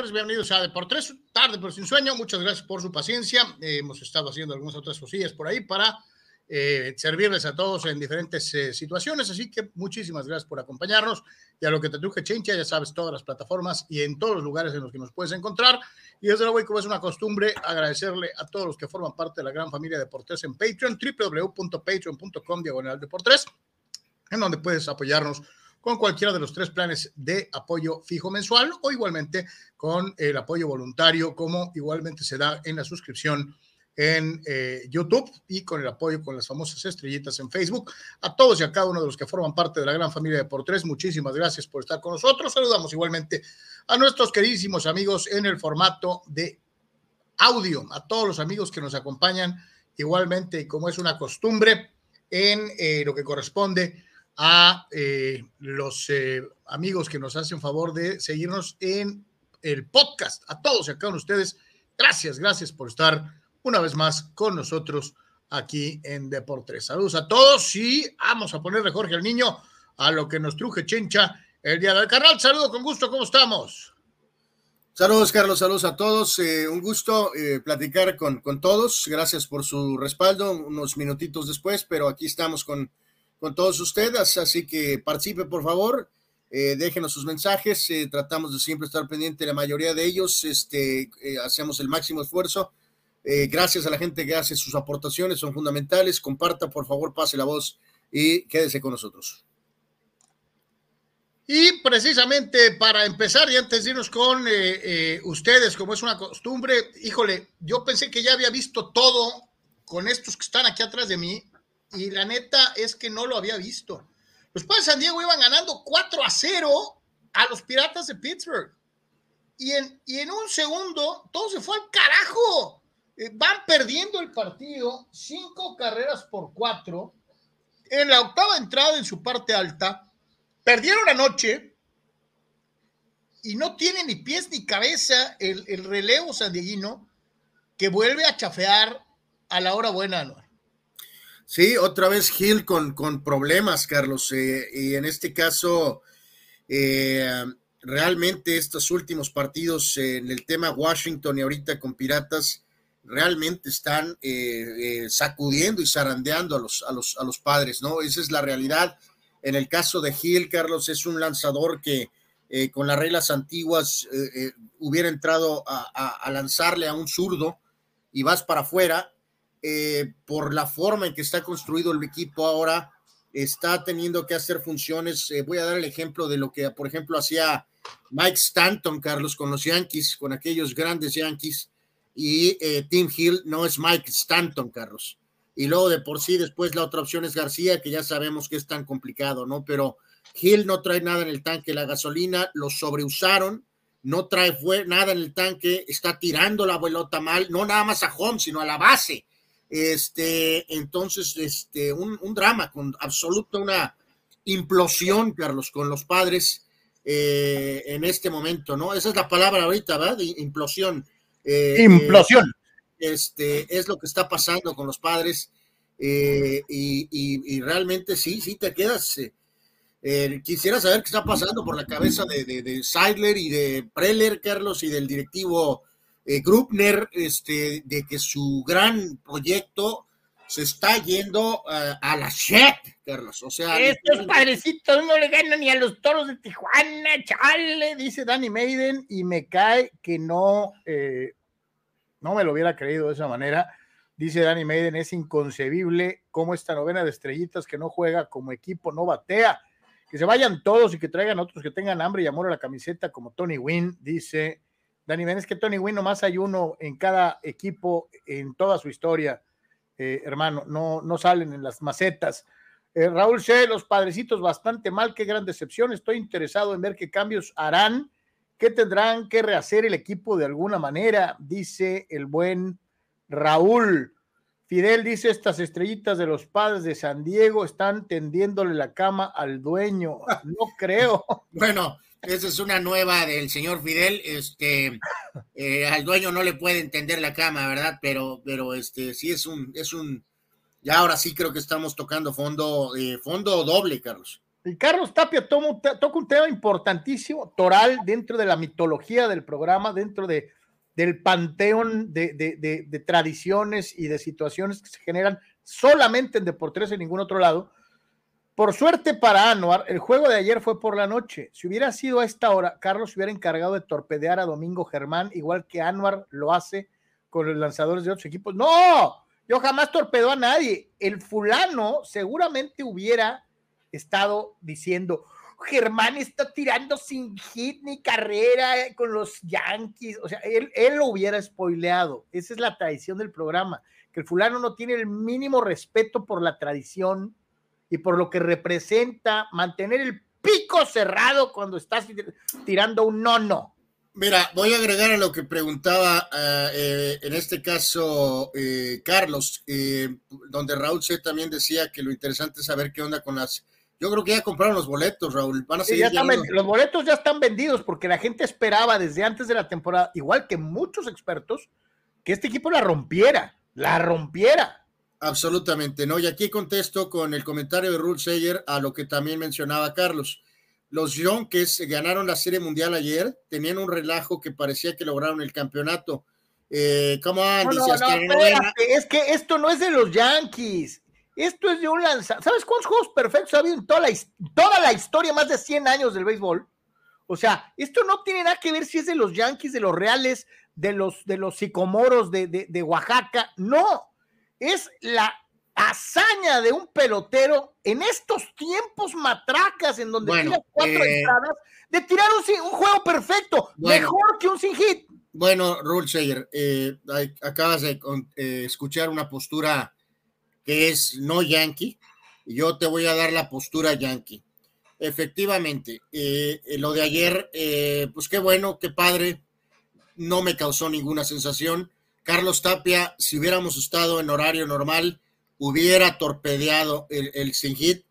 señores. Bienvenidos a Deportes. Tarde, pero sin sueño. Muchas gracias por su paciencia. Eh, hemos estado haciendo algunas otras cosillas por ahí para eh, servirles a todos en diferentes eh, situaciones. Así que muchísimas gracias por acompañarnos. Y a lo que te truje Chencha, ya sabes, todas las plataformas y en todos los lugares en los que nos puedes encontrar. Y desde luego, como es una costumbre, agradecerle a todos los que forman parte de la gran familia de Deportes en Patreon, www.patreon.com diagonal Deportes, en donde puedes apoyarnos con cualquiera de los tres planes de apoyo fijo mensual o igualmente con el apoyo voluntario, como igualmente se da en la suscripción en eh, YouTube y con el apoyo con las famosas estrellitas en Facebook. A todos y a cada uno de los que forman parte de la gran familia de Por Tres, muchísimas gracias por estar con nosotros. Saludamos igualmente a nuestros queridísimos amigos en el formato de audio, a todos los amigos que nos acompañan igualmente, como es una costumbre, en eh, lo que corresponde a eh, los eh, amigos que nos hacen favor de seguirnos en el podcast. A todos y a cada uno de ustedes, gracias, gracias por estar una vez más con nosotros aquí en Deportes. Saludos a todos y vamos a ponerle Jorge al niño a lo que nos truje Chencha el día del canal. Saludo con gusto, ¿cómo estamos? Saludos, Carlos, saludos a todos. Eh, un gusto platicar con, con todos. Gracias por su respaldo unos minutitos después, pero aquí estamos con con todos ustedes, así que participe por favor, eh, déjenos sus mensajes, eh, tratamos de siempre estar pendiente de la mayoría de ellos, este, eh, hacemos el máximo esfuerzo. gracias a la gente que hace sus aportaciones, son fundamentales. Comparta, por favor, pase la voz y quédese con nosotros. Y precisamente para empezar y antes de irnos con ustedes, como es una costumbre, híjole, yo pensé que ya había visto todo con estos que están aquí atrás de mí, y la neta es que no lo había visto. Los Padres de San Diego iban ganando 4 a 0 a los Piratas de Pittsburgh. Y en, un segundo, todo se fue al carajo. Eh, van perdiendo el partido, cinco carreras por cuatro. En la octava entrada en su parte alta, perdieron anoche y no tiene ni pies ni cabeza el, el relevo sandieguino que vuelve a chafear a la hora buena, ¿no? Sí, otra vez Gil con, con problemas, Carlos. Eh, y en este caso, eh, realmente estos últimos partidos en el tema Washington y ahorita con Piratas, realmente están eh, sacudiendo y zarandeando a los, a, los, a los padres, ¿no? Esa es la realidad. En el caso de Gil, Carlos, es un lanzador que con las reglas antiguas hubiera entrado a, a lanzarle a un zurdo y vas para afuera eh, por la forma en que está construido el equipo ahora, está teniendo que hacer funciones. Eh, voy a dar el ejemplo de lo que, por ejemplo, hacía Mike Stanton, Carlos, con los Yankees, con aquellos grandes Yankees, y eh, Tim Hill no es Mike Stanton, Carlos. Y luego de por sí, después la otra opción es García, que ya sabemos que es tan complicado, ¿no? Pero Hill no trae nada en el tanque, la gasolina lo sobreusaron, no trae nada en el tanque, está tirando la vuelota mal, no nada más a home, sino a la base este, entonces, este, un, drama con absoluta una implosión, Carlos, con los padres eh, en este momento, ¿no? Esa es la palabra ahorita, ¿verdad? Implosión. Eh, implosión. este, es lo que está pasando con los padres eh, y, realmente sí, sí te quedas. quisiera saber qué está pasando por la cabeza de, de Seidler y de Preller, Carlos, y del directivo eh, Grupner, este, de que su gran proyecto se está yendo eh, a la shit, Carlos. O sea, estos padrecitos no le ganan ni a los toros de Tijuana, chale, dice Danny Maiden, y me cae que no, eh, no me lo hubiera creído de esa manera. Dice Danny Maiden, es inconcebible cómo esta novena de estrellitas que no juega como equipo no batea. Que se vayan todos y que traigan otros que tengan hambre y amor a la camiseta como Tony Wynn, dice Dani, es que Tony Wynn nomás hay uno en cada equipo en toda su historia, eh, hermano, no, no salen en las macetas. Eh, Raúl C., los padrecitos bastante mal, qué gran decepción. Estoy interesado en ver qué cambios harán, qué tendrán que rehacer el equipo de alguna manera, dice el buen Raúl. Fidel dice, estas estrellitas de los padres de San Diego están tendiéndole la cama al dueño. No creo. Bueno, esa es una nueva del señor Fidel. Este, eh, al dueño no le puede entender la cama, ¿verdad? Pero, pero este, sí es un, es un, ya ahora sí creo que estamos tocando fondo, eh, fondo doble, Carlos. Y Carlos Tapia toca un tema importantísimo, toral, dentro de la mitología del programa, dentro de, del panteón de, de, tradiciones y de situaciones que se generan solamente en Deportes en ningún otro lado. Por suerte para Anuar, el juego de ayer fue por la noche. Si hubiera sido a esta hora, Carlos se hubiera encargado de torpedear a Domingo Germán, igual que Anuar lo hace con los lanzadores de otros equipos. No, yo jamás torpedo a nadie. El fulano seguramente hubiera estado diciendo, Germán está tirando sin hit ni carrera con los Yankees. O sea, él, él lo hubiera spoileado. Esa es la tradición del programa, que el fulano no tiene el mínimo respeto por la tradición y por lo que representa mantener el pico cerrado cuando estás tirando un no-no. Mira, voy a agregar a lo que preguntaba eh, eh, en este caso eh, Carlos, donde Raúl C también decía que lo interesante es saber qué onda con las yo creo que ya compraron los boletos, Raúl. Van a seguir los boletos ya están vendidos porque la gente esperaba desde antes de la temporada, igual que muchos expertos, que este equipo la rompiera, la rompiera. Absolutamente, ¿no? Y aquí contesto con el comentario de Raúl Seyer a lo que también mencionaba Carlos. Los Yonkes ganaron la Serie Mundial ayer, tenían un relajo que parecía que lograron el campeonato. Eh, ¿Cómo no, no, es que esto no es de los Yankees. Esto es de un lanzador. ¿Sabes cuántos juegos perfectos ha habido en toda la, toda la historia, más de 100 años del béisbol? O sea, esto no tiene nada que ver si es de los Yankees, de los Reales, de los, de los Sicomoros de, de, Oaxaca. No, es la hazaña de un pelotero en estos tiempos matracas en donde tiene cuatro eh, entradas de tirar un, un juego perfecto, mejor que un sin hit. Bueno, Rule eh, acabas de eh, escuchar una postura que es no yankee, y yo te voy a dar la postura yankee. Efectivamente, lo de ayer, pues qué bueno, qué padre, no me causó ninguna sensación. Carlos Tapia, si hubiéramos estado en horario normal, hubiera torpedeado el, el sin hit,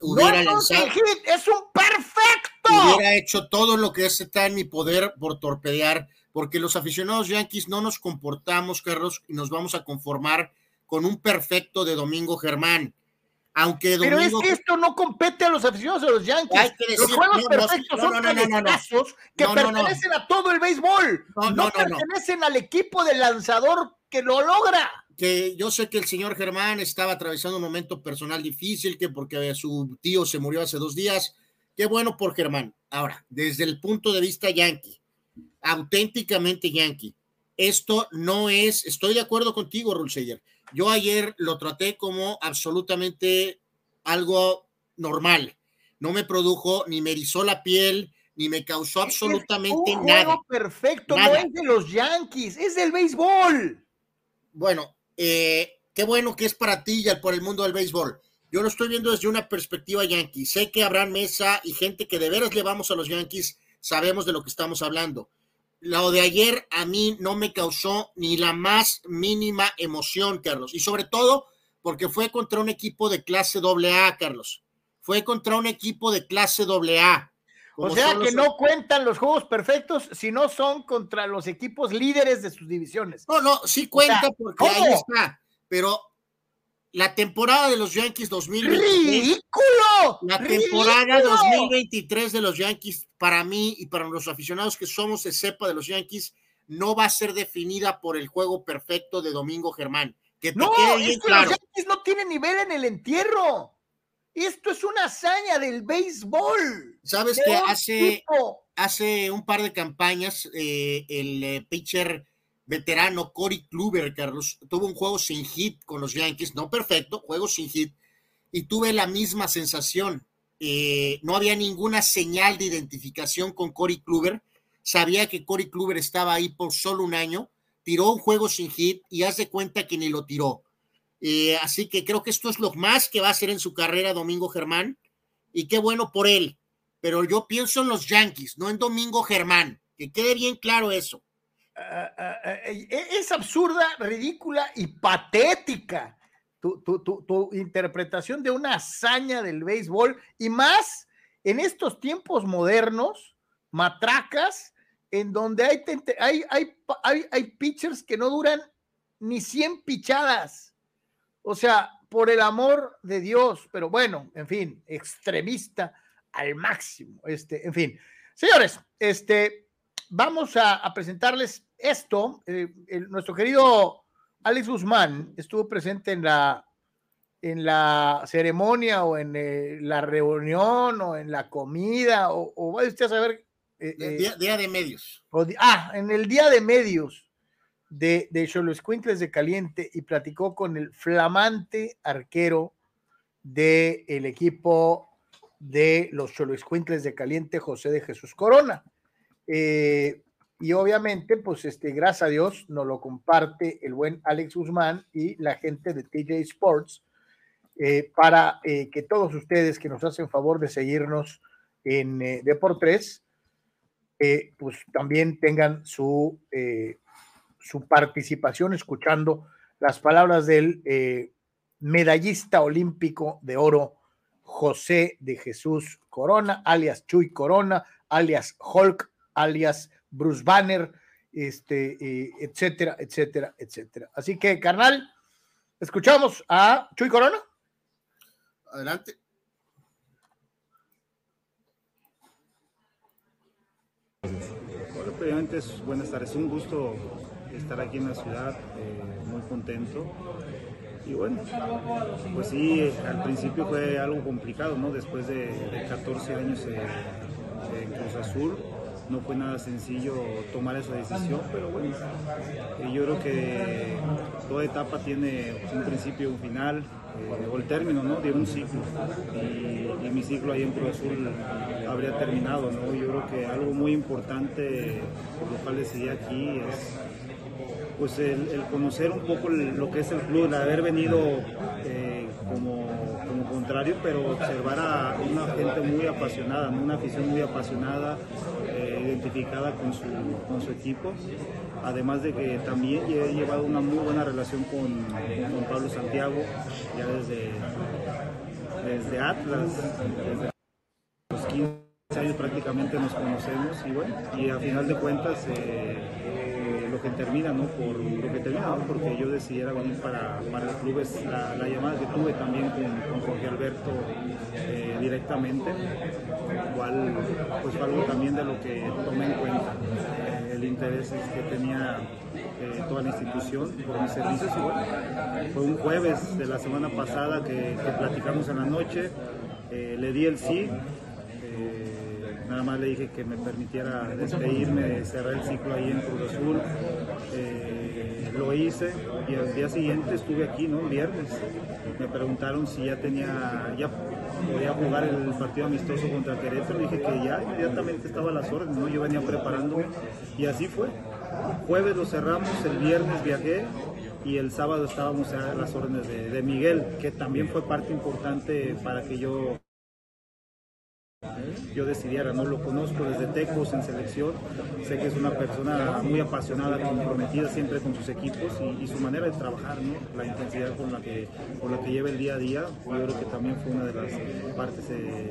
hubiera no es un hit, es un perfecto. Hubiera hecho todo lo que está en mi poder por torpedear, porque los aficionados yankees no nos comportamos, Carlos, y nos vamos a conformar con un perfecto de Domingo Germán. Aunque Domingo... Pero es que esto no compete a los aficionados de los Yankees. los juegos perfectos son casos que pertenecen a todo el béisbol. No, pertenecen al equipo del lanzador que lo logra. Que yo sé que el señor Germán estaba atravesando un momento personal difícil, que porque su tío se murió hace dos días. Qué bueno por Germán. Ahora, desde el punto de vista yankee, auténticamente yankee, esto no es, estoy de acuerdo contigo, Rulseyer, yo ayer lo traté como absolutamente algo normal. No me produjo, ni me erizó la piel, ni me causó absolutamente es nada. Perfecto, no es de los Yankees, es del béisbol. Bueno, eh, qué bueno que es para ti y por el mundo del béisbol. Yo lo estoy viendo desde una perspectiva yankee. Sé que habrá mesa y gente que de veras le vamos a los Yankees, sabemos de lo que estamos hablando lo de ayer a mí no me causó ni la más mínima emoción, Carlos. Y sobre todo porque fue contra un equipo de clase AA, Carlos. Fue contra un equipo de clase AA. O sea que no cuentan los juegos perfectos si no son contra los equipos líderes de sus divisiones. No, no, sí cuenta porque ahí está. Pero la temporada de los Yankees 2023. ¡Ridículo! La temporada 2023 de los Yankees, para mí y para los aficionados que somos de cepa de los Yankees, no va a ser definida por el juego perfecto de Domingo Germán. Que no, es que los Yankees no tienen nivel en el entierro. Esto es una hazaña del béisbol. Sabes que hace, hace un par de campañas eh, el eh, pitcher veterano Cory Kluber, Carlos, tuvo un juego sin hit con los Yankees, no perfecto, juego sin hit, y tuve la misma sensación. Eh, no había ninguna señal de identificación con Cory Kluber. Sabía que Cory Kluber estaba ahí por solo un año, tiró un juego sin hit y haz de cuenta que ni lo tiró. Eh, así que creo que esto es lo más que va a hacer en su carrera Domingo Germán, y qué bueno por él. Pero yo pienso en los Yankees, no en Domingo Germán. Que quede bien claro eso. Ah, ah, ah, e, es absurda, ridícula y patética tu, interpretación de una hazaña del béisbol y más en estos tiempos modernos, matracas, en donde hay, hay, hay, hay, pitchers que no duran ni 100 pichadas. O sea, por el amor de Dios, pero bueno, en fin, extremista al máximo. Este, en fin, señores, este, vamos a, presentarles esto. Eh, nuestro querido Alex Guzmán estuvo presente en la, en la ceremonia o en eh, la reunión o en la comida o, o vaya usted a saber. Eh, día, de medios. ah, en el día de medios de, de Quintles de Caliente y platicó con el flamante arquero del el equipo de los Quintles de Caliente, José de Jesús Corona. Eh, y obviamente, pues este, gracias a Dios, nos lo comparte el buen Alex Guzmán y la gente de TJ Sports eh, para eh, que todos ustedes que nos hacen favor de seguirnos en Deportes, pues también tengan su, su participación escuchando las palabras del medallista olímpico de oro José de Jesús Corona, alias Chuy Corona, alias Hulk alias Bruce Banner, este, eh, etcétera, etcétera, etcétera. Así que, carnal, escuchamos a Chuy Corona. Adelante. Hola, previamente, buenas tardes. Un gusto estar aquí en la ciudad, eh, muy contento. Y bueno, pues sí, al principio fue algo complicado, ¿no? Después de, 14 años en Cruz Azul, no fue nada sencillo tomar esa decisión, pero bueno, yo creo que toda etapa tiene un principio y un final, eh, o el término ¿no? de un ciclo, y, mi ciclo ahí en Cruz Azul habría terminado, ¿no? yo creo que algo muy importante por lo cual decidí aquí es pues el, conocer un poco lo que es el club, el haber venido eh, como, contrario, pero observar a una gente muy apasionada, una afición muy apasionada, identificada con su, con su equipo. Además de que también he llevado una muy buena relación con, con Pablo Santiago, ya desde, desde Atlas, desde los 15 años prácticamente nos conocemos y bueno, y a final de cuentas eh, lo que termina, ¿no? Por lo que termina, porque yo decidiera venir para, para el club, es la, llamada que tuve también con, Jorge Alberto eh, directamente, igual pues fue también de lo que tomé en cuenta, eh, el interés que tenía eh, toda la institución por mis servicios fue un jueves de la semana pasada que platicamos en la noche, le di el sí, nada más le dije que me permitiera despedirme, cerrar el ciclo ahí en Cruz Azul. Eh, lo hice y al día siguiente estuve aquí, ¿no? El viernes. Me preguntaron si ya tenía, ya podía jugar el partido amistoso contra Querétaro. Dije que ya inmediatamente estaba a las órdenes, ¿no? Yo venía preparándome y así fue. Jueves lo cerramos, el viernes viajé y el sábado estábamos a las órdenes de, de Miguel, que también fue parte importante para que yo yo decidiera, no lo conozco desde Tecos en selección, sé que es una persona muy apasionada, comprometida siempre con sus equipos y, su manera de trabajar, ¿no? la intensidad con la, que, con la que lleva el día a día, yo creo que también fue una de las partes eh,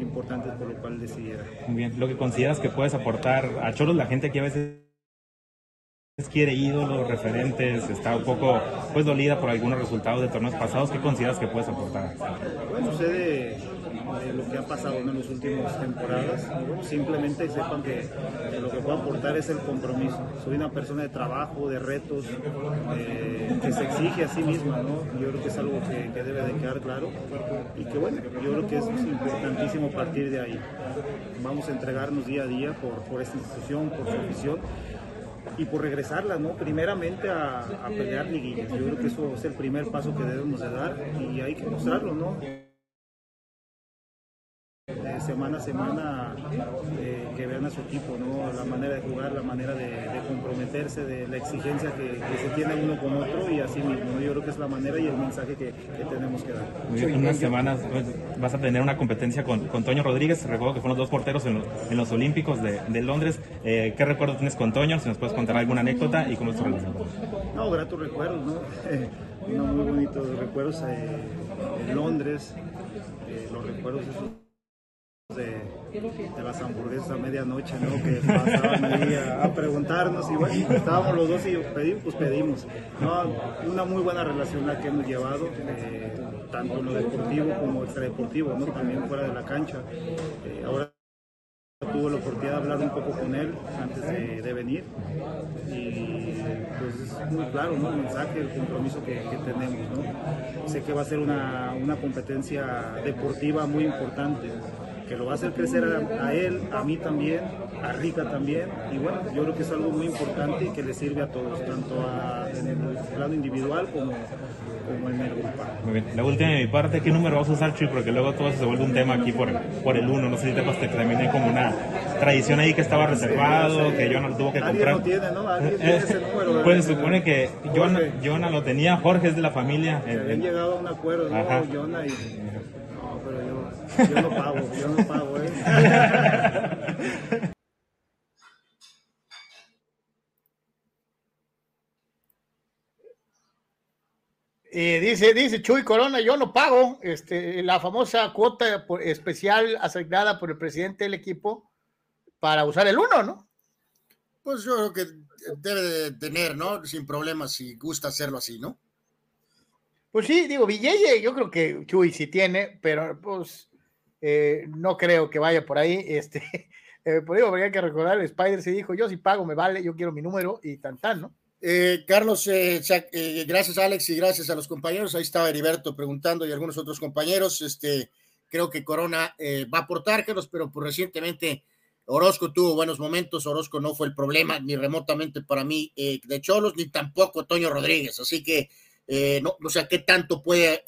importantes por lo cual decidiera. Muy bien, lo que consideras que puedes aportar a Choros, la gente que a veces quiere ídolos, referentes, está un poco pues dolida por algunos resultados de torneos pasados, ¿qué consideras que puedes aportar? Bueno, sé de lo que ha pasado en las últimas temporadas. simplemente sepan que, lo que puedo aportar es el compromiso. Soy una persona de trabajo, de retos, eh, que se exige a sí misma. ¿no? Yo creo que es algo que, debe de quedar claro y que bueno, yo creo que es importantísimo partir de ahí. Vamos a entregarnos día a día por, por esta institución, por su visión y por regresarla, ¿no? Primeramente a, a pelear liguillas. Yo creo que eso es el primer paso que debemos de dar y hay que mostrarlo, ¿no? Semana a semana eh, que vean a su equipo, ¿no? la manera de jugar, la manera de, comprometerse, de la exigencia que, se tiene uno con otro y así mismo. Yo creo que es la manera y el mensaje que, tenemos que dar. En unas semanas pues, vas a tener una competencia con, con Toño Rodríguez, recuerdo que fueron los dos porteros en los, Olímpicos de, Londres. Eh, ¿Qué recuerdo tienes con Toño? Si nos puedes contar alguna anécdota y cómo es tu relación No, gratos recuerdos, ¿no? unos muy bonitos recuerdos eh, en Londres, los recuerdos esos de de las hamburguesas a medianoche, ¿no? Que pasaban ahí a, preguntarnos y bueno, estábamos los dos y pedimos, pues pedimos. ¿no? Una muy buena relación la que hemos llevado, eh, tanto en lo deportivo como extradeportivo, ¿no? También fuera de la cancha. Eh, ahora tuve la oportunidad de hablar un poco con él antes de, venir y pues es muy claro ¿no? el mensaje, el compromiso que, tenemos. ¿no? Sé que va a ser una, una competencia deportiva muy importante que lo va a hacer crecer a, él, a mí también, a Rica también. Y bueno, yo creo que es algo muy importante y que le sirve a todos, tanto en el plano individual como, como en el grupal. Muy bien. La última de mi parte, ¿qué número vas a usar, Chuy? Porque luego todo se vuelve un tema aquí por, por el uno. No sé si te que también como una tradición ahí que estaba reservado, que Jonah lo tuvo que comprar. No tiene, ¿no? ¿Alguien tiene ese número? Pues se supone que Jonah, lo tenía, Jorge es de la familia. Se habían llegado a un acuerdo, ¿no? Jonah y yo no pago, yo no pago, ¿eh? dice, dice Chuy Corona, yo no pago este, la famosa cuota especial asignada por el presidente del equipo para usar el uno, ¿no? Pues yo creo que debe de tener, ¿no? Sin problemas si gusta hacerlo así, ¿no? Pues sí, digo, Villeye, yo creo que Chuy sí tiene, pero pues eh, no creo que vaya por ahí. Este, eh, por eso hay que recordar, Spider se dijo, yo si pago me vale, yo quiero mi número y tan tan, ¿no? Eh, Carlos, gracias Alex y gracias a los compañeros. Ahí estaba Heriberto preguntando y algunos otros compañeros. Este, creo que Corona va a aportar, Carlos, pero pues, recientemente Orozco tuvo buenos momentos. Orozco no fue el problema ni remotamente para mí de Cholos, ni tampoco Toño Rodríguez. Así que no, o sea, ¿qué tanto puede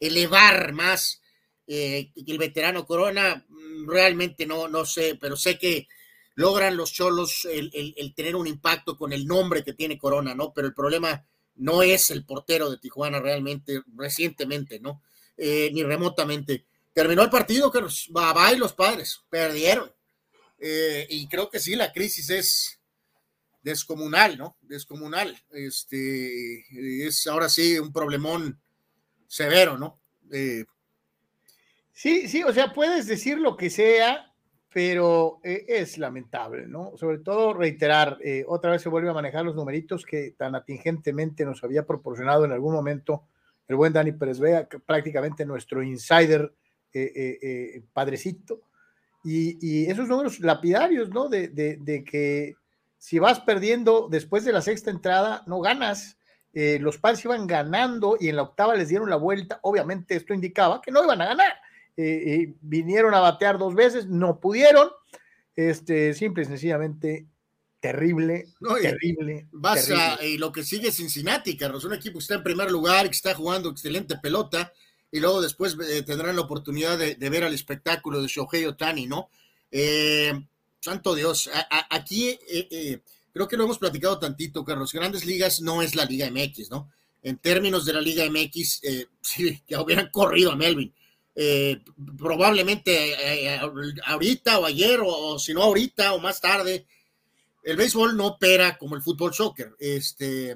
elevar más eh, el veterano Corona, mm, realmente no, no sé, pero sé que logran los cholos el, tener un impacto con el nombre que tiene Corona, ¿no? Pero el problema no es el portero de Tijuana realmente, recientemente, ¿no? Eh, ni remotamente. Terminó el partido, que va y los padres perdieron. Eh, y creo que sí, la crisis es descomunal, ¿no? Descomunal. Este es ahora sí un problemón severo, ¿no? Sí, sí, o sea, puedes decir lo que sea, pero eh, es lamentable, ¿no? Sobre todo reiterar, eh, otra vez se vuelve a manejar los numeritos que tan atingentemente nos había proporcionado en algún momento el buen Dani Pérez Vega, prácticamente nuestro insider eh, padrecito, y, esos números lapidarios, ¿no? De, de, que si vas perdiendo después de la sexta entrada, no ganas. los padres iban ganando y en la octava les dieron la vuelta. Obviamente esto indicaba que no iban a ganar eh, eh, vinieron a batear dos veces, no pudieron, este, simple y sencillamente terrible, terrible. Vas a y lo que sigue Cincinnati, Carlos, un equipo que está en primer lugar, que está jugando excelente pelota, y luego después eh, tendrán la oportunidad de, ver al espectáculo de Shohei Otani, ¿no? santo Dios, aquí creo que lo hemos platicado tantito, Carlos, Grandes Ligas no es la Liga MX, ¿no? En términos de la Liga MX, sí, que hubieran corrido a Melvin eh, probablemente eh, ahorita o ayer o, si no ahorita o más tarde. El béisbol no opera como el fútbol soccer, este,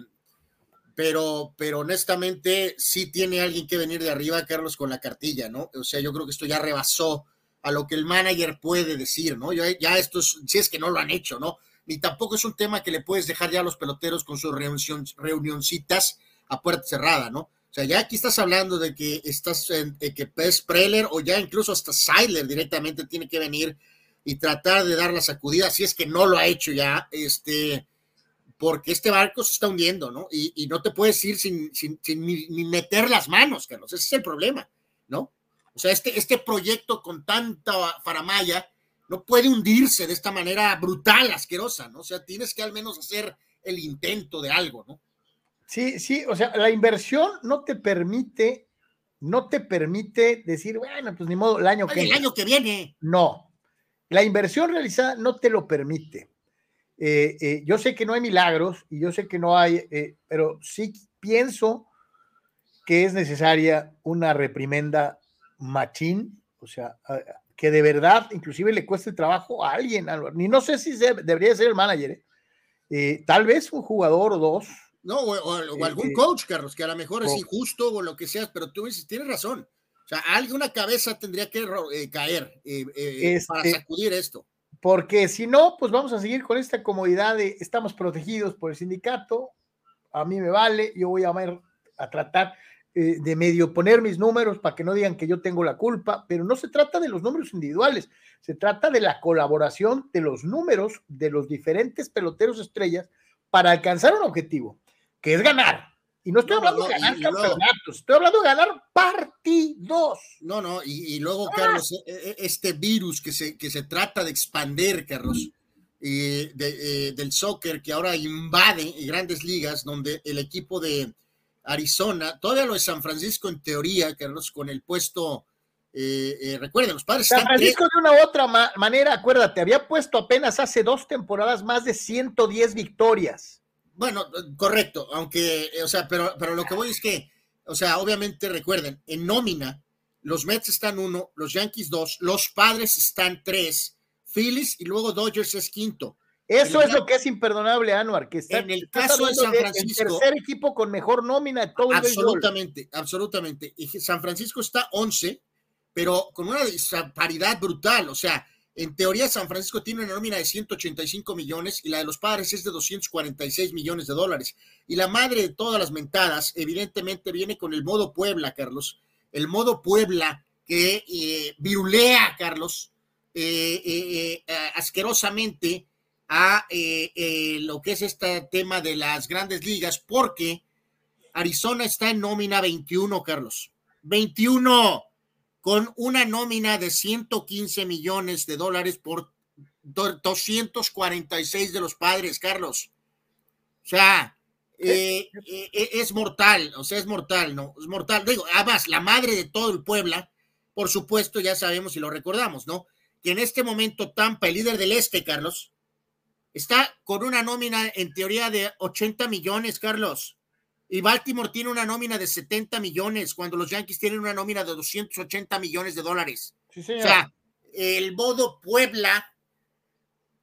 pero, pero honestamente sí tiene alguien que venir de arriba, Carlos, con la cartilla, ¿no? O sea, yo creo que esto ya rebasó a lo que el manager puede decir, ¿no? Ya, esto es, si es que no lo han hecho, ¿no? Ni tampoco es un tema que le puedes dejar ya a los peloteros con sus reunioncitas a puerta cerrada, ¿no? O sea, ya aquí estás hablando de que estás en, que Pez Preller o ya incluso hasta Seiler directamente tiene que venir y tratar de dar la sacudida, si es que no lo ha hecho ya, este, porque este barco se está hundiendo, ¿no? Y, no te puedes ir sin, sin, ni, meter las manos, Carlos, ese es el problema, ¿no? O sea, este, este proyecto con tanta faramaya no puede hundirse de esta manera brutal, asquerosa, ¿no? O sea, tienes que al menos hacer el intento de algo, ¿no? Sí, sí, o sea, la inversión no te permite, no te permite decir, bueno, pues ni modo, el año que El año que viene. No, la inversión realizada no te lo permite. Eh, eh, yo sé que no hay milagros y yo sé que no hay, eh, pero sí pienso que es necesaria una reprimenda machín, o sea, que de verdad inclusive le cueste trabajo a alguien, ni no sé si debería ser el manager, tal vez un jugador o dos, no, o, algún coach, Carlos, que a lo mejor es injusto o lo que sea, pero tú dices, tienes razón. O sea, alguna cabeza tendría que eh, caer eh, eh, para este sacudir esto. Porque si no, pues vamos a seguir con esta comodidad de estamos protegidos por el sindicato, a mí me vale, yo voy a, a tratar de medio poner mis números para que no digan que yo tengo la culpa, pero no se trata de los números individuales, se trata de la colaboración de los números de los diferentes peloteros estrellas para alcanzar un objetivo, que es ganar. Y no estoy hablando de ganar campeonatos, estoy hablando de ganar partidos. No, no, y, luego, Carlos, e, e, este virus que se, que se trata de expandir, Carlos, eh, del soccer que ahora invade grandes ligas, donde el equipo de Arizona, todavía lo de San Francisco en teoría, Carlos, con el puesto, eh, eh, recuerden, los padres. San Francisco de una u otra manera, acuérdate, había puesto apenas hace dos temporadas más de 110 victorias bueno, correcto, aunque, o sea, pero, pero lo que voy es que, o sea, obviamente recuerden, en nómina, los Mets están uno, los Yankees dos, los Padres están tres, Phillies y luego Dodgers es quinto. Eso es lo que es imperdonable, Anuar, que está en el caso de San Francisco. el tercer equipo con mejor nómina de todo el Absolutamente, absolutamente. Y San Francisco está once, pero con una disparidad brutal. O sea, en teoría, San Francisco tiene una nómina de 185 millones y la de los padres es de 246 millones de dólares. Y la madre de todas las mentadas, evidentemente, viene con el modo Puebla, Carlos. El modo Puebla que eh, virulea, Carlos, eh, eh, asquerosamente a lo que es este tema de las grandes ligas, porque Arizona está en nómina 21, Carlos. 21 con una nómina de 115 millones de dólares por 246 de los padres, Carlos. O sea, eh, eh, eh, es mortal, o sea, es mortal, ¿no? Es mortal. Digo, además, la madre de todo el Puebla, por supuesto, ya sabemos y lo recordamos, ¿no? Que en este momento Tampa, el líder del este, Carlos, está con una nómina en teoría de 80 millones, Carlos. Y Baltimore tiene una nómina de 70 millones, cuando los Yankees tienen una nómina de 280 millones de dólares. o sea, el modo Puebla,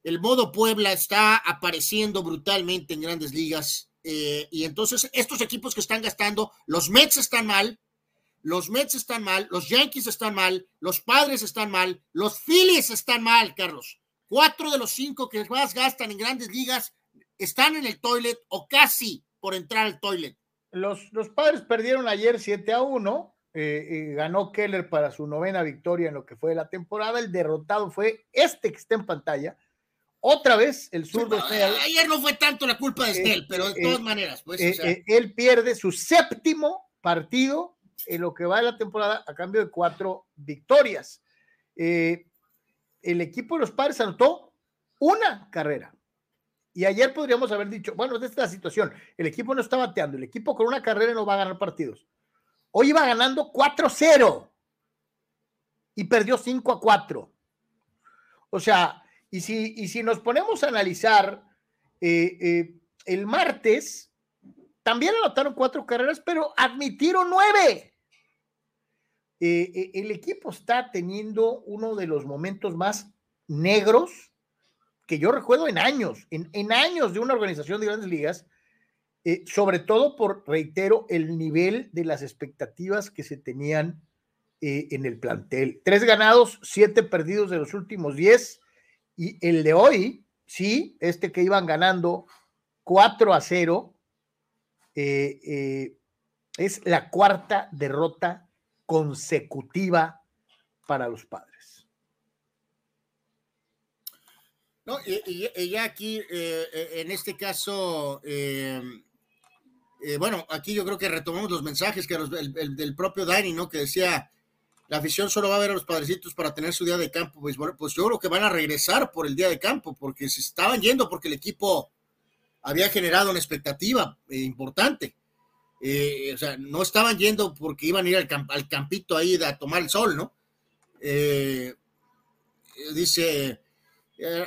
el modo Puebla está apareciendo brutalmente en grandes ligas. Eh, y entonces estos equipos que están gastando, los Mets están mal, los Mets están mal, los Yankees están mal, los Padres están mal, los Phillies están mal, Carlos. Cuatro de los cinco que más gastan en grandes ligas están en el toilet o casi por entrar al toilet. Los, los padres perdieron ayer 7 a 1. Eh, ganó Keller para su novena victoria en lo que fue la temporada. El derrotado fue este que está en pantalla. Otra vez el zurdo. ayer no fue tanto la culpa de Snell, pero de eh, todas maneras, pues. Eh, él pierde su séptimo partido en lo que va de la temporada a cambio de cuatro victorias. el equipo de los padres anotó una carrera. Y ayer podríamos haber dicho, bueno, esta es la situación. El equipo no está bateando. El equipo con una carrera no va a ganar partidos. Hoy iba ganando 4-0 y perdió 5 4. O sea, y si, y si nos ponemos a analizar, eh, eh, el martes también anotaron cuatro carreras, pero admitieron nueve. Eh, el equipo está teniendo uno de los momentos más negros que yo recuerdo en años, en, años de una organización de grandes ligas, eh, sobre todo por, reitero, el nivel de las expectativas que se tenían eh, en el plantel. Tres ganados, siete perdidos de los últimos diez, y el de hoy, sí, este que iban ganando 4 a 0, eh, es la cuarta derrota consecutiva para los padres. No, y, ya aquí, eh, eh, en este caso, eh, bueno, aquí yo creo que retomamos los mensajes que el, del propio Dani, ¿no? Que decía, la afición solo va a ver a los padrecitos para tener su día de campo. Pues pues yo creo que van a regresar por el día de campo, porque se estaban yendo porque el equipo había generado una expectativa importante. o sea, no estaban yendo porque iban a ir al, al campito ahí a tomar el sol, ¿no? dice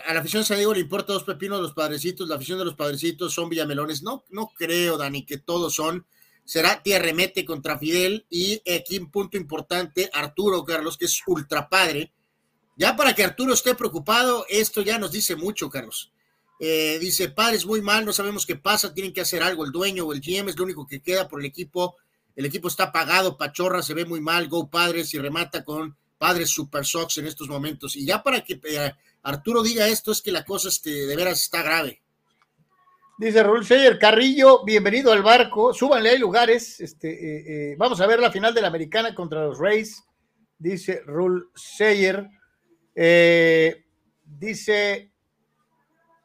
a la afición San Diego le importa dos pepinos los padrecitos, la afición de los padrecitos son villamelones. No, no creo, Dani, que todos son. Será remete contra Fidel y aquí un punto importante, Arturo Carlos, que es ultra padre. Ya para que Arturo esté preocupado, esto ya nos dice mucho, Carlos. Eh, dice, padres muy mal, no sabemos qué pasa, tienen que hacer algo. El dueño o el GM es lo único que queda por el equipo el equipo está apagado, Pachorra se ve muy mal, Go Padres y remata con Padres Super Sox en estos momentos. Y ya para que eh, Arturo diga esto es que la cosa este, de veras está grave. Dice Raúl Scheyer, Carrillo, bienvenido al barco, súbanle, hay lugares. Este, eh, eh, vamos a ver la final de la americana contra los Rays, dice Raúl Scheyer. dice,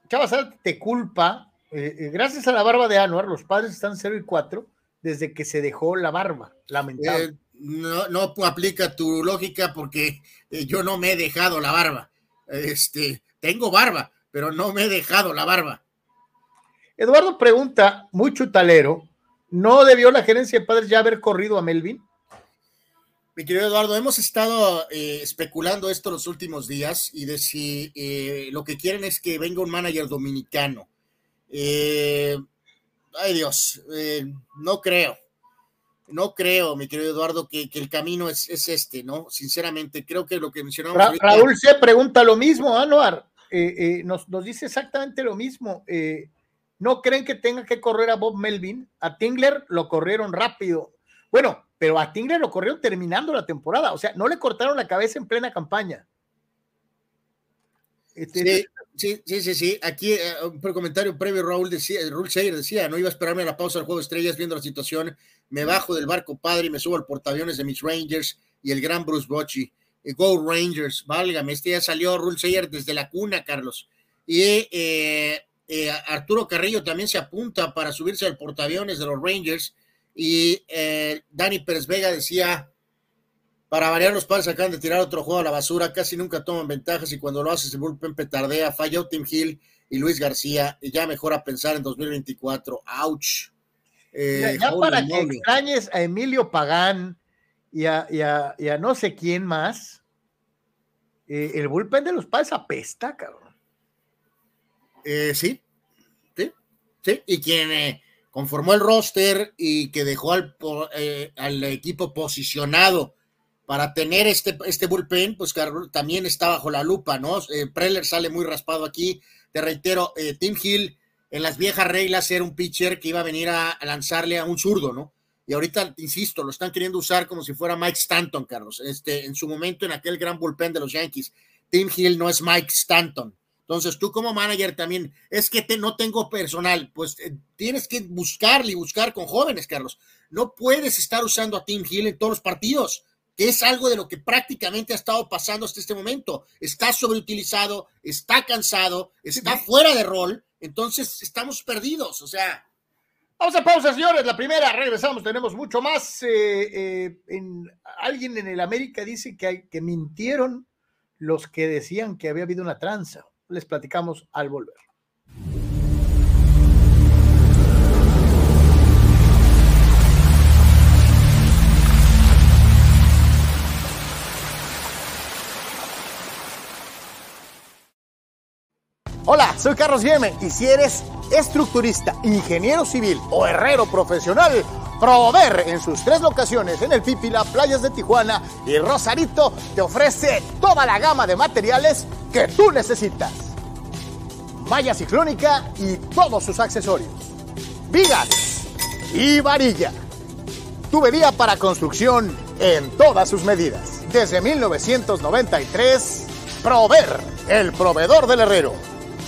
Chavasal, te culpa. gracias a la barba de Anuar, los padres están 0 y 4 desde que se dejó la barba, lamentable no, no aplica tu lógica porque eh, yo no me he dejado la barba. Este, tengo barba, pero no me he dejado la barba. Eduardo pregunta, muy chutalero, ¿no debió la gerencia de padres ya haber corrido a Melvin? Mi querido Eduardo, hemos estado eh, especulando esto los últimos días y de si eh, lo que quieren es que venga un manager dominicano. ay Dios, no creo. No creo, mi querido Eduardo, que, el camino es, este, ¿no? Sinceramente, creo que lo que mencionamos. Raúl se pregunta lo mismo, Anuar. Eh, eh, nos, dice exactamente lo mismo. Eh, ¿No creen que tenga que correr a Bob Melvin? A Tingler lo corrieron rápido. Bueno, pero a Tingler lo corrieron terminando la temporada. O sea, no le cortaron la cabeza en plena campaña. Este, sí, sí, sí, sí, Aquí un comentario previo, Raúl decía, Raúl Scheyer decía, no iba a esperarme a la pausa del juego de estrellas viendo la situación me bajo del barco padre y me subo al portaaviones de mis Rangers y el gran Bruce Bochy. Eh, Go Rangers, válgame, este ya salió Rule Sayer desde la cuna, Carlos. Y eh, eh, Arturo Carrillo también se apunta para subirse al portaaviones de los Rangers. Y Dani Pérez Vega decía, para variar los padres acaban de tirar otro juego a la basura, casi nunca toman ventajas y cuando lo haces el bullpen petardea, falló Tim Hill y Luis García, y ya mejor a pensar en 2024. ¡Auch! Eh, ya, para que extrañes a Emilio Pagán y a, no sé quién más, eh, el bullpen de los padres apesta, cabrón. Eh, sí, sí, sí. Y quien conformó el roster y que dejó al, al equipo posicionado para tener este, este bullpen, pues también está bajo la lupa, ¿no? Preller sale muy raspado aquí. Te reitero, Tim Hill en las viejas reglas era un pitcher que iba a venir a, lanzarle a un zurdo, ¿no? Y ahorita, insisto, lo están queriendo usar como si fuera Mike Stanton, Carlos. Este, en su momento, en aquel gran bullpen de los Yankees, Tim Hill no es Mike Stanton. Entonces, tú como manager también, es que te, no tengo personal, pues eh, tienes que buscarle y buscar con jóvenes, Carlos. No puedes estar usando a Tim Hill en todos los partidos, que es algo de lo que prácticamente ha estado pasando hasta este momento. Está sobreutilizado, está cansado, está fuera de rol entonces estamos perdidos, o sea. Vamos a pausa, señores. La primera, regresamos, tenemos mucho más. Eh, eh, en, alguien en el América dice que, hay, que mintieron los que decían que había habido una tranza. Les platicamos al volver. Hola, soy Carlos Yeme y si eres estructurista, ingeniero civil o herrero profesional, Prover en sus tres locaciones en el Pipila, Playas de Tijuana y Rosarito te ofrece toda la gama de materiales que tú necesitas. Malla ciclónica y todos sus accesorios. Vigas y varilla. Tubería para construcción en todas sus medidas. Desde 1993, Prover, el proveedor del herrero.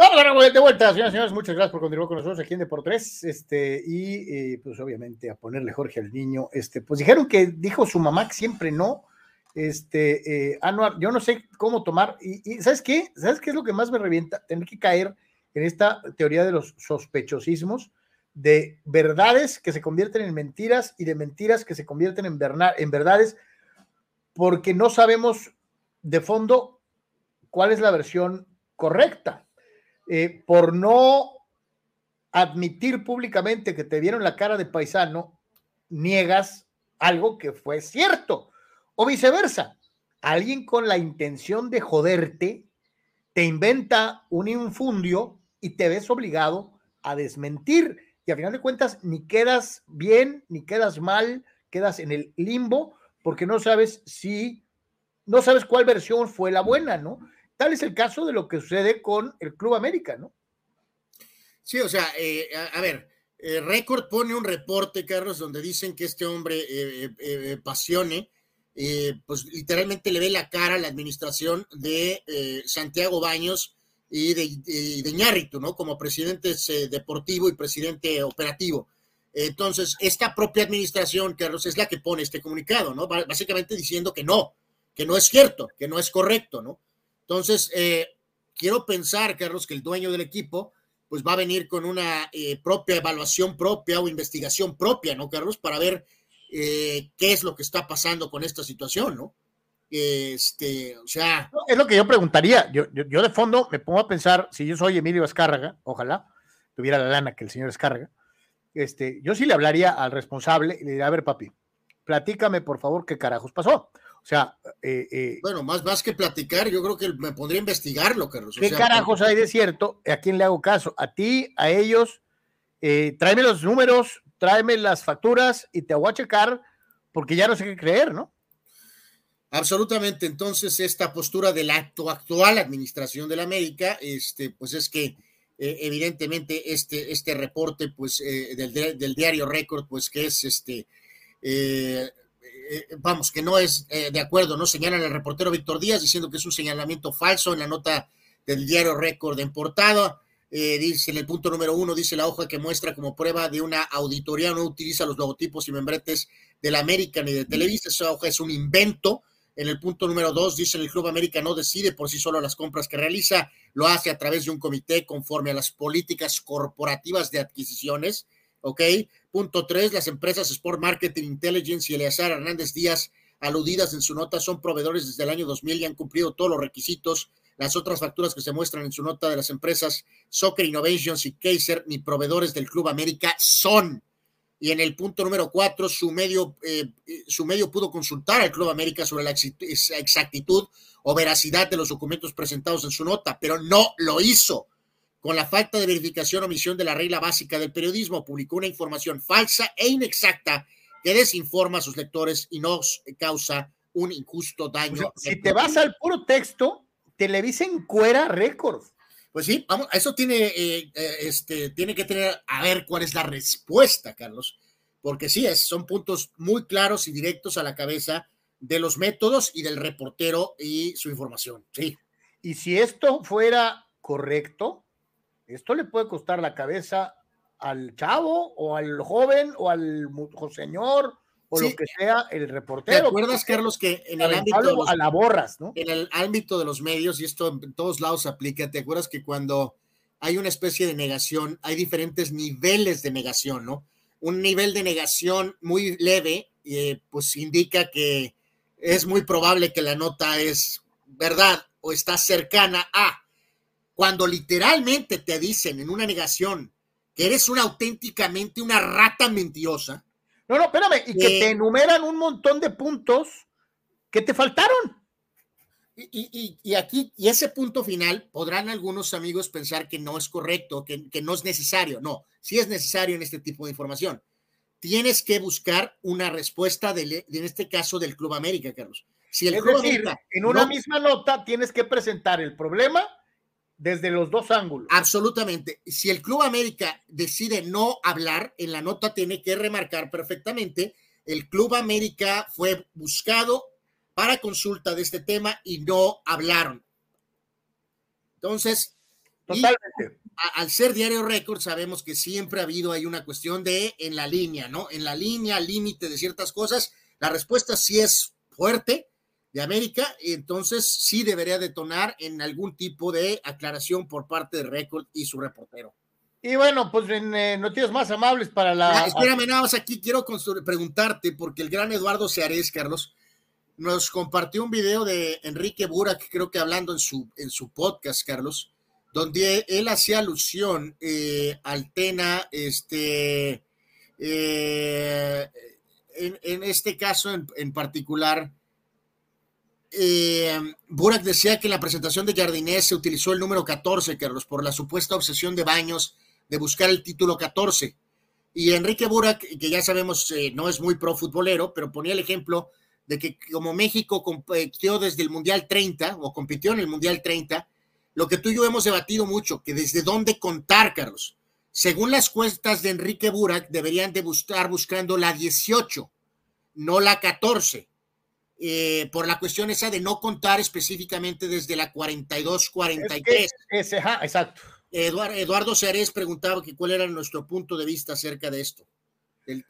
De vuelta, señoras y señores. Muchas gracias por continuar con nosotros aquí en Deportes. Este, y eh, pues obviamente a ponerle Jorge al niño. Este, pues dijeron que dijo su mamá que siempre no. Este, eh, Anuar, yo no sé cómo tomar. Y, ¿sabes qué? ¿Sabes qué es lo que más me revienta? Tener que caer en esta teoría de los sospechosismos, de verdades que se convierten en mentiras y de mentiras que se convierten en, en verdades, porque no sabemos de fondo, ¿cuál es la versión correcta? Eh, por no admitir públicamente que te vieron la cara de paisano, niegas algo que fue cierto. O viceversa, alguien con la intención de joderte te inventa un infundio y te ves obligado a desmentir. Y a final de cuentas, ni quedas bien, ni quedas mal, quedas en el limbo, porque no sabes si, no sabes cuál versión fue la buena, ¿no? Tal es el caso de lo que sucede con el Club América, ¿no? Sí, o sea, eh, a, ver, eh, Record pone un reporte, Carlos, donde dicen que este hombre, eh, Pasione, pues literalmente le ve la cara a la administración de Santiago Baños y de, Ñarritu, ¿no? Como presidente deportivo y presidente operativo. Entonces, esta propia administración, Carlos, es la que pone este comunicado, ¿no? Básicamente diciendo que no, que no es cierto, que no es correcto, ¿no? Entonces, quiero pensar, Carlos, que el dueño del equipo, pues va a venir con una eh, propia evaluación propia o investigación propia, ¿no, Carlos? Para ver eh, qué es lo que está pasando con esta situación, ¿no? Este, o sea. Es lo que yo preguntaría. Yo, yo, de fondo me pongo a pensar, si yo soy Emilio Escárraga, ojalá tuviera la lana que el señor Escárraga, este, yo sí le hablaría al responsable y le diría, a ver, papi, platícame por favor qué carajos pasó. O sea, eh, eh, bueno, más, más que platicar, yo creo que me podría investigarlo, Carlos. ¿Qué carajos hay de cierto? ¿A quién le hago caso? ¿A ti? ¿A ellos? Eh, tráeme los números, tráeme las facturas y te voy a checar porque ya no sé qué creer, ¿no? Absolutamente. Entonces, esta postura de la actual administración de la América, este, pues es que evidentemente este, este reporte, pues, del, del, diario Record, pues que es este eh, vamos, que no es eh, de acuerdo, ¿no? Señalan el reportero Víctor Díaz diciendo que es un señalamiento falso en la nota del diario Récord en portada. Eh, dice en el punto número uno, dice la hoja que muestra como prueba de una auditoría, no utiliza los logotipos y membretes de la América ni de Televisa, esa hoja es un invento. En el punto número dos, dice el Club América no decide por sí solo las compras que realiza, lo hace a través de un comité conforme a las políticas corporativas de adquisiciones, ¿ok? Punto tres, las empresas Sport Marketing Intelligence y Eleazar Hernández Díaz, aludidas en su nota, son proveedores desde el año 2000 y han cumplido todos los requisitos. Las otras facturas que se muestran en su nota de las empresas Soccer Innovations y Kaiser, ni proveedores del Club América, son. Y en el punto número cuatro, su medio, eh, su medio pudo consultar al Club América sobre la exactitud o veracidad de los documentos presentados en su nota, pero no lo hizo con la falta de verificación o omisión de la regla básica del periodismo, publicó una información falsa e inexacta que desinforma a sus lectores y nos causa un injusto daño. si te vas al puro texto, Televisa encuera récords. Pues sí, vamos, eso tiene, eh, eh, este, tiene que tener, a ver cuál es la respuesta, Carlos, porque sí, es, son puntos muy claros y directos a la cabeza de los métodos y del reportero y su información, sí. Y si esto fuera correcto, esto le puede costar la cabeza al chavo o al joven o al señor o lo que sea el reportero. ¿Te acuerdas, Carlos, que en el ámbito de los, a la borras, ¿no? En el ámbito de los medios, y esto en todos lados aplica, ¿te acuerdas que cuando hay una especie de negación, hay diferentes niveles de negación, ¿no? Un nivel de negación muy leve, eh, pues indica que es muy probable que la nota es verdad o está cercana a cuando literalmente te dicen en una negación que eres una auténticamente una rata mentirosa. No, no, espérame, y que te eh, enumeran un montón de puntos que te faltaron. Y, aquí, y ese punto final, podrán algunos amigos pensar que no es correcto, que, no es necesario. No, sí es necesario en este tipo de información. Tienes que buscar una respuesta, de, en este caso, del Club América, Carlos. Si el Club América en una misma nota tienes que presentar el problema desde los dos ángulos. Absolutamente. Si el Club América decide no hablar, en la nota tiene que remarcar perfectamente, el Club América fue buscado para consulta de este tema y no hablaron. Entonces, al ser Diario Récord, sabemos que siempre ha habido ahí una cuestión de en la línea, ¿no? En la línea, límite de ciertas cosas. La respuesta sí es fuerte, de América, y entonces sí debería detonar en algún tipo de aclaración por parte de Record y su reportero. Y bueno, pues en eh, noticias más amables para la. espérame, nada más aquí quiero preguntarte, porque el gran Eduardo Seares, Carlos, nos compartió un video de Enrique Burak, creo que hablando en su, en su podcast, Carlos, donde él hacía alusión eh, al Tena, este, eh, en, este caso en, particular, eh, Burak decía que en la presentación de Jardinés se utilizó el número 14, Carlos, por la supuesta obsesión de Baños de buscar el título 14. Y Enrique Burak, que ya sabemos no es muy pro futbolero, pero ponía el ejemplo de que como México compitió desde el Mundial 30 o compitió en el Mundial 30, lo que tú y yo hemos debatido mucho, que desde dónde contar, Carlos. Según las cuentas de Enrique Burak, deberían de estar buscando la 18, no la 14, eh, por la cuestión esa de no contar específicamente desde la 42-43. exacto. Eduardo, Eduardo preguntaba que cuál era nuestro punto de vista acerca de esto.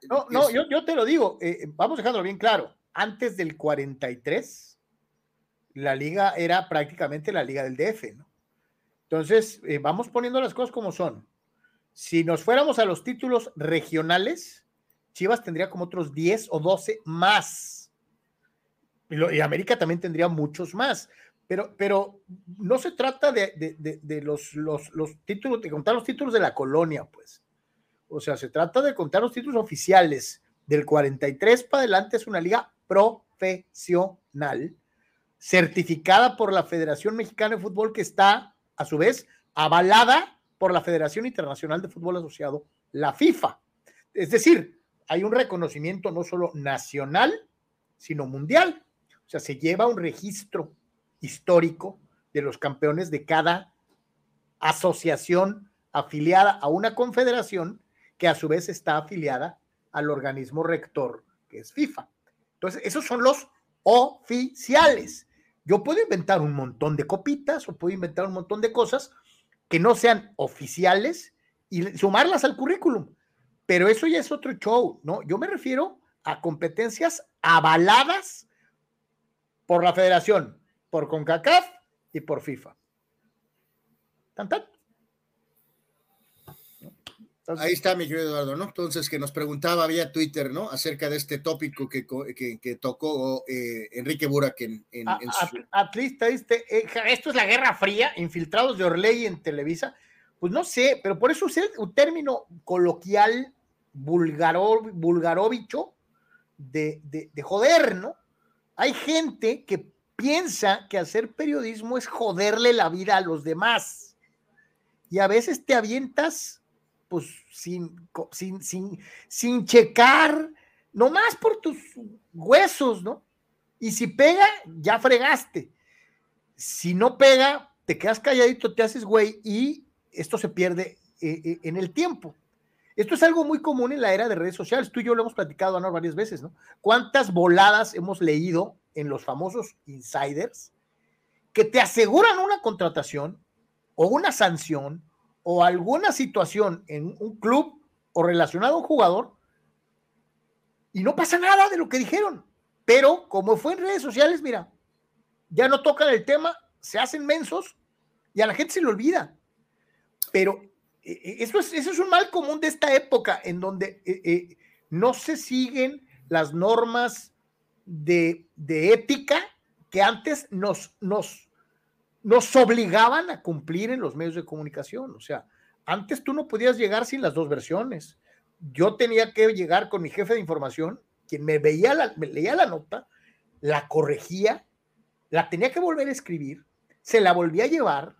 no, no, yo, yo, te lo digo, eh, vamos dejándolo bien claro antes del 43, la liga era prácticamente la liga del DF, ¿no? Entonces, eh, vamos poniendo las cosas como son. Si nos fuéramos a los títulos regionales, Chivas tendría como otros 10 o 12 más. Y, América también tendría muchos más. Pero, pero no se trata de, de los, los, los, títulos, de contar los títulos de la colonia, pues. O sea, se trata de contar los títulos oficiales. Del 43 para adelante es una liga profesional certificada por la Federación Mexicana de Fútbol que está, a su vez, avalada por la Federación Internacional de Fútbol Asociado, la FIFA. Es decir, hay un reconocimiento no solo nacional, sino mundial. O sea, se lleva un registro histórico de los campeones de cada asociación afiliada a una confederación que a su vez está afiliada al organismo rector que es FIFA. Entonces, esos son los oficiales. Yo puedo inventar un montón de copitas o puedo inventar un montón de cosas que no sean oficiales y sumarlas al currículum. Pero eso ya es otro show, ¿no? Yo me refiero a competencias avaladas por la federación, por CONCACAF y por FIFA. ¿Tan, Ahí está mi querido Eduardo, ¿no? Entonces, que nos preguntaba vía Twitter, ¿no? Acerca de este tópico que, que, tocó eh, Enrique Burak en, en, su... Atlista, este, esto es la Guerra Fría, infiltrados de Orley en Televisa. Pues no sé, pero por eso es un término coloquial vulgaro, vulgarovicho de, de, de joder, ¿no? Hay gente que piensa que hacer periodismo es joderle la vida a los demás. Y a veces te avientas pues sin, sin, sin, sin checar, nomás por tus huesos, ¿no? Y si pega, ya fregaste. Si no pega, te quedas calladito, te haces güey y esto se pierde eh, eh, en el tiempo. Esto es algo muy común en la era de redes sociales. Tú y yo lo hemos platicado, varias veces, ¿no? ¿Cuántas voladas hemos leído en los famosos insiders que te aseguran una contratación o una sanción o alguna situación en un club o relacionado a un jugador y no pasa nada de lo que dijeron. Pero como fue en redes sociales, mira, ya no tocan el tema, se hacen mensos y a la gente se le olvida. Pero eso es, eso es un mal común de esta época en donde eh, no se siguen las normas de, de ética que antes nos, nos, nos obligaban a cumplir en los medios de comunicación. O sea, antes tú no podías llegar sin las dos versiones. Yo tenía que llegar con mi jefe de información, quien me veía la, me leía la nota, la corregía, la tenía que volver a escribir, se la volvía a llevar,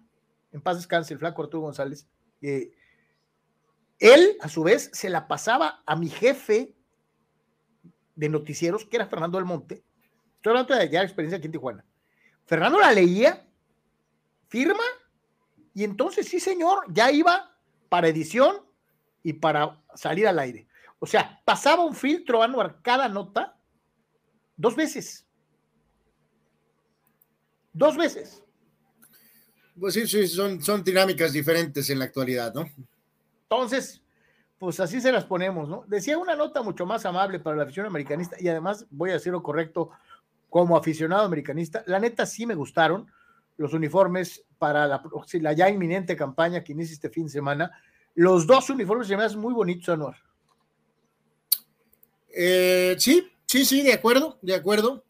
en paz descanse el flaco Arturo González. Eh, él, a su vez, se la pasaba a mi jefe de noticieros, que era Fernando del Monte. Estoy hablando de ya experiencia aquí en Tijuana. Fernando la leía firma y entonces sí, señor, ya iba para edición y para salir al aire. O sea, pasaba un filtro Anuar cada nota dos veces. Dos veces. Pues sí, sí, son, son dinámicas diferentes en la actualidad, ¿no? Entonces, pues así se las ponemos, ¿no? Decía una nota mucho más amable para la afición americanista y además voy a decir lo correcto como aficionado americanista. La neta sí me gustaron los uniformes para la, la, ya inminente campaña que inicia este fin de semana. Los dos uniformes se me hacen muy bonitos, Anuar. Eh, sí, sí, sí, de acuerdo, de acuerdo.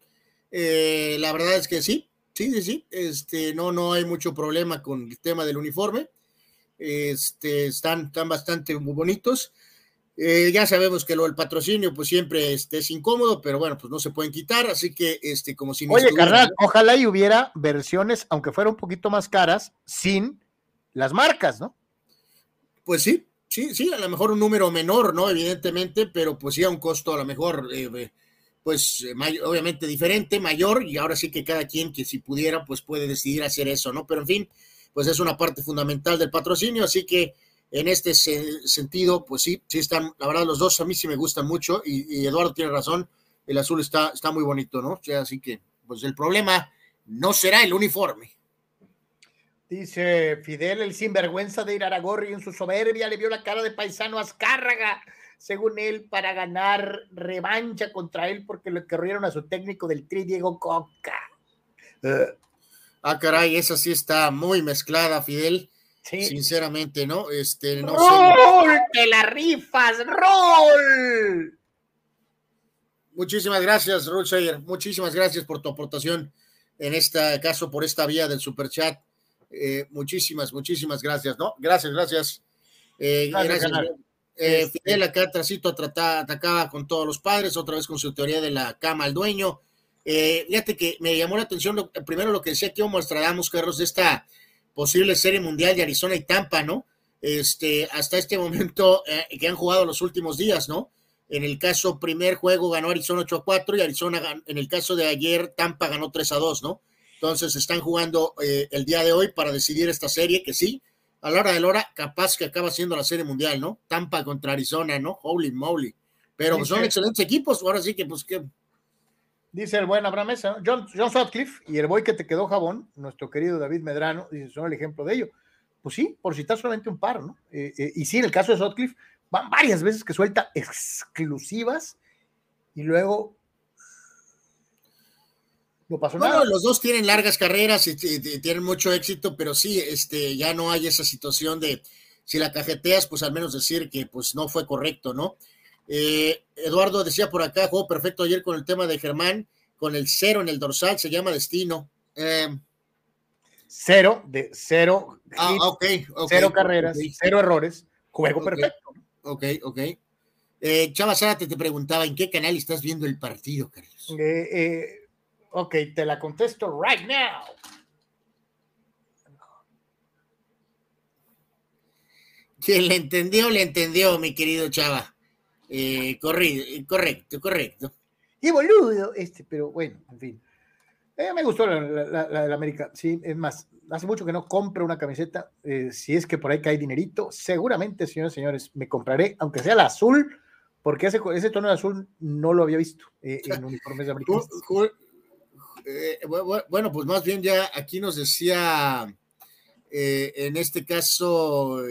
Eh, la verdad es que sí, sí, sí, sí. Este, no, no hay mucho problema con el tema del uniforme. Este, están, están bastante muy bonitos. Eh, ya sabemos que lo del patrocinio, pues siempre este, es incómodo, pero bueno, pues no se pueden quitar, así que, este, como si. Oye, carnal, ojalá y hubiera versiones, aunque fuera un poquito más caras, sin las marcas, ¿no? Pues sí, sí, sí, a lo mejor un número menor, ¿no? Evidentemente, pero pues sí a un costo a lo mejor, eh, pues obviamente diferente, mayor, y ahora sí que cada quien que si pudiera, pues puede decidir hacer eso, ¿no? Pero en fin, pues es una parte fundamental del patrocinio, así que en este sentido, pues sí, sí están, la verdad, los dos a mí sí me gustan mucho y, Eduardo tiene razón, el azul está, está muy bonito, ¿no? O sea, así que, pues el problema no será el uniforme. Dice Fidel, el sinvergüenza de Iraragorri en su soberbia le vio la cara de paisano Azcárraga, según él, para ganar revancha contra él porque le corrieron a su técnico del tri, Diego Coca. Ah, caray, esa sí está muy mezclada, Fidel. Sinceramente, ¿no? Este, no ¡Rol! ¡Te la rifas! ¡Rol! Muchísimas gracias, Sayer. Muchísimas gracias por tu aportación en este caso, por esta vía del superchat. Eh, muchísimas, muchísimas gracias, ¿no? Gracias, gracias. Eh, gracias. Eh, este Fidel acá tracito atacaba con todos los padres, otra vez con su teoría de la cama al dueño. fíjate que me llamó la atención primero lo que decía que Mostradamus, Carlos, de esta posible serie mundial de Arizona y Tampa, ¿no? Este, hasta este momento eh, que han jugado los últimos días, ¿no? En el caso primer juego ganó Arizona 8 a 4 y Arizona, en el caso de ayer, Tampa ganó 3 a 2, ¿no? Entonces están jugando eh, el día de hoy para decidir esta serie, que sí, a la hora de la hora, capaz que acaba siendo la serie mundial, ¿no? Tampa contra Arizona, ¿no? Holy moly. Pero son excelentes equipos, ahora sí que, pues, que Dice el buen Abraham Mesa, John, John Sutcliffe y el boy que te quedó jabón, nuestro querido David Medrano, dice, son el ejemplo de ello. Pues sí, por citar solamente un par, ¿no? Eh, eh, y sí, en el caso de Sutcliffe, van varias veces que suelta exclusivas y luego no pasó nada. los dos tienen largas carreras y, tienen mucho éxito, pero sí, este, ya no hay esa situación de si la cajeteas, pues al menos decir que pues no fue correcto, ¿no? Eh, Eduardo decía por acá, jugó perfecto ayer con el tema de Germán, con el cero en el dorsal, se llama destino. Eh, cero, de cero. Ah, cero carreras, cero errores, juego perfecto. Ok, ok. Eh, Chava Zárate te preguntaba, ¿en qué canal estás viendo el partido, Carlos? Ok, te la contesto right now. Quien le entendió, le entendió, mi querido Chava. Eh, correcto, correcto. Y boludo, este, pero bueno, en fin. Eh, me gustó la, la, de América, sí, es más, hace mucho que no compro una camiseta, eh, si es que por ahí cae dinerito, seguramente, señores y señores, me compraré, aunque sea la azul, porque ese, ese tono de azul no lo había visto en uniformes de América. bueno, pues más bien ya aquí nos decía, en este caso,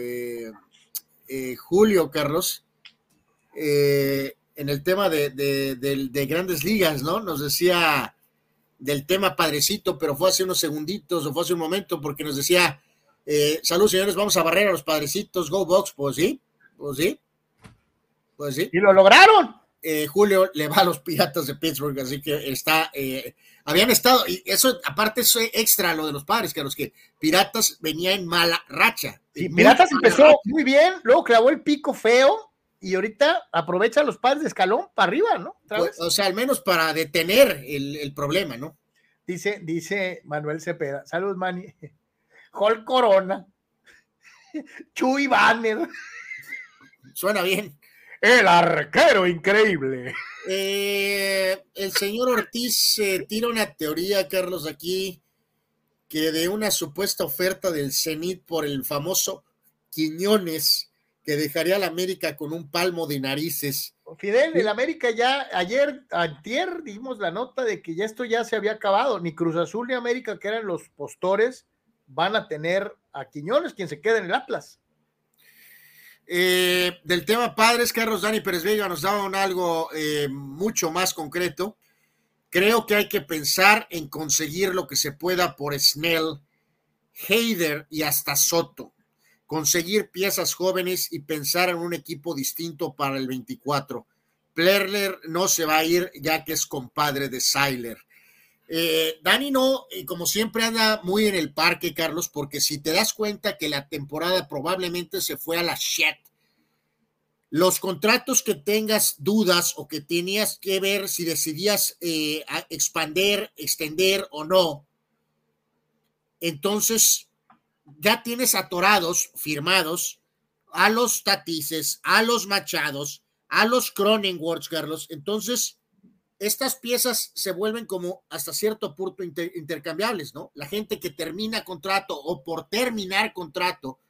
Julio Carlos, eh, en el tema de, grandes ligas, ¿no? Nos decía del tema padrecito, pero fue hace unos segunditos o fue hace un momento porque nos decía, eh, salud señores, vamos a barrer a los padrecitos, go box, pues sí, pues sí, pues sí. Y lo lograron. Eh, Julio le va a los piratas de Pittsburgh, así que está, habían estado, y eso aparte es extra lo de los padres, que a los que Piratas venía en mala racha. Sí, Piratas empezó muy bien, luego clavó el pico feo, y ahorita aprovecha los padres de escalón para arriba, ¿no? Pues, o sea, al menos para detener el, problema, ¿no? Dice, dice Manuel Cepeda, salud, Manny. Hall Corona, Chuy Banner. Suena bien. El arquero increíble. Eh, el señor Ortiz eh, tira una teoría, Carlos, aquí, que de una supuesta oferta del CENIT por el famoso Quiñones que dejaría a la América con un palmo de narices. Fidel, el América ya ayer, ayer dimos la nota de que ya esto ya se había acabado, ni Cruz Azul ni América, que eran los postores, van a tener a Quiñones, quien se queda en el Atlas. Eh, del tema padres, Carlos Dani Pérez Vega nos daban algo eh, mucho más concreto. Creo que hay que pensar en conseguir lo que se pueda por Snell, Heider y hasta Soto conseguir piezas jóvenes y pensar en un equipo distinto para el 24. Plerler no se va a ir ya que es compadre de Seiler. Eh, Dani no, como siempre anda muy en el parque, Carlos, porque si te das cuenta que la temporada probablemente se fue a la shit, los contratos que tengas dudas o que tenías que ver si decidías eh, expander, extender o no, entonces ya tienes atorados, firmados, a los Tatices, a los Machados, a los Cronenworth, Carlos. Entonces, estas piezas se vuelven como hasta cierto punto intercambiables, ¿no? La gente que termina contrato o por terminar contrato,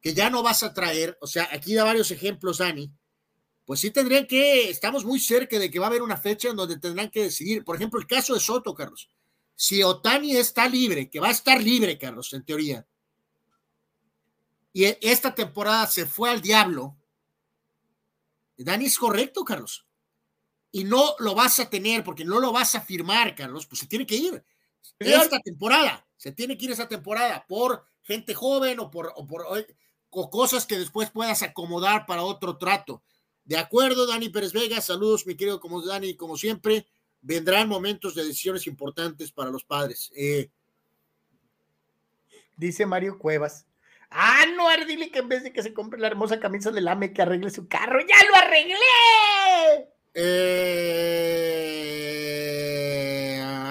que ya no vas a traer, o sea, aquí da varios ejemplos, Dani, pues sí tendrían que, estamos muy cerca de que va a haber una fecha en donde tendrán que decidir. Por ejemplo, el caso de Soto, Carlos. Si Otani está libre, que va a estar libre, Carlos, en teoría, y esta temporada se fue al diablo, Dani es correcto, Carlos y no lo vas a tener porque no lo vas a firmar, Carlos, pues se tiene que ir. Esta temporada, se tiene que ir esa temporada por gente joven o por, o por cosas que después puedas acomodar para otro trato. De acuerdo, Dani Pérez Vega, saludos, mi querido como Dani, como siempre, vendrán momentos de decisiones importantes para los padres. Eh, Dice Mario Cuevas. Ah, no, dile que en vez de que se compre la hermosa camisa de lame, que arregle su carro. ¡Ya lo arreglé! Eh,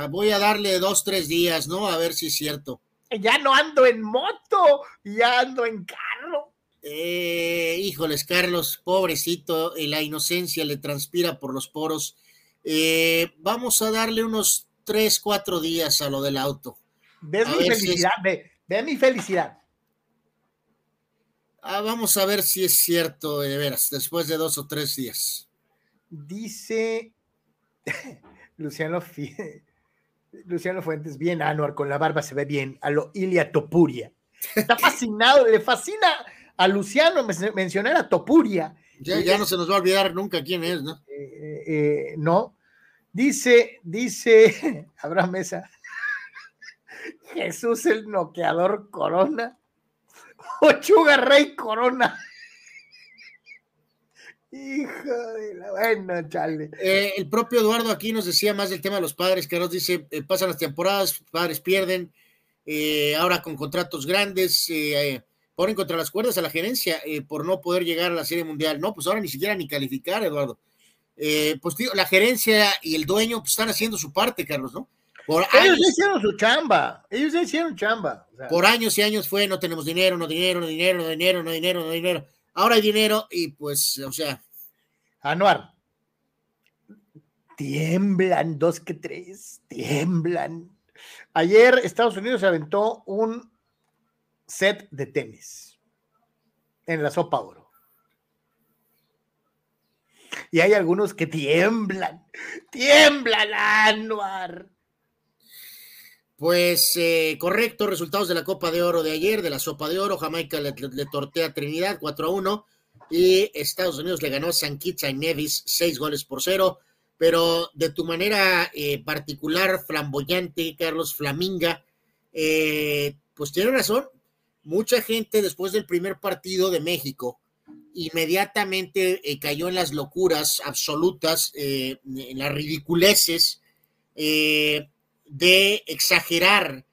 voy a darle dos, tres días, ¿no? A ver si es cierto. Ya no ando en moto, ya ando en carro. Eh, híjoles, Carlos, pobrecito, la inocencia le transpira por los poros. Eh, vamos a darle unos tres, cuatro días a lo del auto. Ve mi felicidad, ve, mi felicidad. Ah, vamos a ver si es cierto, de veras, después de dos o tres días. Dice Luciano, Luciano Fuentes, bien Anuar, con la barba se ve bien, a lo Ilia Topuria. Está fascinado, le fascina a Luciano mencionar a Topuria. Ya, no se nos va a olvidar nunca quién es, ¿no? Eh, eh, no. Dice, dice Abraham Mesa, Jesús el noqueador Corona, Ochuga Rey Corona. Hijo de la buena, chale. Eh, el propio Eduardo aquí nos decía más del tema de los padres, que nos dice, eh, pasan las temporadas, padres pierden, eh, ahora con contratos grandes, ponen contra las cuerdas a la gerencia por no poder llegar a la Serie Mundial. No, pues ahora ni siquiera ni calificar, Eduardo. pues tío, la gerencia y el dueño pues, están haciendo su parte, Carlos, ¿no? Por ellos ya hicieron su chamba, ellos ya hicieron chamba. por años y años fue, no tenemos dinero, no dinero, no dinero, no dinero, no dinero, no dinero ahora hay dinero y pues, o sea. Anuar. Tiemblan, dos que tres, tiemblan. Ayer Estados Unidos se aventó un set de tenis en la sopa oro. Y hay algunos que tiemblan, tiemblan, Anuar. Pues eh, correcto, resultados de la Copa de Oro de ayer, de la Sopa de Oro. Jamaica le, tortea a Trinidad 4 a 1 y Estados Unidos le ganó a San Kitts y Nevis 6 goles por 0. Pero de tu manera eh, particular, flamboyante, Carlos Flaminga, eh, pues tiene razón. Mucha gente después del primer partido de México inmediatamente cayó en las locuras absolutas, en las ridiculeces. Eh, de exagerar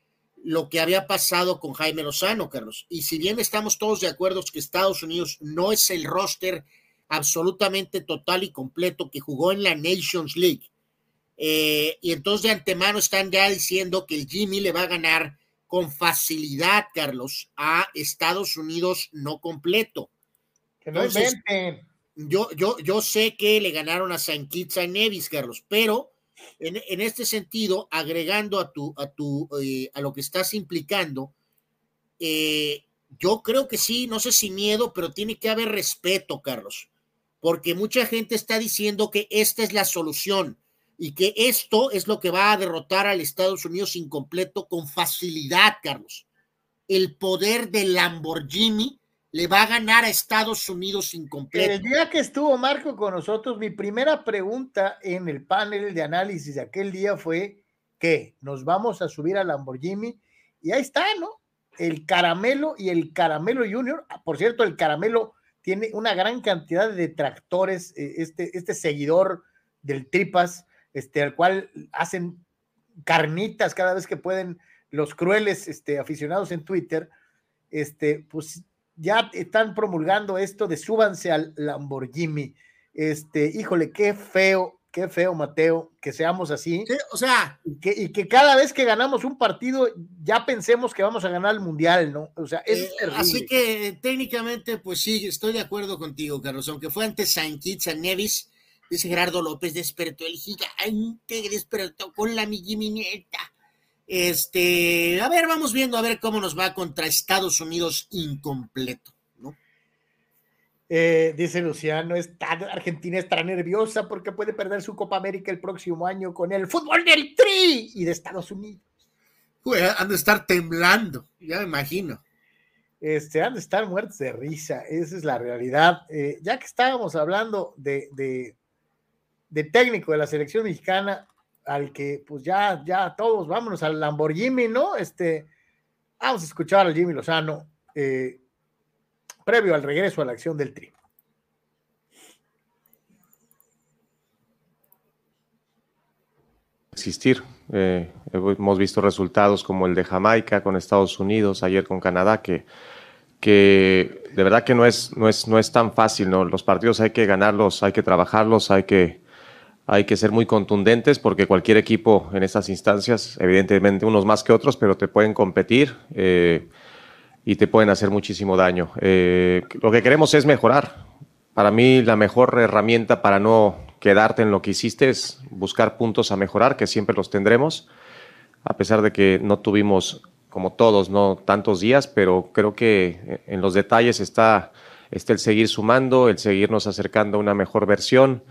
lo que había pasado con Jaime Lozano, Carlos. Y si bien estamos todos de acuerdo que Estados Unidos no es el roster absolutamente total y completo que jugó en la Nations League, eh, y entonces de antemano están ya diciendo que el Jimmy le va a ganar con facilidad, Carlos, a Estados Unidos no completo. Que no yo, yo, yo sé que le ganaron a San Kitts a Nevis, Carlos, pero en, este sentido, agregando a, tu, a, tu, eh, a lo que estás implicando, eh, yo creo que sí, no sé si miedo, pero tiene que haber respeto, Carlos, porque mucha gente está diciendo que esta es la solución y que esto es lo que va a derrotar al Estados Unidos incompleto con facilidad, Carlos. El poder del Lamborghini le va a ganar a Estados Unidos incompleto. El día que estuvo Marco con nosotros, mi primera pregunta en el panel de análisis de aquel día fue que nos vamos a subir al Lamborghini y ahí está, ¿no? El Caramelo y el Caramelo Junior. Ah, por cierto, el Caramelo tiene una gran cantidad de detractores, eh, este, este seguidor del Tripas, este, al cual hacen carnitas cada vez que pueden los crueles este, aficionados en Twitter, este, pues ya están promulgando esto de súbanse al Lamborghini. Este, híjole, qué feo, qué feo, Mateo, que seamos así. o sea. Y que, y que, cada vez que ganamos un partido ya pensemos que vamos a ganar el mundial, ¿no? O sea, es eh, Así que técnicamente, pues sí, estoy de acuerdo contigo, Carlos, aunque fue antes San Kitts, San Nevis, dice Gerardo López, despertó el gigante, despertó con la nieta. Este, a ver, vamos viendo a ver cómo nos va contra Estados Unidos incompleto, ¿no? Eh, dice Luciano, está, Argentina está nerviosa porque puede perder su Copa América el próximo año con el fútbol del Tri y de Estados Unidos. han de estar temblando, ya me imagino. Este, han de estar muertos de risa, esa es la realidad. Eh, ya que estábamos hablando de, de, de técnico de la selección mexicana, al que pues ya, ya todos, vámonos al Lamborghini, ¿no? Este, vamos a escuchar al Jimmy Lozano eh, previo al regreso a la acción del tri. Existir. Eh, hemos visto resultados como el de Jamaica con Estados Unidos, ayer con Canadá, que, que de verdad que no es, no, es, no es tan fácil, ¿no? Los partidos hay que ganarlos, hay que trabajarlos, hay que, hay que ser muy contundentes porque cualquier equipo en estas instancias, evidentemente unos más que otros, pero te pueden competir eh, y te pueden hacer muchísimo daño. Eh, lo que queremos es mejorar. Para mí la mejor herramienta para no quedarte en lo que hiciste es buscar puntos a mejorar, que siempre los tendremos, a pesar de que no tuvimos, como todos, no tantos días, pero creo que en los detalles está, está el seguir sumando, el seguirnos acercando a una mejor versión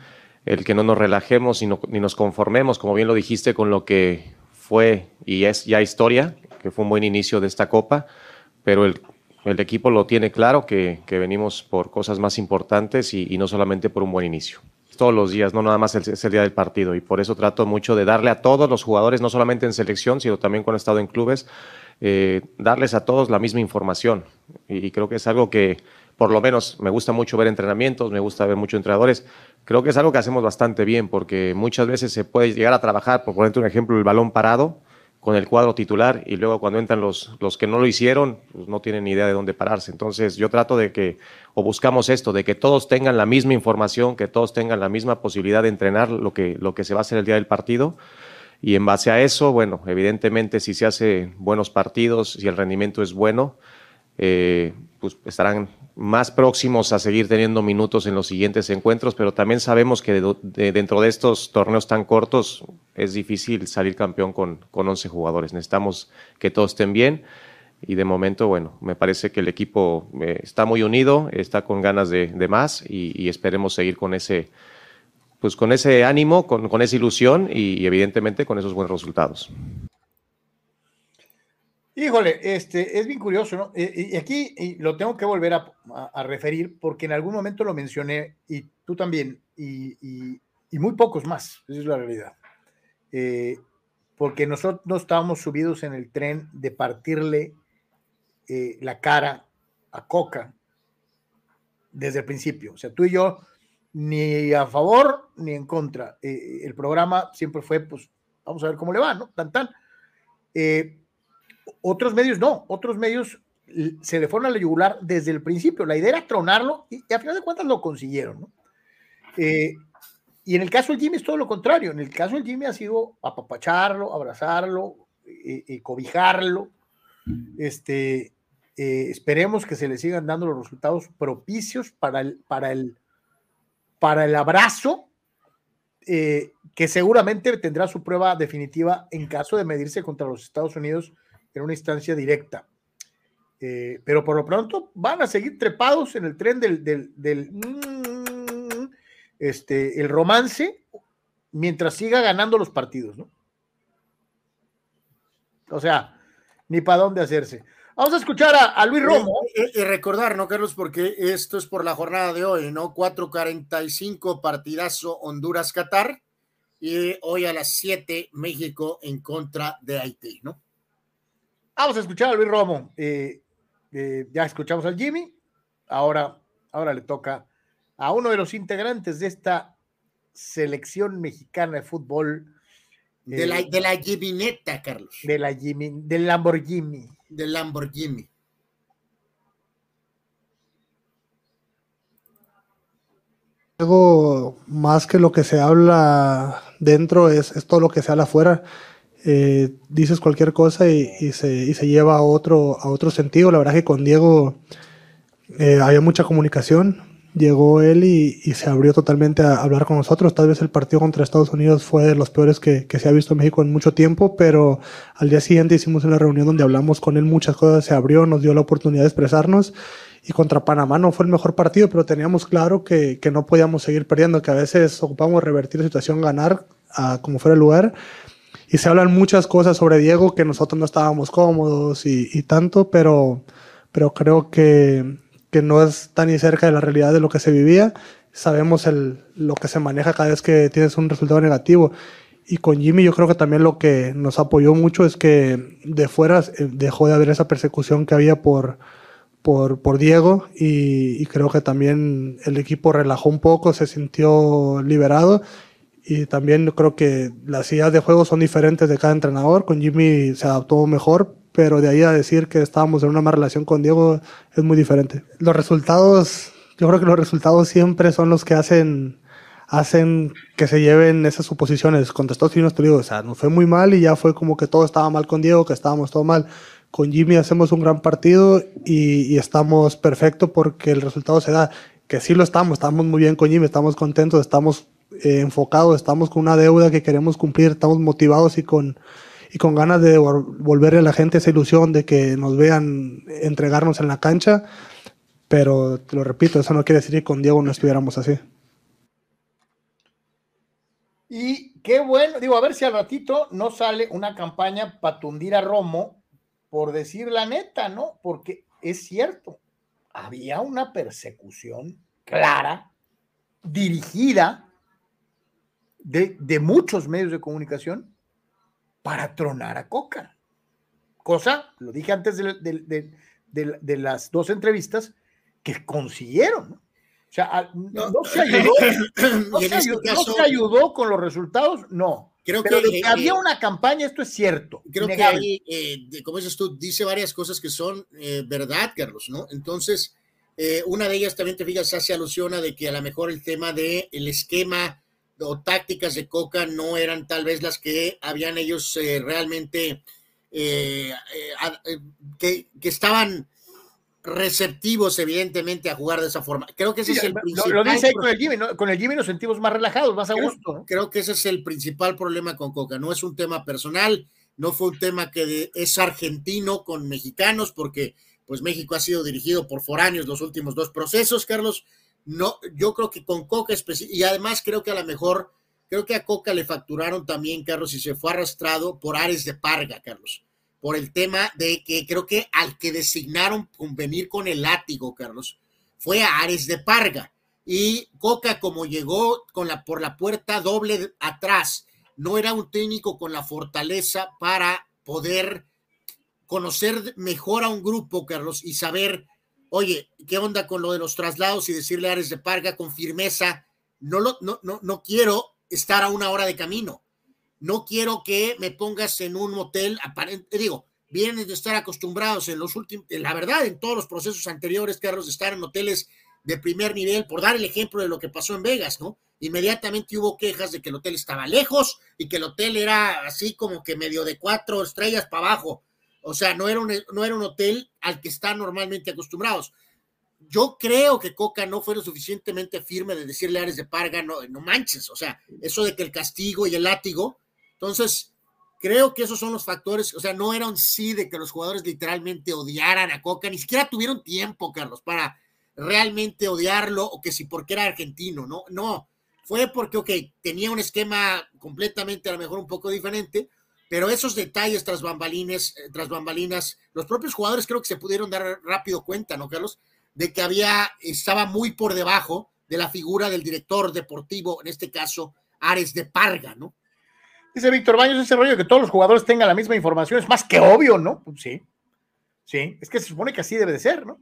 el que no nos relajemos y ni nos conformemos, como bien lo dijiste, con lo que fue y es ya historia, que fue un buen inicio de esta Copa, pero el, equipo lo tiene claro que, venimos por cosas más importantes y, no solamente por un buen inicio. Todos los días, no nada más el, es el día del partido, y por eso trato mucho de darle a todos los jugadores, no solamente en selección, sino también cuando he estado en clubes, eh, darles a todos la misma información. y creo que es algo que, por lo menos me gusta mucho ver entrenamientos, me gusta ver muchos entrenadores. Creo que es algo que hacemos bastante bien porque muchas veces se puede llegar a trabajar, por ponerte un ejemplo, el balón parado con el cuadro titular y luego cuando entran los, los que no lo hicieron, pues no tienen ni idea de dónde pararse. Entonces yo trato de que, o buscamos esto, de que todos tengan la misma información, que todos tengan la misma posibilidad de entrenar lo que, lo que se va a hacer el día del partido. Y en base a eso, bueno, evidentemente si se hace buenos partidos, si el rendimiento es bueno, eh, pues estarán más próximos a seguir teniendo minutos en los siguientes encuentros, pero también sabemos que dentro de estos torneos tan cortos es difícil salir campeón con, con 11 jugadores. Necesitamos que todos estén bien y de momento, bueno, me parece que el equipo eh, está muy unido, está con ganas de, más y, esperemos seguir con ese, pues con ese ánimo, con, con esa ilusión y evidentemente con esos buenos resultados. Híjole, este, es bien curioso, ¿no? Y, aquí lo tengo que volver a, referir porque en algún momento lo mencioné y tú también, y, muy pocos más, esa es la realidad. Eh, porque nosotros no estábamos subidos en el tren de partirle eh, la cara a Coca desde el principio. O sea, tú y yo ni a favor ni en contra. Eh, el programa siempre fue, pues, vamos a ver cómo le va, ¿no? Tan, tan. Otros medios no, otros medios se le fueron a la yugular desde el principio. La idea era tronarlo y, a final de cuentas lo consiguieron. ¿no? Eh, y en el caso del Jimmy es todo lo contrario. En el caso del Jimmy ha sido apapacharlo, abrazarlo, eh, eh, cobijarlo. Este, esperemos que se le sigan dando los resultados propicios para el, para el, para el abrazo, que seguramente tendrá su prueba definitiva en caso de medirse contra los Estados Unidos en una instancia directa. Eh, pero por lo pronto van a seguir trepados en el tren del, mm, este, el romance mientras siga ganando los partidos, ¿no? O sea, ni para dónde hacerse. Vamos a escuchar a, Luis Romo. Y, recordar, ¿no, Carlos? Porque esto es por la jornada de hoy, ¿no? 4.45 partidazo Honduras-Qatar y hoy a las 7 México en contra de Haití, ¿no? Vamos a escuchar a Luis Romo. Eh, eh, ya escuchamos al Jimmy. Ahora, ahora le toca a uno de los integrantes de esta selección mexicana de fútbol De la, de la Gimineta, Carlos. De la Jimmy, del Lamborghini. Del Lamborghini. Algo más que lo que se habla dentro es, es todo lo que se habla afuera. Eh, dices cualquier cosa y, se, lleva a otro, a otro sentido. La verdad que con Diego eh, había mucha comunicación. Llegó él y, se abrió totalmente a hablar con nosotros. Tal vez el partido contra Estados Unidos fue de los peores que, se ha visto en México en mucho tiempo, pero al día siguiente hicimos una reunión donde hablamos con él muchas cosas, se abrió, nos dio la oportunidad de expresarnos y contra Panamá no fue el mejor partido, pero teníamos claro que, no podíamos seguir perdiendo, que a veces ocupamos revertir la situación, ganar como fuera el lugar. Y se hablan muchas cosas sobre Diego que nosotros no estábamos cómodos y, y tanto, pero, pero creo que, que no es tan ni cerca de la realidad de lo que se vivía. Sabemos el, lo que se maneja cada vez que tienes un resultado negativo. Y con Jimmy yo creo que también lo que nos apoyó mucho es que de fuera eh, dejó de haber esa persecución que había por, por, por Diego y, y, creo que también el equipo relajó un poco, se sintió liberado y también creo que las ideas de juego son diferentes de cada entrenador. Con Jimmy se adaptó mejor, pero de ahí a decir que estábamos en una mala relación con Diego es muy diferente. Los resultados, yo creo que los resultados siempre son los que hacen hacen que se lleven esas suposiciones. Contra Estados Unidos te digo, o sea, nos fue muy mal y ya fue como que todo estaba mal con Diego, que estábamos todo mal con Jimmy hacemos un gran partido y, y estamos perfecto porque el resultado se da. Que sí lo estamos, estamos muy bien con Jimmy, estamos contentos, estamos eh, estamos con una deuda que queremos cumplir, estamos motivados y con, y con ganas de volverle a la gente esa ilusión de que nos vean entregarnos en la cancha. Pero te lo repito, eso no quiere decir que con Diego no estuviéramos así. Y qué bueno, digo, a ver si al ratito no sale una campaña para tundir a Romo por decir la neta, ¿no? Porque es cierto, había una persecución clara, dirigida de, de, muchos medios de comunicación para tronar a Coca. Cosa, lo dije antes de, de, de las dos entrevistas, que consiguieron, ¿no? O sea, no, no se ayudó, no, se este ayudó, caso, no se ayudó con los resultados, no. Creo Pero que, de que había eh, una campaña, esto es cierto. Creo innegable. que ahí, eh, como dices tú, dice varias cosas que son eh, verdad, Carlos, ¿no? Entonces, eh, una de ellas también te fijas, hace alusión a de que a lo mejor el tema del el esquema o tácticas de Coca no eran tal vez las que habían ellos eh, realmente, que, que estaban receptivos, evidentemente, a jugar de esa forma. Creo que ese Sí, es el lo, principal. lo dice ahí con el Jimmy, ¿no? Con el Jimmy nos sentimos más relajados, más a gusto. ¿no? Creo que ese es el principal problema con Coca. No es un tema personal, no fue un tema que de- es argentino con mexicanos, porque pues México ha sido dirigido por foráneos los últimos dos procesos, Carlos. No, yo creo que con Coca y además creo que a lo mejor, creo que a Coca le facturaron también, Carlos, y se fue arrastrado por Ares de Parga, Carlos, por el tema de que creo que al que designaron con venir con el látigo, Carlos, fue a Ares de Parga. Y Coca, como llegó con la, por la puerta doble atrás, no era un técnico con la fortaleza para poder conocer mejor a un grupo, Carlos, y saber, oye, ¿qué onda con lo de los traslados y decirle a Ares de Parga con firmeza, no, lo, no, no, no quiero estar a una hora de camino, no quiero que me pongas en un motel, aparente, digo, vienen de estar acostumbrados en los últimos, la verdad, en todos los procesos anteriores, Carlos, de estar en hoteles de primer nivel, por dar el ejemplo de lo que pasó en Vegas, ¿no? Inmediatamente hubo quejas de que el hotel estaba lejos y que el hotel era así como que medio de cuatro estrellas para abajo. O sea, no era un, no era un hotel al que están normalmente acostumbrados. Yo creo que Coca no fue lo suficientemente firme de decirle a Ares de Parga, no, no manches, o sea, eso de que el castigo y el látigo. Entonces, creo que esos son los factores, o sea, no era un sí de que los jugadores literalmente odiaran a Coca, ni siquiera tuvieron tiempo, Carlos, para realmente odiarlo o que si porque era argentino, no, no, fue porque, ok, tenía un esquema completamente a lo mejor un poco diferente, pero esos detalles tras bambalinas, eh, tras bambalinas, los propios jugadores creo que se pudieron dar rápido cuenta, ¿no, Carlos? De que había, estaba muy por debajo de la figura del director deportivo, en este caso, Ares de Parga, ¿no? Dice Víctor Baños, ese rollo de que todos los jugadores tengan la misma información es más que obvio, ¿no? Pues sí, sí, es que se supone que así debe de ser, ¿no?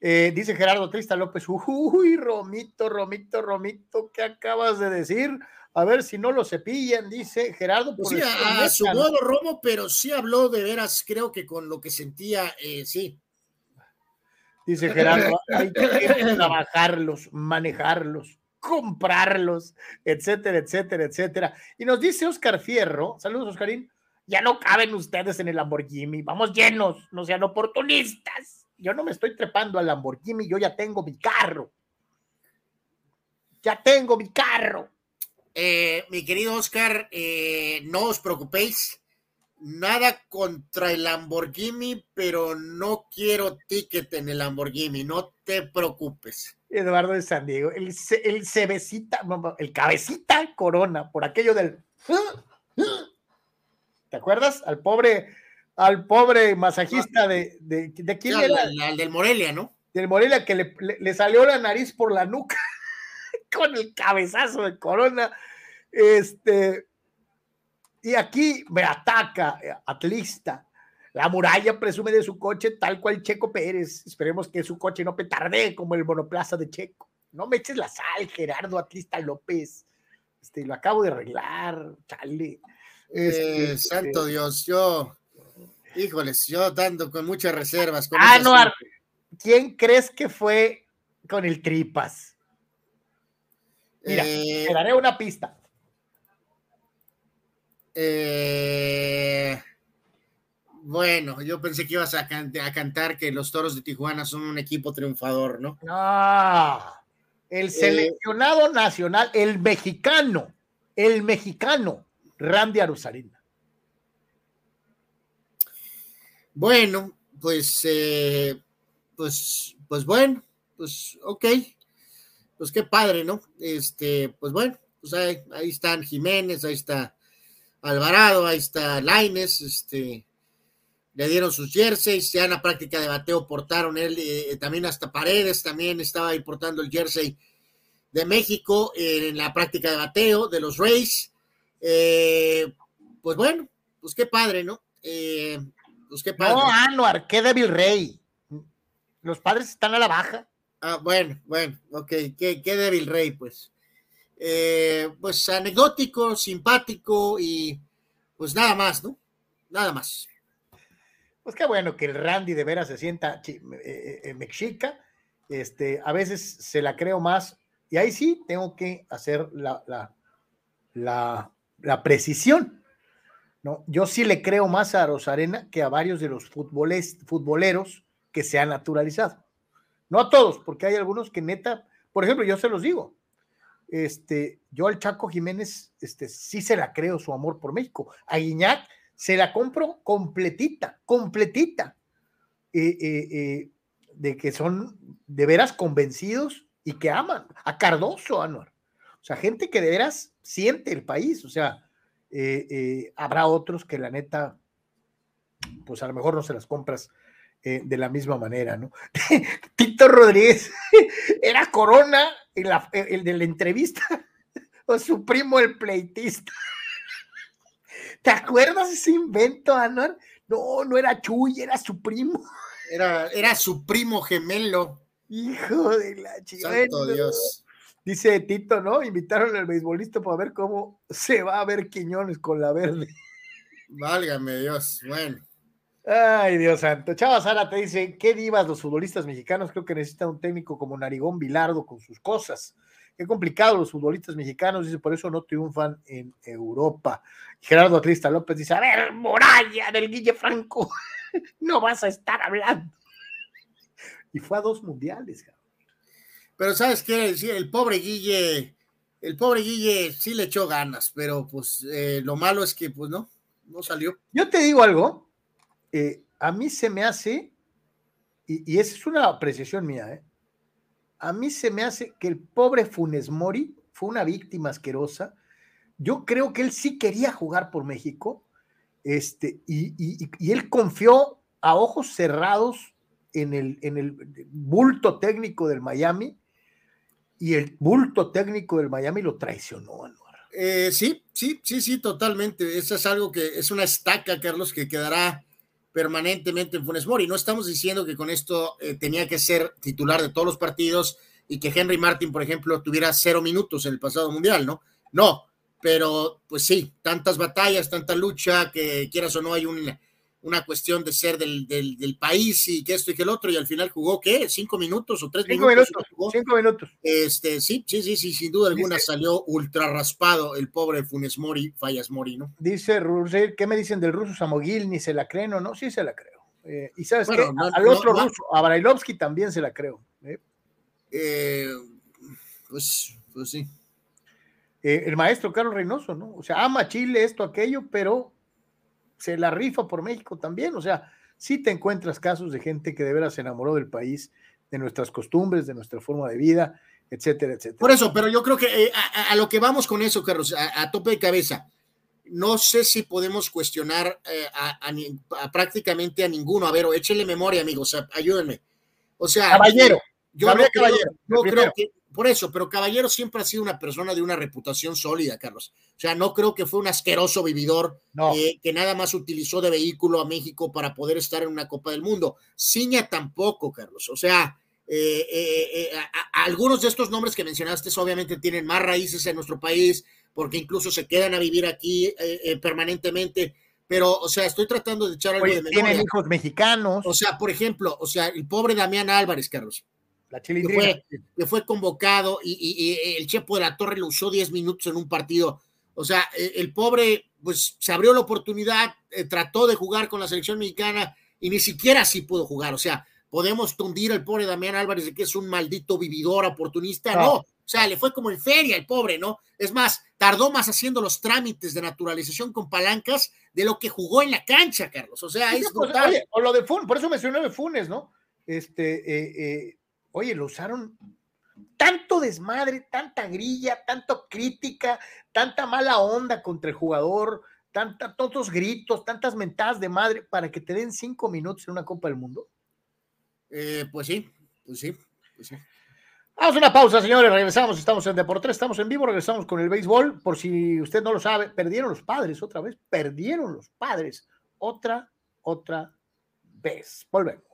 Eh, dice Gerardo Trista López, uy, Romito, Romito, Romito, ¿qué acabas de decir? A ver si no lo cepillan, dice Gerardo. Pues sí, a, su modo, Romo, pero sí habló de veras, creo que con lo que sentía, eh, sí. Dice Gerardo, hay que trabajarlos, manejarlos, comprarlos, etcétera, etcétera, etcétera. Y nos dice Oscar Fierro, saludos Oscarín, ya no caben ustedes en el Lamborghini, vamos llenos, no sean oportunistas. Yo no me estoy trepando al Lamborghini, yo ya tengo mi carro. Ya tengo mi carro. Eh, mi querido Oscar, eh, no os preocupéis. Nada contra el Lamborghini, pero no quiero ticket en el Lamborghini, no te preocupes. Eduardo de San Diego, el, el cebecita, el cabecita corona, por aquello del. ¿Te acuerdas? Al pobre, al pobre masajista de, de, de quién era? Al, del Morelia, ¿no? Del Morelia que le, le salió la nariz por la nuca con el cabezazo de Corona. Este, y aquí me ataca eh, Atlista. La muralla presume de su coche tal cual Checo Pérez. Esperemos que su coche no petarde como el monoplaza de Checo. No me eches la sal, Gerardo Atlista López. Este, lo acabo de arreglar, chale. Este, eh, santo Dios, yo, híjoles, yo dando con muchas reservas. Con ah, ¿quién crees que fue con el Tripas? Mira, eh, te daré una pista. Eh, bueno, yo pensé que ibas a, cantar que los toros de Tijuana son un equipo triunfador, ¿no? No, el eh, seleccionado nacional, el mexicano, el mexicano, Randy Arusarina. Bueno, pues, pues, pues bueno, pues ok, pues qué padre, ¿no? Este, pues bueno, pues ahí, están Jiménez, ahí está Alvarado, ahí está Laines, este, le dieron sus jerseys, ya en la práctica de bateo portaron él, eh, también hasta Paredes también estaba ahí portando el jersey de México en la práctica de bateo de los Rays. Eh, pues bueno, pues qué padre, ¿no? Eh, pues qué padre. No, Anuar, qué débil rey. Los padres están a la baja. Ah, bueno, bueno, ok, qué, débil rey, pues. Eh, pues anecdótico, simpático y pues nada más, ¿no? Nada más. Pues qué bueno que el Randy de veras se sienta eh, eh, mexica. Este, a veces se la creo más y ahí sí tengo que hacer la, la, la, precisión. ¿no? Yo sí le creo más a Rosarena que a varios de los futboleros que se han naturalizado. No a todos, porque hay algunos que neta, por ejemplo, yo se los digo, este, yo al Chaco Jiménez, este, sí se la creo su amor por México. A Guiñac se la compro completita, completita, eh, eh, eh, de que son de veras convencidos y que aman. A Cardoso, Anuar. O sea, gente que de veras siente el país. O sea, habrá otros que la neta, pues a lo mejor no se las compras de la misma manera, ¿no? Tito Rodríguez era Corona el, de la entrevista, o su primo el pleitista. ¿Te acuerdas ese invento, Anuar? No, no era Chuy, era su primo. Era, era su primo gemelo. Hijo de la chica. Santo Dios. Dice Tito, ¿no? Invitaron al beisbolista para ver cómo se va a ver Quiñones con la verde. Válgame Dios, bueno. Ay, Dios santo. Chava Sara te dice, ¿qué divas los futbolistas mexicanos? Creo que necesitan un técnico como Narigón Bilardo con sus cosas. Qué complicado los futbolistas mexicanos, dice, por eso no triunfan en Europa. Gerardo Atlista López dice, a ver, Moralla del Guille Franco, no vas a estar hablando. Y fue a dos mundiales. Pero ¿sabes qué? El pobre Guille, el pobre Guille sí le echó ganas, pero pues eh, lo malo es que pues no, no salió. Yo te digo algo, eh, a mí se me hace, y, esa es una apreciación mía, ¿eh? a mí se me hace que el pobre Funes Mori fue una víctima asquerosa. Yo creo que él sí quería jugar por México, este, y, él confió a ojos cerrados en el, en el bulto técnico del Miami, y el bulto técnico del Miami lo traicionó. Eh, sí, sí, sí, sí, totalmente. Eso es algo que es una estaca, Carlos, que quedará permanentemente en Funes Mori. No estamos diciendo que con esto eh, tenía que ser titular de todos los partidos y que Henry Martin, por ejemplo, tuviera cero minutos en el pasado mundial, ¿no? No, pero pues sí, tantas batallas, tanta lucha, que quieras o no hay una, una cuestión de ser del, del, país y que esto y que el otro, y al final jugó, ¿qué? ¿Cinco minutos o tres cinco minutos? cinco minutos. Este, sí, sí, sí, sí, sin duda alguna salió ultra raspado el pobre Funes Mori, Fallas Mori, ¿no? Dice Rusel, ¿qué me dicen del ruso Samogil? Ni se la creen o no, sí se la creo. Eh, y sabes qué, al otro ruso, a Brailovsky también se la creo. ¿eh? Eh, pues, pues sí. el maestro Carlos Reynoso, ¿no? O sea, ama Chile, esto, aquello, pero se la rifa por México también. O sea, sí te encuentras casos de gente que de veras se enamoró del país, de nuestras costumbres, de nuestra forma de vida, etcétera, etcétera. Por eso, pero yo creo que a, lo que vamos con eso, Carlos, a tope de cabeza no sé si podemos cuestionar eh, a, prácticamente a ninguno. A ver, échenle memoria, amigos, ayúdenme. O sea, caballero. Yo no creo, que, por eso, pero Caballero siempre ha sido una persona de una reputación sólida, Carlos. O sea, no creo que fue un asqueroso vividor eh, que nada más utilizó de vehículo a México para poder estar en una Copa del Mundo. Ciña tampoco, Carlos. O sea, eh, algunos de estos nombres que mencionaste obviamente tienen más raíces en nuestro país, porque incluso se quedan a vivir aquí eh, eh, permanentemente. Pero, o sea, estoy tratando de echar algo de memoria. Tienen hijos mexicanos. O sea, por ejemplo, o sea, el pobre Damián Álvarez, Carlos. La que fue, que fue, convocado y, el Chepo de la Torre lo usó 10 minutos en un partido. O sea, e, el pobre, pues se abrió la oportunidad, eh, trató de jugar con la selección mexicana y ni siquiera así pudo jugar. O sea, podemos tundir al pobre Damián Álvarez de que es un maldito vividor, oportunista. no o sea, le fue como en feria el pobre, ¿no? Es más, tardó más haciendo los trámites de naturalización con palancas de lo que jugó en la cancha, Carlos. O sea, es pues, brutal. o lo de Funes, por eso mencioné de Funes, ¿no? Este, eh, eh, oye, lo usaron tanto desmadre, tanta grilla, tanto crítica, tanta mala onda contra el jugador, tanta, tantos gritos, tantas mentadas de madre para que te den cinco minutos en una Copa del Mundo. Eh, pues sí, pues sí, pues sí. Vamos a una pausa, señores. Regresamos. Estamos en Deportes, estamos en vivo. Regresamos con el béisbol. Por si usted no lo sabe, perdieron los padres otra vez. Perdieron los padres otra, otra vez. Volvemos.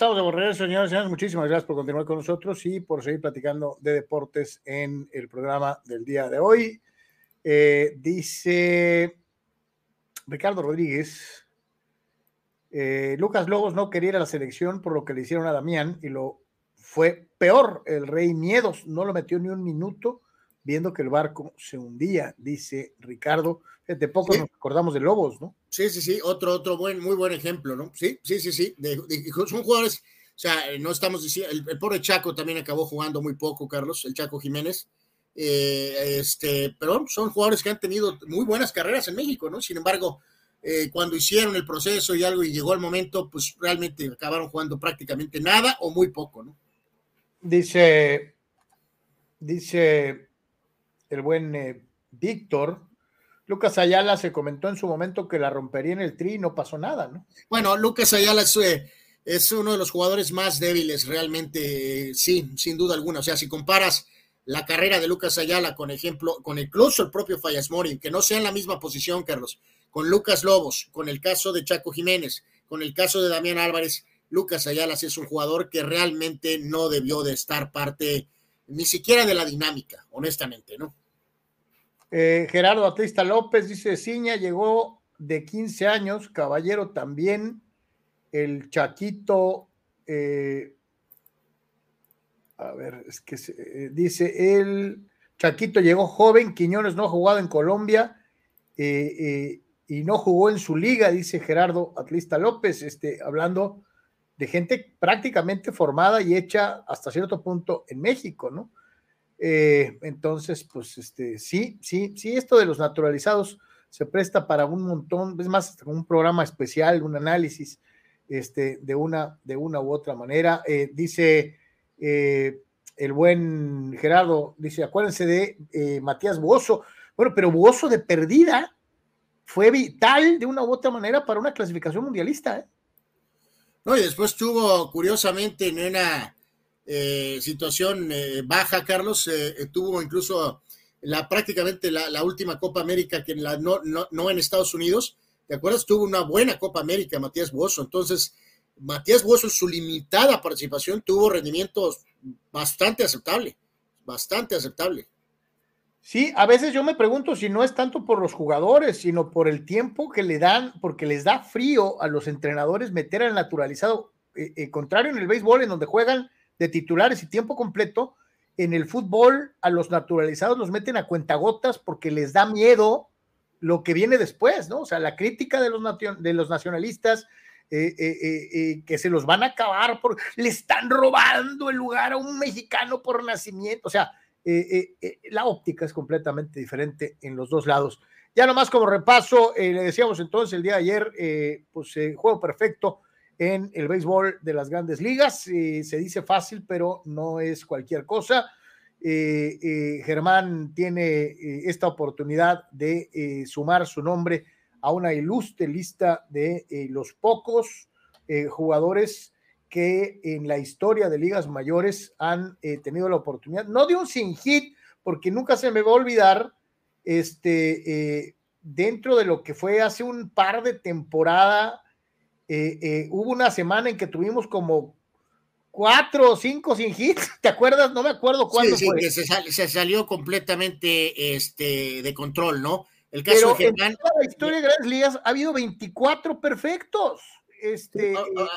Estamos de regreso, señores y señores. Muchísimas gracias por continuar con nosotros y por seguir platicando de deportes en el programa del día de hoy. Eh, dice Ricardo Rodríguez, Eh, Lucas Lobos no quería ir a la selección por lo que le hicieron a Damián y lo fue peor. El Rey Miedos no lo metió ni un minuto viendo que el barco se hundía, dice Ricardo. De poco nos acordamos de Lobos, ¿no? Sí, sí, sí, otro, otro buen, muy buen ejemplo, ¿no? Sí, sí, sí, sí. son jugadores, o sea, no estamos diciendo, el, pobre Chaco también acabó jugando muy poco, Carlos, el Chaco Jiménez. Eh, este, pero son jugadores que han tenido muy buenas carreras en México, ¿no? Sin embargo, eh, cuando hicieron el proceso y algo y llegó el momento, pues realmente acabaron jugando prácticamente nada o muy poco, ¿no? Dice, dice el buen eh, Víctor, Lucas Ayala se comentó en su momento que la rompería en el tri y no pasó nada, ¿no? Bueno, Lucas Ayala es, eh, uno de los jugadores más débiles, realmente, sí, sin duda alguna. O sea, si comparas la carrera de Lucas Ayala con ejemplo, con incluso el propio Fallas Mori, que no sea en la misma posición, Carlos, con Lucas Lobos, con el caso de Chaco Jiménez, con el caso de Damián Álvarez, Lucas Ayala es un jugador que realmente no debió de estar parte ni siquiera de la dinámica, honestamente, ¿no? Eh, Gerardo Atlista López dice, Ciña llegó de 15 años, Caballero también, el Chaquito, eh, a ver, es que eh, dice, el Chaquito llegó joven, Quiñones no ha jugado en Colombia y no jugó en su liga, dice Gerardo Atlista López, este, hablando de gente prácticamente formada y hecha hasta cierto punto en México, ¿no? Eh, entonces, pues este, sí, sí, sí, esto de los naturalizados se presta para un montón, es más, un programa especial, un análisis este, de, una, de una u otra manera. Eh, dice eh, el buen Gerardo, dice, acuérdense de Matías Buoso. Bueno, pero Buoso de perdida fue vital de una u otra manera para una clasificación mundialista. No, y después tuvo, curiosamente, en una eh, situación eh, baja, Carlos, eh, tuvo incluso la prácticamente la, última Copa América que no, en Estados Unidos, ¿te acuerdas? Tuvo una buena Copa América Matías Buoso, entonces Matías en su limitada participación tuvo rendimientos bastante aceptable, bastante aceptable. Sí, a veces yo me pregunto si no es tanto por los jugadores, sino por el tiempo que le dan, porque les da frío a los entrenadores meter al naturalizado, contrario en el béisbol, en donde juegan de titulares y tiempo completo, en el fútbol a los naturalizados los meten a cuentagotas porque les da miedo lo que viene después, ¿no? O sea, la crítica de los, de los nacionalistas, eh, eh, eh, que se los van a acabar por, le están robando el lugar a un mexicano por nacimiento, o sea, la óptica es completamente diferente en los dos lados. Ya nomás como repaso, le decíamos entonces el día de ayer, pues juego perfecto en el béisbol de las grandes ligas. Eh, se dice fácil, pero no es cualquier cosa. Eh, eh, Germán tiene esta oportunidad de sumar su nombre a una ilustre lista de los pocos jugadores que en la historia de ligas mayores han tenido la oportunidad, no de un sin hit, porque nunca se me va a olvidar, este, dentro de lo que fue hace un par de temporadas eh, eh, hubo una semana en que tuvimos como cuatro o cinco sin hits, ¿te acuerdas? No me acuerdo cuándo sí, fue. que se, salió completamente este, de control, ¿no? El caso de Germán. En toda la historia de Grandes Ligas ha habido 24 perfectos. Este,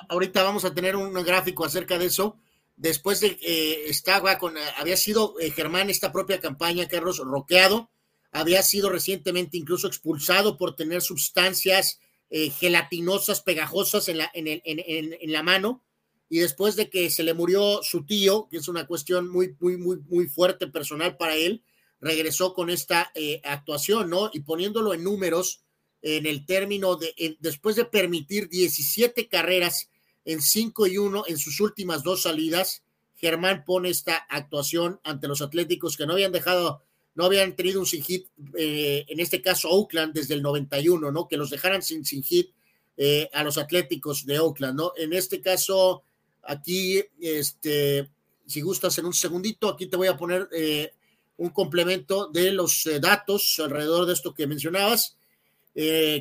ahorita vamos a tener un gráfico acerca de eso. Después de que estaba con, había sido eh, Germán esta propia campaña, Carlos, roqueado, había sido recientemente incluso expulsado por tener sustancias eh, gelatinosas, pegajosas en la, mano. Y después de que se le murió su tío, que es una cuestión muy, muy, muy, muy fuerte personal para él, regresó con esta eh, actuación, ¿no? Y poniéndolo en números, en el término de, después de permitir 17 carreras en 5 y 1 en sus últimas dos salidas, Germán pone esta actuación ante los Atléticos que no habían dejado no habían tenido un sin hit, eh, en este caso Oakland desde el 91, ¿no? Que los dejaran sin, sin hit eh, a los Atléticos de Oakland, ¿no? En este caso, aquí, este, si gustas en un segundito, aquí te voy a poner eh, un complemento de los datos alrededor de esto que mencionabas,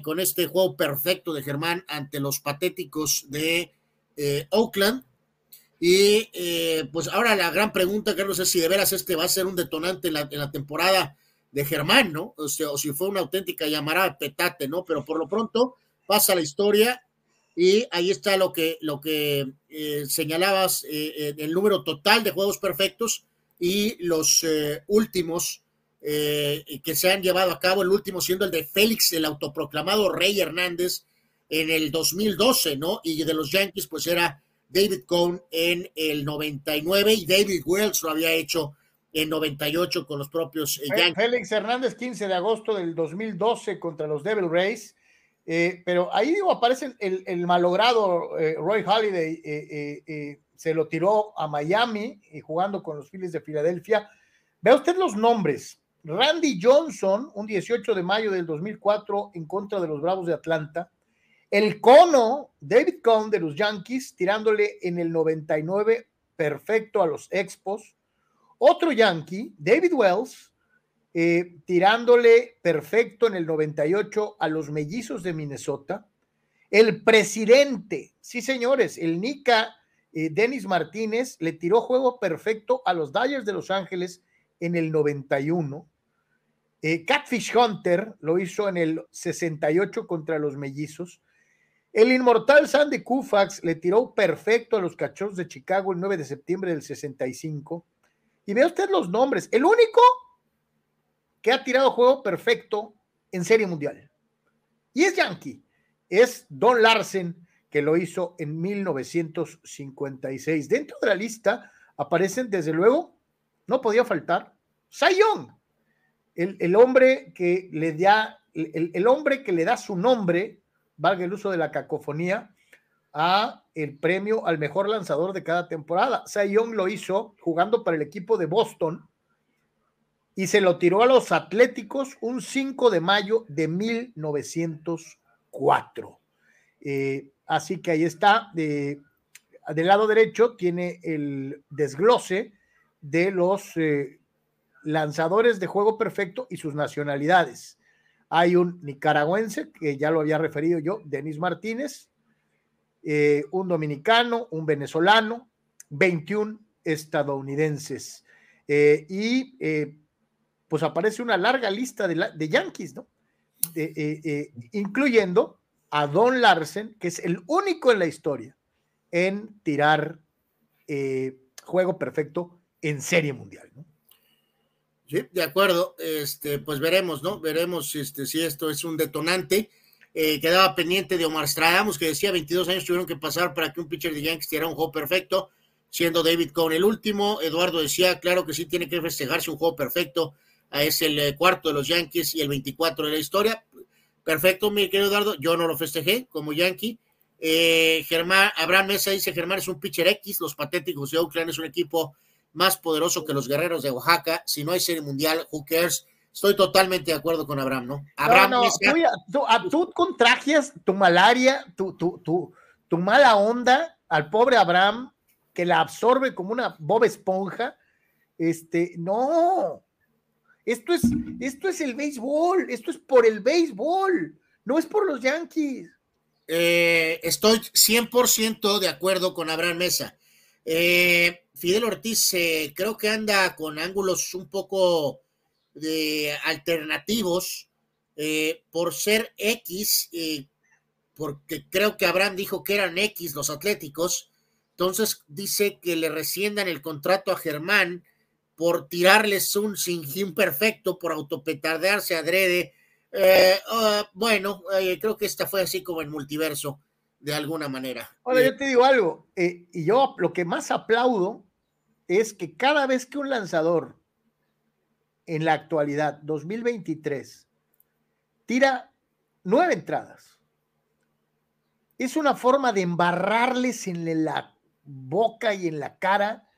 con este juego perfecto de Germán ante los patéticos de Oakland. Y eh, pues ahora la gran pregunta, Carlos, es si de veras este va a ser un detonante en la, temporada de Germán, ¿no? O, si fue una auténtica llamarada petate, ¿no? Pero por lo pronto pasa la historia Y ahí está lo que, lo que eh, señalabas, eh, el número total de juegos perfectos y los últimos que se han llevado a cabo, el último siendo el de Félix, el autoproclamado Rey Hernández, en el 2012, ¿no? Y de los Yankees, pues era David Cohn en el 99 y David Wells lo había hecho en 98 con los propios Yankees. Félix Hernández, 15 de agosto del 2012 contra los Devil Rays. Eh, pero ahí digo, aparece el, el malogrado eh, Roy Holiday, eh, se lo tiró a Miami y jugando con los Phillies de Filadelfia. Vea usted los nombres. Randy Johnson, un 18 de mayo del 2004 en contra de los Bravos de Atlanta. El cono, David Cohn de los Yankees, tirándole en el 99 perfecto a los Expos. Otro Yankee, David Wells, eh, tirándole perfecto en el 98 a los mellizos de Minnesota. El presidente, sí señores, el Nica eh, Dennis Martínez le tiró juego perfecto a los Dodgers de Los Ángeles en el 91. Eh, Catfish Hunter lo hizo en el 68 contra los mellizos. El inmortal Sandy Koufax le tiró perfecto a los Cachorros de Chicago el 9 de septiembre del 65. Y ve usted los nombres. El único que ha tirado juego perfecto en Serie Mundial. Y es Yankee. Es Don Larsen, que lo hizo en 1956. Dentro de la lista aparecen, desde luego, no podía faltar, Cy Young, el, hombre que le da, el, hombre que le da su nombre, valga el uso de la cacofonía, a el premio al mejor lanzador de cada temporada. Cy lo hizo jugando para el equipo de Boston y se lo tiró a los Atléticos un 5 de mayo de 1904. Eh, así que ahí está. del lado derecho tiene el desglose de los eh, lanzadores de juego perfecto y sus nacionalidades. Hay un nicaragüense, que ya lo había referido yo, Denis Martínez, eh, un dominicano, un venezolano, 21 estadounidenses. y pues aparece una larga lista de, Yankees, ¿no? Eh, eh, incluyendo a Don Larsen, que es el único en la historia en tirar eh, juego perfecto en serie mundial, ¿no? Sí, de acuerdo. Este, pues veremos, ¿no? Veremos este, si esto es un detonante. quedaba pendiente de Omar Stradamus, que decía 22 años tuvieron que pasar para que un pitcher de Yankees tirara un juego perfecto, siendo David Cohn el último. Eduardo decía, claro que sí tiene que festejarse un juego perfecto es el eh, cuarto de los Yankees y el 24 de la historia. Perfecto, mi querido Eduardo, yo no lo festejé como Yankee. Eh, Germán, Abraham Mesa dice, Germán es un pitcher X, los patéticos de Oakland es un equipo más poderoso que los guerreros de Oaxaca. Si no hay serie mundial, who cares? Estoy totalmente de acuerdo con Abraham, ¿no? Abraham no, tú, tú, contagias tu malaria, tu, tu, tu, tu mala onda al pobre Abraham, que la absorbe como una boba esponja. Este, no, esto es, esto es el béisbol, esto es por el béisbol, no es por los Yankees. Eh, estoy 100% de acuerdo con Abraham Mesa. Eh, Fidel Ortiz eh, creo que anda con ángulos un poco de alternativos por ser X, porque creo que Abraham dijo que eran X los Atléticos. Entonces dice que le resciendan el contrato a Germán por tirarles un sinjín perfecto, por autopetardearse adrede. Eh, ah, bueno, eh, creo que esta fue así como el multiverso, de alguna manera. Ahora, yo te digo algo, eh, y yo lo que más aplaudo es que cada vez que un lanzador en la actualidad, 2023, tira nueve entradas, es una forma de embarrarles en la boca y en la cara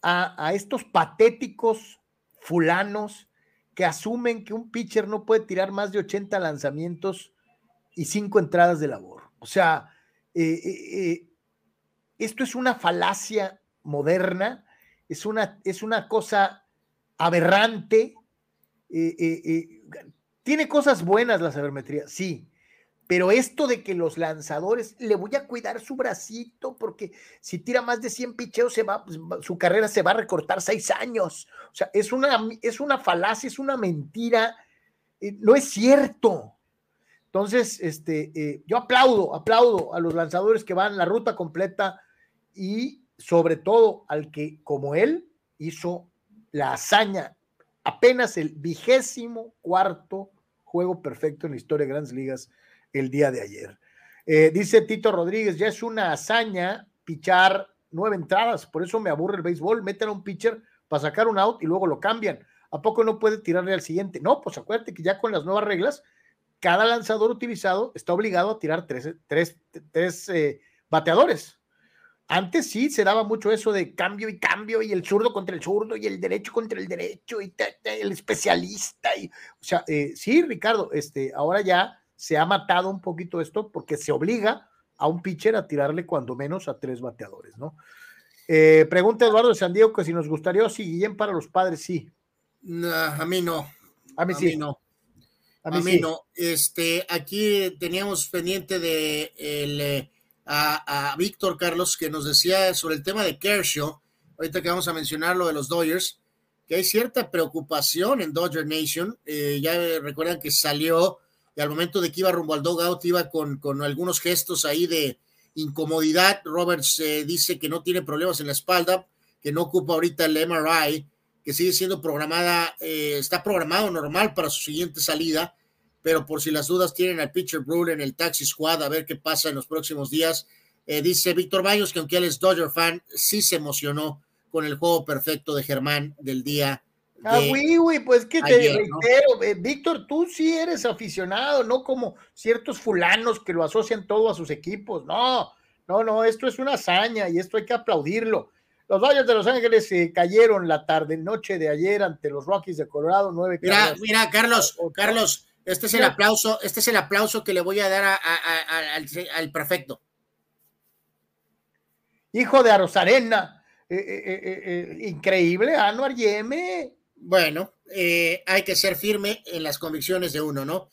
a, estos patéticos fulanos que asumen que un pitcher no puede tirar más de 80 lanzamientos y cinco entradas de labor. O sea, eh, eh, eh, esto es una falacia moderna, es una, es una cosa aberrante. tiene cosas buenas la sabermetría, sí, pero esto de que los lanzadores, le voy a cuidar su bracito porque si tira más de 100 picheos, se va, pues, su carrera se va a recortar seis años. O sea, es una, es una falacia, es una mentira. No es cierto. Entonces, este, eh, yo aplaudo, aplaudo a los lanzadores que van la ruta completa y sobre todo al que, como él, hizo la hazaña, apenas el vigésimo cuarto juego perfecto en la historia de Grandes Ligas el día de ayer. Eh, dice Tito Rodríguez, ya es una hazaña pichar nueve entradas, por eso me aburre el béisbol, meten a un pitcher para sacar un out y luego lo cambian. ¿A poco no puede tirarle al siguiente? No, pues acuérdate que ya con las nuevas reglas cada lanzador utilizado está obligado a tirar tres, tres, tres eh, bateadores. Antes sí se daba mucho eso de cambio y cambio y el zurdo contra el zurdo y el derecho contra el derecho y el especialista. Y, o sea, eh, sí, Ricardo, este, ahora ya se ha matado un poquito esto porque se obliga a un pitcher a tirarle cuando menos a tres bateadores, ¿no? Eh, pregunta Eduardo de San Diego que si nos gustaría o si Guillén para los padres, sí. a mí no. A mí sí. no. A mí. Este, aquí teníamos pendiente de el, eh, a, Víctor Carlos que nos decía sobre el tema de Kershaw, ahorita que vamos a mencionar lo de los Dodgers, que hay cierta preocupación en Dodger Nation. Eh, ya recuerdan que salió y al momento de que iba rumbo al dogout iba con, con algunos gestos ahí de incomodidad. Roberts eh, dice que no tiene problemas en la espalda, que no ocupa ahorita el MRI que sigue siendo programada, eh, está programado normal para su siguiente salida, pero por si las dudas tienen al pitcher Brewer en el taxi squad a ver qué pasa en los próximos días. Eh, dice Víctor Baños que aunque él es Dodger fan, sí se emocionó con el juego perfecto de Germán del día. ah, güey, güey, pues que te reitero, eh, Víctor, tú sí eres aficionado, no como ciertos fulanos que lo asocian todo a sus equipos. No, no, no, esto es una hazaña y esto hay que aplaudirlo. Los Dodgers de Los Ángeles se cayeron la tarde, noche de ayer ante los Rockies de Colorado, nueve Mira, mira, Carlos, Carlos, este es el aplauso, este es el aplauso que le voy a dar al, perfecto. Hijo de Arosarena, eh, eh, eh, increíble, Anuar Yeme. Bueno, hay que ser firme en las convicciones de uno, ¿no?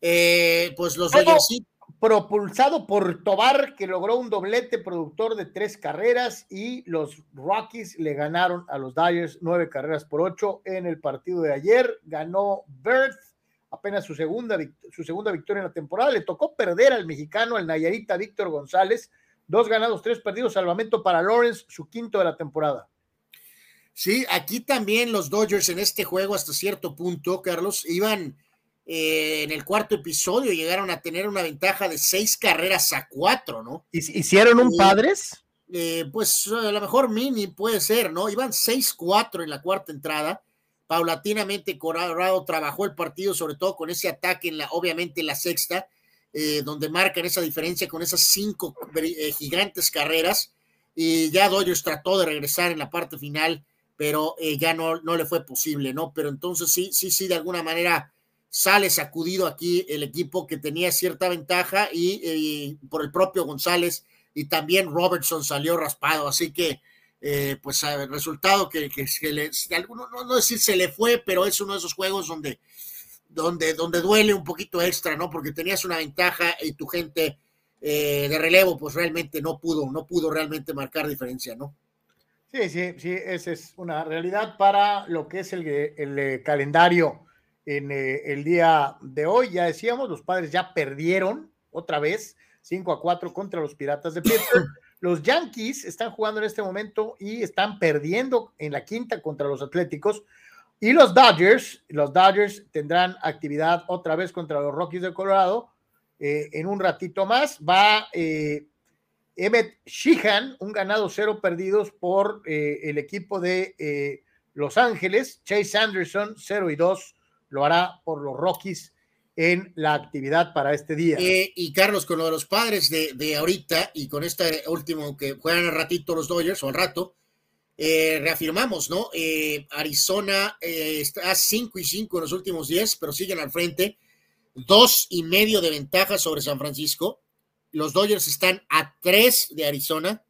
pues los Dodgers sí propulsado por Tobar, que logró un doblete productor de tres carreras, y los Rockies le ganaron a los Dodgers nueve carreras por ocho en el partido de ayer. Ganó Bird, apenas su segunda, su segunda victoria en la temporada. Le tocó perder al mexicano, al Nayarita Víctor González. Dos ganados, tres perdidos, salvamento para Lawrence, su quinto de la temporada. Sí, aquí también los Dodgers en este juego hasta cierto punto, Carlos, iban eh, en el cuarto episodio llegaron a tener una ventaja de seis carreras a cuatro, ¿no? ¿Hicieron un padres? Eh, pues a lo mejor mini puede ser, ¿no? Iban 6-4 en la cuarta entrada. Paulatinamente Colorado trabajó el partido, sobre todo con ese ataque en la, obviamente en la sexta, eh, donde marcan esa diferencia con esas cinco gigantes carreras. Y ya Dodgers trató de regresar en la parte final, pero ya no, no le fue posible, ¿no? Pero entonces sí, sí, sí, de alguna manera sale sacudido aquí el equipo que tenía cierta ventaja y, por el propio González y también Robertson salió raspado, así que eh, pues el resultado que, que, le, alguno, no, decir se le fue, pero es uno de esos juegos donde, donde, donde duele un poquito extra, ¿no? Porque tenías una ventaja y tu gente eh, de relevo pues realmente no pudo, no pudo realmente marcar diferencia, ¿no? Sí, sí, sí, esa es una realidad para lo que es el, el eh, calendario en eh, el día de hoy. Ya decíamos, los padres ya perdieron otra vez 5 a 4 contra los Piratas de Pittsburgh. Los Yankees están jugando en este momento y están perdiendo en la quinta contra los Atléticos. Y los Dodgers, los Dodgers tendrán actividad otra vez contra los Rockies de Colorado. Eh, en un ratito más va eh, Emmett Sheehan, un ganado cero perdidos por el equipo de Los Ángeles. Chase Anderson, 0 y 2 lo hará por los Rockies en la actividad para este día. Eh, y Carlos, con lo de los padres de, ahorita y con este último que juegan al ratito los Dodgers o al rato, eh, reafirmamos, ¿no? Eh, Arizona está 5 y 5 en los últimos 10, pero siguen al frente. Dos y medio de ventaja sobre San Francisco. Los Dodgers están a 3 de Arizona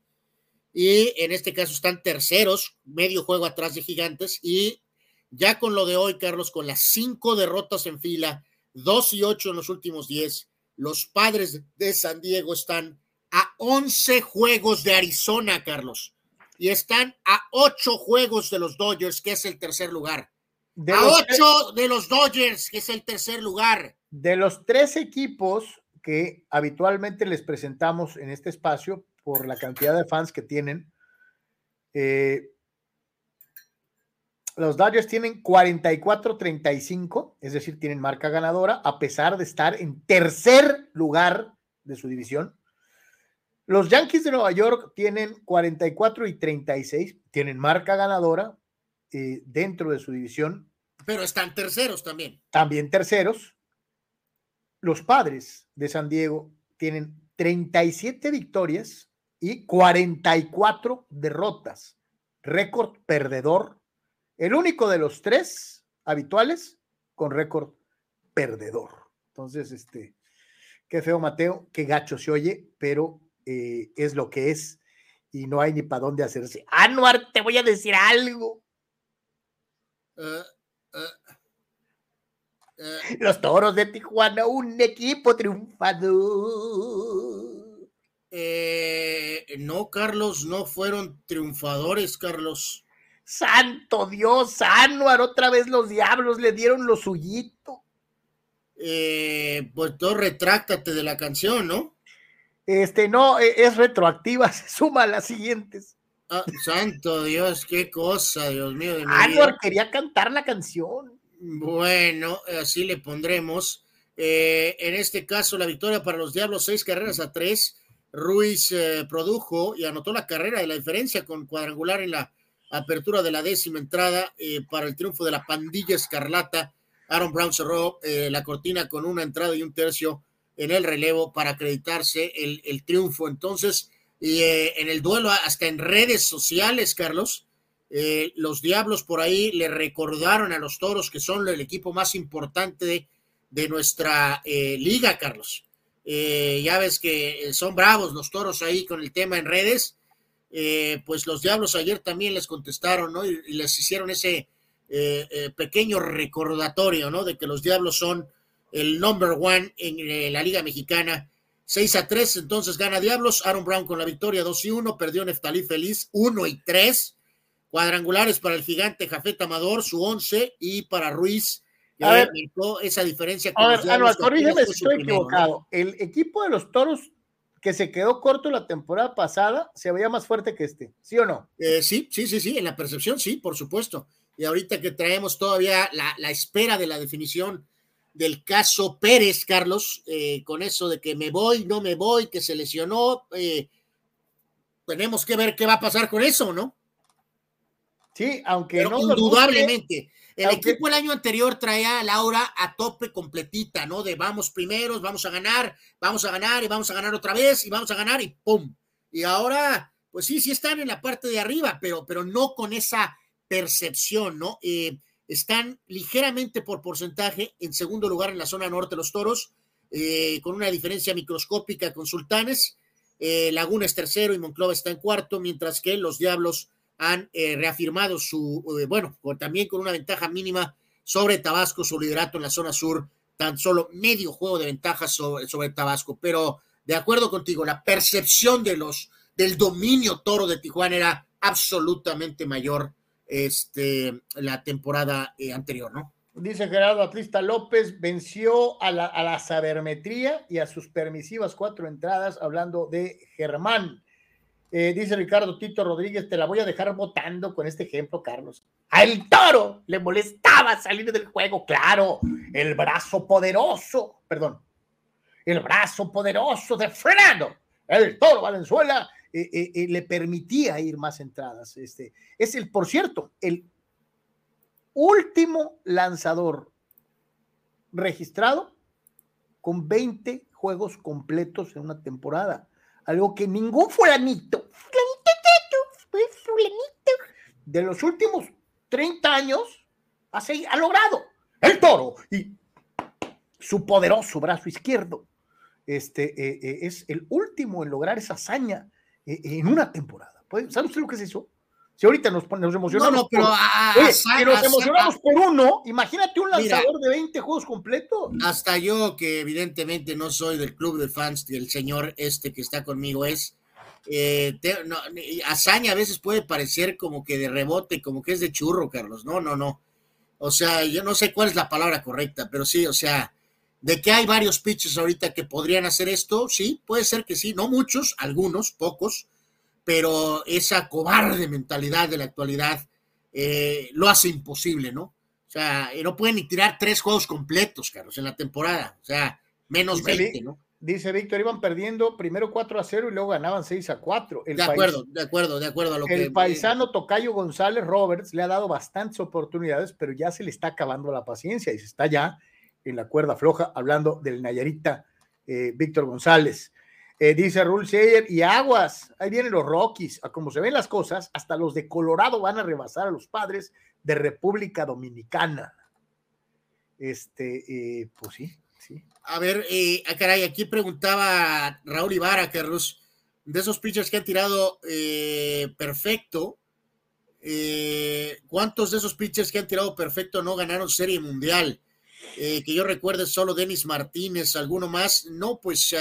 y en este caso están terceros, medio juego atrás de Gigantes y ya con lo de hoy, Carlos, con las cinco derrotas en fila, dos y ocho en los últimos diez, los padres de San Diego están a once juegos de Arizona, Carlos, y están a ocho juegos de los Dodgers, que es el tercer lugar. a ocho de los Dodgers, que es el tercer lugar. De los tres equipos que habitualmente les presentamos en este espacio, por la cantidad de fans que tienen, eh, los Dodgers tienen 44-35, es decir, tienen marca ganadora, a pesar de estar en tercer lugar de su división. Los Yankees de Nueva York tienen 44 y 36, tienen marca ganadora eh, dentro de su división. Pero están terceros también. También terceros. Los padres de San Diego tienen 37 victorias y 44 derrotas. Récord perdedor. El único de los tres habituales con récord perdedor. Entonces, este, qué feo Mateo, qué gacho se oye, pero eh, es lo que es y no hay ni para dónde hacerse. Anuar, te voy a decir algo. Eh, eh, Los toros de Tijuana, un equipo triunfador. no, Carlos, no fueron triunfadores, Carlos. Santo Dios, Anuar, otra vez los diablos le dieron lo suyito. pues tú retráctate de la canción, ¿no? Este, no, e, es retroactiva, se suma a las siguientes. Ah, santo Dios, qué cosa, Dios mío. De quería cantar la canción. Bueno, así le pondremos. Eh, en este caso, la victoria para los Diablos, seis carreras a tres. Ruiz eh, produjo y anotó la carrera de la diferencia con cuadrangular en la apertura de la décima entrada eh, para el triunfo de la pandilla escarlata. Aaron Brown cerró la cortina con una entrada y un tercio en el relevo para acreditarse el, triunfo. Entonces, y, eh, en el duelo, hasta en redes sociales, Carlos, eh, los Diablos por ahí le recordaron a los Toros que son el equipo más importante de, nuestra eh, liga, Carlos. ya ves que son bravos los Toros ahí con el tema en redes. Pues los Diablos ayer también les contestaron, ¿no? Y, y les hicieron ese pequeño recordatorio, ¿no? De que los Diablos son el number one en eh, la Liga Mexicana. 6 a 3, entonces gana Diablos. Aaron Brown con la victoria 2 y 1. Perdió Neftalí Feliz 1 y 3. Cuadrangulares para el gigante Jafet Amador, su 11. Y para Ruiz, que a ver, esa diferencia. Con a ver, Anual, corrígeme si estoy equivocado. El equipo de los toros que se quedó corto la temporada pasada se veía más fuerte que este, ¿sí o no? Eh, sí, sí, sí, sí, en la percepción sí, por supuesto. Y ahorita que traemos todavía la, la espera de la definición del caso Pérez, Carlos, eh, con eso de que me voy, no me voy, que se lesionó. Eh, tenemos que ver qué va a pasar con eso, ¿no? Sí, aunque no. Indudablemente. El equipo el año anterior traía a Laura a tope completita, ¿no? De vamos primeros, vamos a ganar, vamos a ganar y vamos a ganar otra vez y vamos a ganar y ¡pum! Y ahora, pues sí, sí están en la parte de arriba, pero, pero no con esa percepción, ¿no? Eh, están ligeramente por porcentaje en segundo lugar en la zona norte los toros, eh, con una diferencia microscópica con Sultanes. Eh, Laguna es tercero y Monclova está en cuarto, mientras que los Diablos han eh, reafirmado su, bueno, también con una ventaja mínima sobre Tabasco, su liderato en la zona sur, tan solo medio juego de ventaja sobre, sobre Tabasco. Pero de acuerdo contigo, la percepción de los del dominio toro de Tijuana era absolutamente mayor este, la temporada eh, anterior, ¿no? Dice Gerardo Atlista López, venció a la, sabermetría y a sus permisivas cuatro entradas, hablando de Germán. Eh, dice Ricardo Tito Rodríguez, te la voy a dejar votando con este ejemplo, Carlos. Al toro le molestaba salir del juego, claro, el brazo poderoso, perdón, el brazo poderoso de Fernando, el toro Valenzuela, eh, eh, le permitía ir más entradas. Este, es el, por cierto, el último lanzador registrado con 20 juegos completos en una temporada. Algo que ningún fulanito, de los últimos 30 años ha, ha logrado. El toro y su poderoso brazo izquierdo. Este es el último en lograr esa hazaña e, en una temporada. ¿Sabe usted lo que es eso? Si ahorita nos, nos emocionamos, pero por, nos emocionamos por uno, imagínate un lanzador de 20 juegos completos. Hasta yo, que evidentemente no soy del club de fans del señor este que está conmigo, es eh, hazaña a veces puede parecer como que de rebote, como que es de churro, Carlos. No, no, no. O sea, yo no sé cuál es la palabra correcta, pero sí, o sea, De que hay varios pitchers ahorita que podrían hacer esto, sí, puede ser que sí, no muchos, algunos, pocos, pero esa cobarde mentalidad de la actualidad eh, lo hace imposible, ¿no? O sea, no pueden ni tirar tres juegos completos, Carlos, en la temporada. O sea, menos Dice 20, ¿no? Dice Víctor, iban perdiendo primero 4 a 0 y luego ganaban 6 a 4. El De país- acuerdo, de acuerdo, de acuerdo a lo el que. paisano Tocayo González Roberts le ha dado bastantes oportunidades, pero ya se le está acabando la paciencia y se está ya en la cuerda floja hablando del Nayarita eh, Víctor González. Eh, dice Rul Seyer, y aguas, ahí vienen los Rockies. A como se ven las cosas, hasta los de Colorado van a rebasar a los padres de República Dominicana. Este, eh, pues sí, sí. A ver, eh, ah, caray, aquí preguntaba Raúl Ibarra, Carlos, de esos pitchers que han tirado eh, perfecto, ¿cuántos de esos pitchers que han tirado perfecto no ganaron Serie Mundial? Que yo recuerde solo Denis Martínez, alguno más. No, pues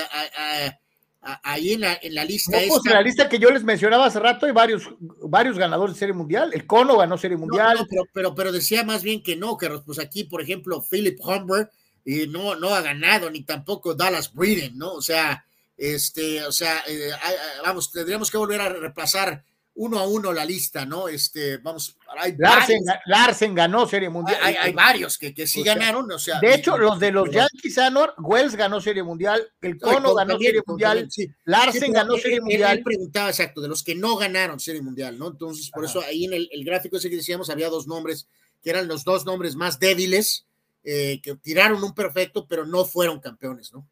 ahí en la, en la lista No, pues, esta- en la lista que yo les mencionaba hace rato hay varios, varios ganadores de Serie Mundial. El Cono ganó Serie Mundial. no, pero, pero, pero decía más bien que no, Carlos. Pues aquí, por ejemplo, Philip Humber y no, no ha ganado, ni tampoco Dallas Breeden, ¿no? O sea, este, o sea, eh, ah, vamos, tendríamos que volver a repasar uno a uno la lista, ¿no? Este, vamos, hay Larsen, varios, Larsen ganó Serie Mundial. hay, hay varios que, que sí O sea, ganaron, o sea. De y- hecho, los de los pero- Yankees, Anor, Wells ganó Serie Mundial, el Cono con- ganó también, Serie Mundial, también, sí. Larsen Sí, ganó él- Serie él- Mundial. Él preguntaba exacto, de los que no ganaron Serie Mundial, ¿no? Entonces, por eso ahí en el, el gráfico ese que decíamos había dos nombres, que eran los dos nombres más débiles, eh, que tiraron un perfecto, pero no fueron campeones, ¿no?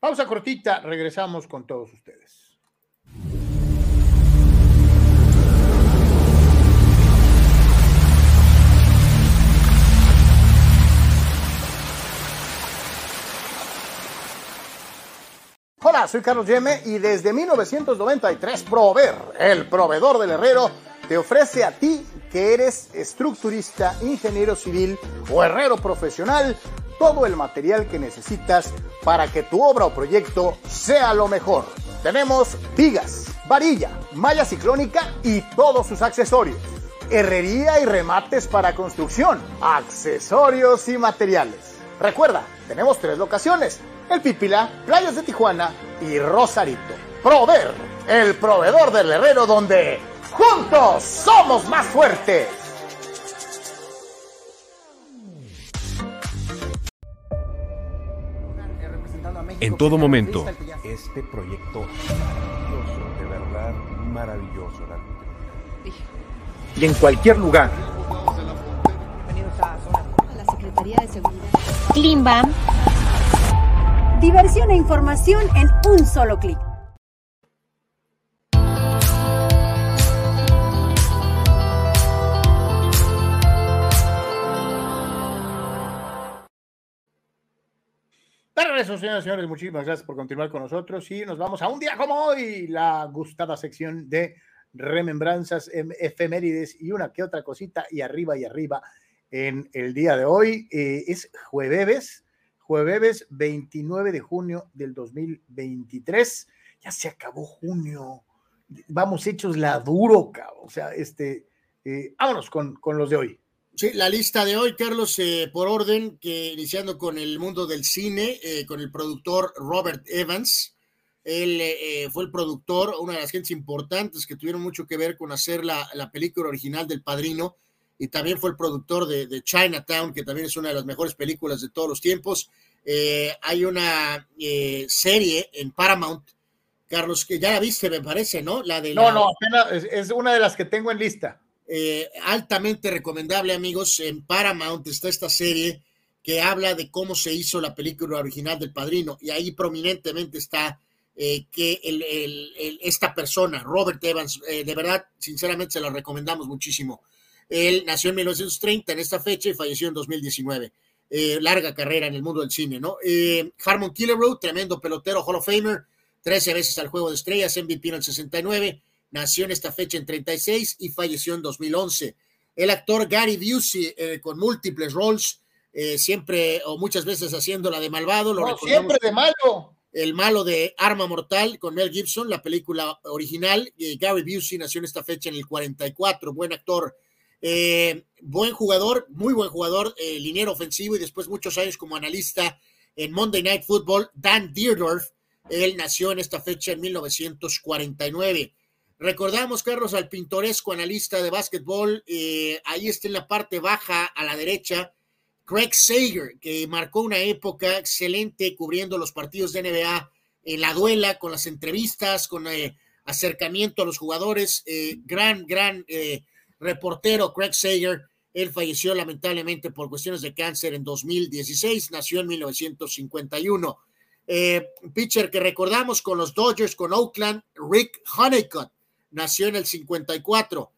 Pausa cortita, regresamos con todos ustedes. Soy Carlos Yeme y desde 1993 Prover, el proveedor del herrero, te ofrece a ti que eres estructurista, ingeniero civil o herrero profesional todo el material que necesitas para que tu obra o proyecto sea lo mejor. Tenemos vigas, varilla, malla ciclónica y todos sus accesorios. Herrería y remates para construcción, accesorios y materiales. Recuerda, tenemos tres locaciones, El Pípila, Playas de Tijuana y Rosarito. Prover, el proveedor del herrero donde juntos somos más fuertes. En todo momento, Este proyecto maravilloso, de verdad maravilloso. la- y en cualquier lugar. La Secretaría de Seguridad. Klimbam. Diversión e información en un solo clic. De regreso, señoras y señores, muchísimas gracias por continuar con nosotros y nos vamos a un día como hoy, la gustada sección de remembranzas, em- efemérides y una que otra cosita y arriba y arriba en el día de hoy. Eh, es jueves, jueves 29 de junio del 2023. Ya se acabó junio. Vamos hechos la duro, cabrón. O sea, este, eh, vámonos con, con los de hoy. Sí, la lista de hoy, Carlos, eh, por orden, que iniciando con el mundo del cine, eh, con el productor Robert Evans. Él fue el productor, una de las gentes importantes que tuvieron mucho que ver con hacer la, la película original del Padrino, y también fue el productor de, de, Chinatown, que también es una de las mejores películas de todos los tiempos. Eh, hay una eh, serie en Paramount, Carlos, que ya la viste, me parece, ¿no? La de No, la... no, apenas es, una de las que tengo en lista. Eh, altamente recomendable, amigos. En Paramount está esta serie que habla de cómo se hizo la película original del Padrino y ahí prominentemente está eh, que el, el, el, esta persona, Robert Evans, eh, de verdad, sinceramente se lo recomendamos muchísimo. Él nació en 1930 en esta fecha y falleció en 2019. Eh, larga carrera en el mundo del cine, ¿no? Eh, Harmon Killebrew, tremendo pelotero, Hall of Famer, 13 veces al Juego de Estrellas, MVP en el 69 nació en esta fecha en 36 y falleció en 2011. El actor Gary Busey, eh, con múltiples roles, siempre o muchas veces haciendo la de malvado. Lo no, siempre de malo. El malo de Arma Mortal con Mel Gibson, la película original. Gary Busey nació en esta fecha en el 44, buen actor. Eh, buen jugador, muy buen jugador, liniero ofensivo y después muchos años como analista en Monday Night Football, Dan Dierdorf. Él nació en esta fecha en 1949. Recordamos, Carlos, al pintoresco analista de básquetbol, eh, ahí está en la parte baja a la derecha, Craig Sager, que marcó una época excelente cubriendo los partidos de NBA en la duela, con las entrevistas, con eh, acercamiento a los jugadores. Eh, gran, gran reportero Craig Sager. Él falleció lamentablemente por cuestiones de cáncer en 2016, nació en 1951. pitcher que recordamos con los Dodgers, con Oakland, Rick Honeycutt nació en el 54.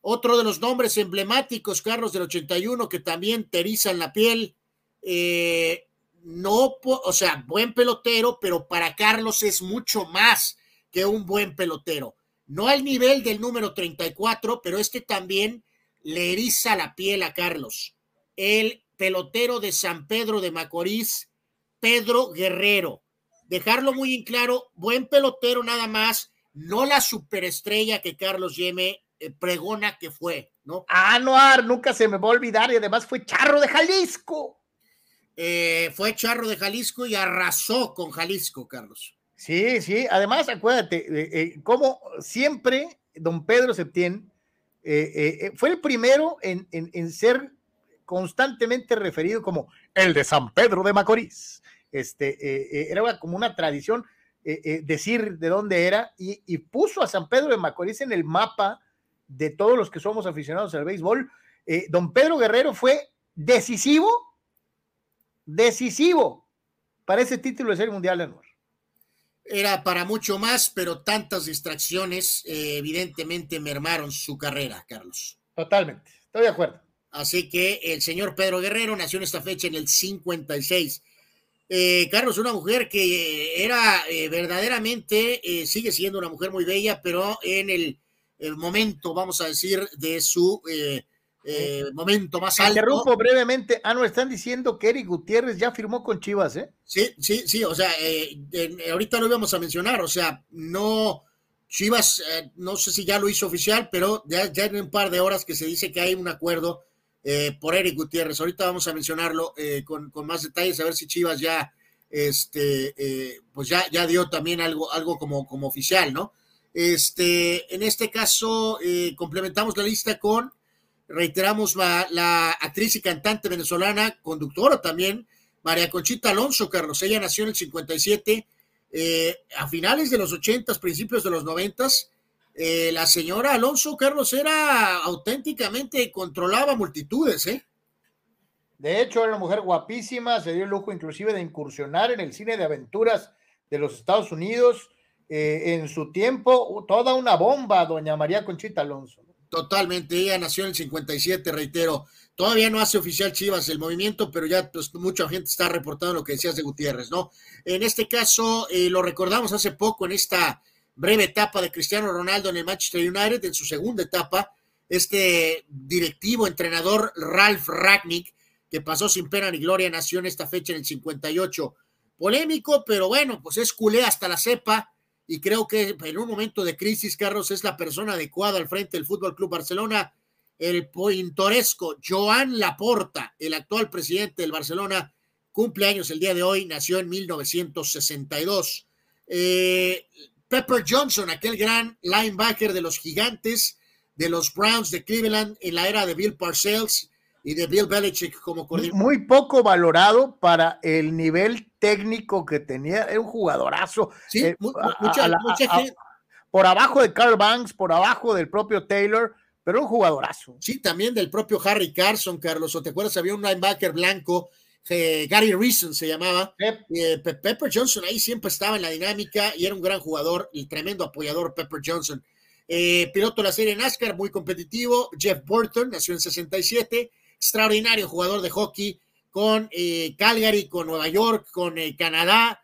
Otro de los nombres emblemáticos, Carlos del 81, que también te erizan la piel. Eh, no, o sea, buen pelotero, pero para Carlos es mucho más que un buen pelotero. No al nivel del número 34, pero este también le eriza la piel a Carlos. El pelotero de San Pedro de Macorís, Pedro Guerrero. Dejarlo muy en claro, buen pelotero nada más, no la superestrella que Carlos Yeme eh, pregona que fue, ¿no? Anuar, nunca se me va a olvidar y además fue charro de Jalisco. Eh, fue charro de Jalisco y arrasó con Jalisco, Carlos. Sí, sí, además acuérdate, eh, como siempre don Pedro Septién fue el primero en, ser constantemente referido como el de San Pedro de Macorís. Este, era como una tradición eh, eh, decir de dónde era y, puso a San Pedro de Macorís en el mapa de todos los que somos aficionados al béisbol. Eh, don Pedro Guerrero fue decisivo, decisivo para ese título de Serie Mundial, Anuar. Era para mucho más, pero tantas distracciones evidentemente mermaron su carrera, Carlos. Totalmente, estoy de acuerdo. Así que el señor Pedro Guerrero nació en esta fecha en el 56 eh, Carlos, una mujer que era eh, verdaderamente, eh, sigue siendo una mujer muy bella, pero en el, momento, vamos a decir, de su momento más alto. Interrumpo brevemente. Ah, no, están diciendo que Eric Gutiérrez ya firmó con Chivas, ¿eh? Sí, sí, sí, o sea, ahorita lo íbamos a mencionar, o sea, no, Chivas, no sé si ya lo hizo oficial, pero ya, ya en un par de horas que se dice que hay un acuerdo eh, por Eric Gutiérrez. Ahorita vamos a mencionarlo eh, con, más detalles, a ver si Chivas ya, este, eh, pues ya, ya dio también algo, algo como, como oficial, ¿no? Este, en este caso, complementamos la lista con, reiteramos, la, actriz y cantante venezolana, conductora también, María Conchita Alonso, Carlos. Ella nació en el 57, a finales de los 80, principios de los 90 eh, la señora Alonso Carlos era auténticamente, controlaba multitudes, ¿eh? De hecho, era una mujer guapísima, se dio el lujo inclusive de incursionar en el cine de aventuras de los Estados Unidos. Eh, en su tiempo, toda una bomba, doña María Conchita Alonso. Totalmente, ella nació en el 57, reitero. Todavía no hace oficial Chivas el movimiento, pero ya pues, mucha gente está reportando lo que decías de Gutiérrez, ¿no? En este caso, eh, lo recordamos hace poco en esta breve etapa de Cristiano Ronaldo en el Manchester United, en su segunda etapa, este directivo, entrenador Ralph Ragnick, que pasó sin pena ni gloria, nació en esta fecha en el 58. Polémico, pero bueno, pues es culé hasta la cepa y creo que en un momento de crisis, Carlos es la persona adecuada al frente del Fútbol Club Barcelona. El pintoresco Joan Laporta, el actual presidente del Barcelona, cumple años el día de hoy, nació en 1962. Eh, Pepper Johnson, aquel gran linebacker de los gigantes de los Browns de Cleveland en la era de Bill Parcells y de Bill Belichick como coordinador. Muy poco valorado para el nivel técnico que tenía, era un jugadorazo. Sí, eh, mucha, gente. por abajo de Carl Banks, por abajo del propio Taylor, pero un jugadorazo. Sí, también del propio Harry Carson, Carlos. ¿O te acuerdas? Había un linebacker blanco eh, Gary Reason se llamaba. Eh, Pepper Johnson ahí siempre estaba en la dinámica y era un gran jugador y tremendo apoyador Pepper Johnson. Eh, piloto de la serie NASCAR, muy competitivo. Jeff Burton, nació en 67, extraordinario jugador de hockey con Calgary, con Nueva York, con Canadá.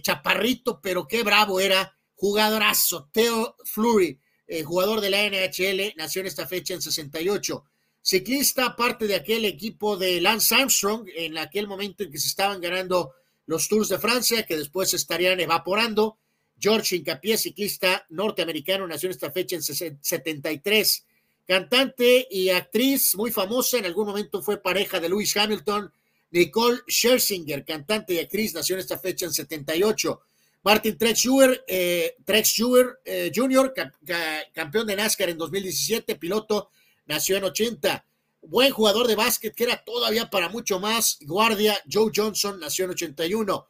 chaparrito, pero qué bravo era. Jugadorazo. Theo Fleury, jugador de la NHL, nació en esta fecha en 68 ciclista, parte de aquel equipo de Lance Armstrong, en aquel momento en que se estaban ganando los Tours de Francia, que después se estarían evaporando. George Incapié, ciclista norteamericano, nació en esta fecha en 73. Cantante y actriz muy famosa, en algún momento fue pareja de Lewis Hamilton, Nicole Scherzinger, cantante y actriz, nació en esta fecha en 78. Martin Trex Jr., eh, eh, Jr., ca- ca- campeón de NASCAR en 2017, piloto, nació en 80. Buen jugador de básquet, que era todavía para mucho más. Guardia, Joe Johnson, nació en 81.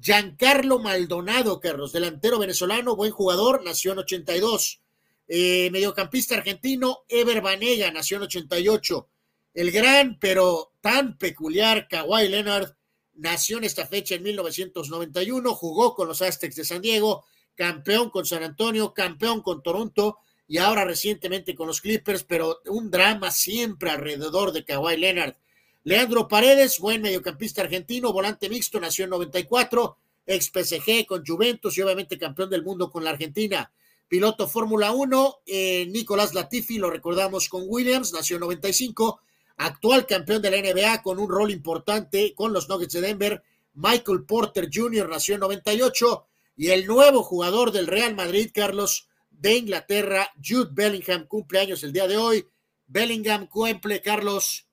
Giancarlo Maldonado, Carlos, delantero venezolano, buen jugador, nació en 82. Eh, mediocampista argentino, Ever Banega, nació en 88. El gran, pero tan peculiar Kawhi Leonard nació en esta fecha en 1991, jugó con los Aztecs de San Diego, campeón con San Antonio, campeón con Toronto y ahora recientemente con los Clippers, pero un drama siempre alrededor de Kawhi Leonard. Leandro Paredes, buen mediocampista argentino, volante mixto, nació en 94, ex PSG con Juventus y obviamente campeón del mundo con la Argentina. Piloto Fórmula 1, eh, Nicolás Latifi, lo recordamos con Williams, nació en 95, actual campeón de la NBA con un rol importante con los Nuggets de Denver, Michael Porter Jr. nació en 98 y el nuevo jugador del Real Madrid, Carlos, de Inglaterra, Jude Bellingham, cumple años el día de hoy. Bellingham cumple, Carlos,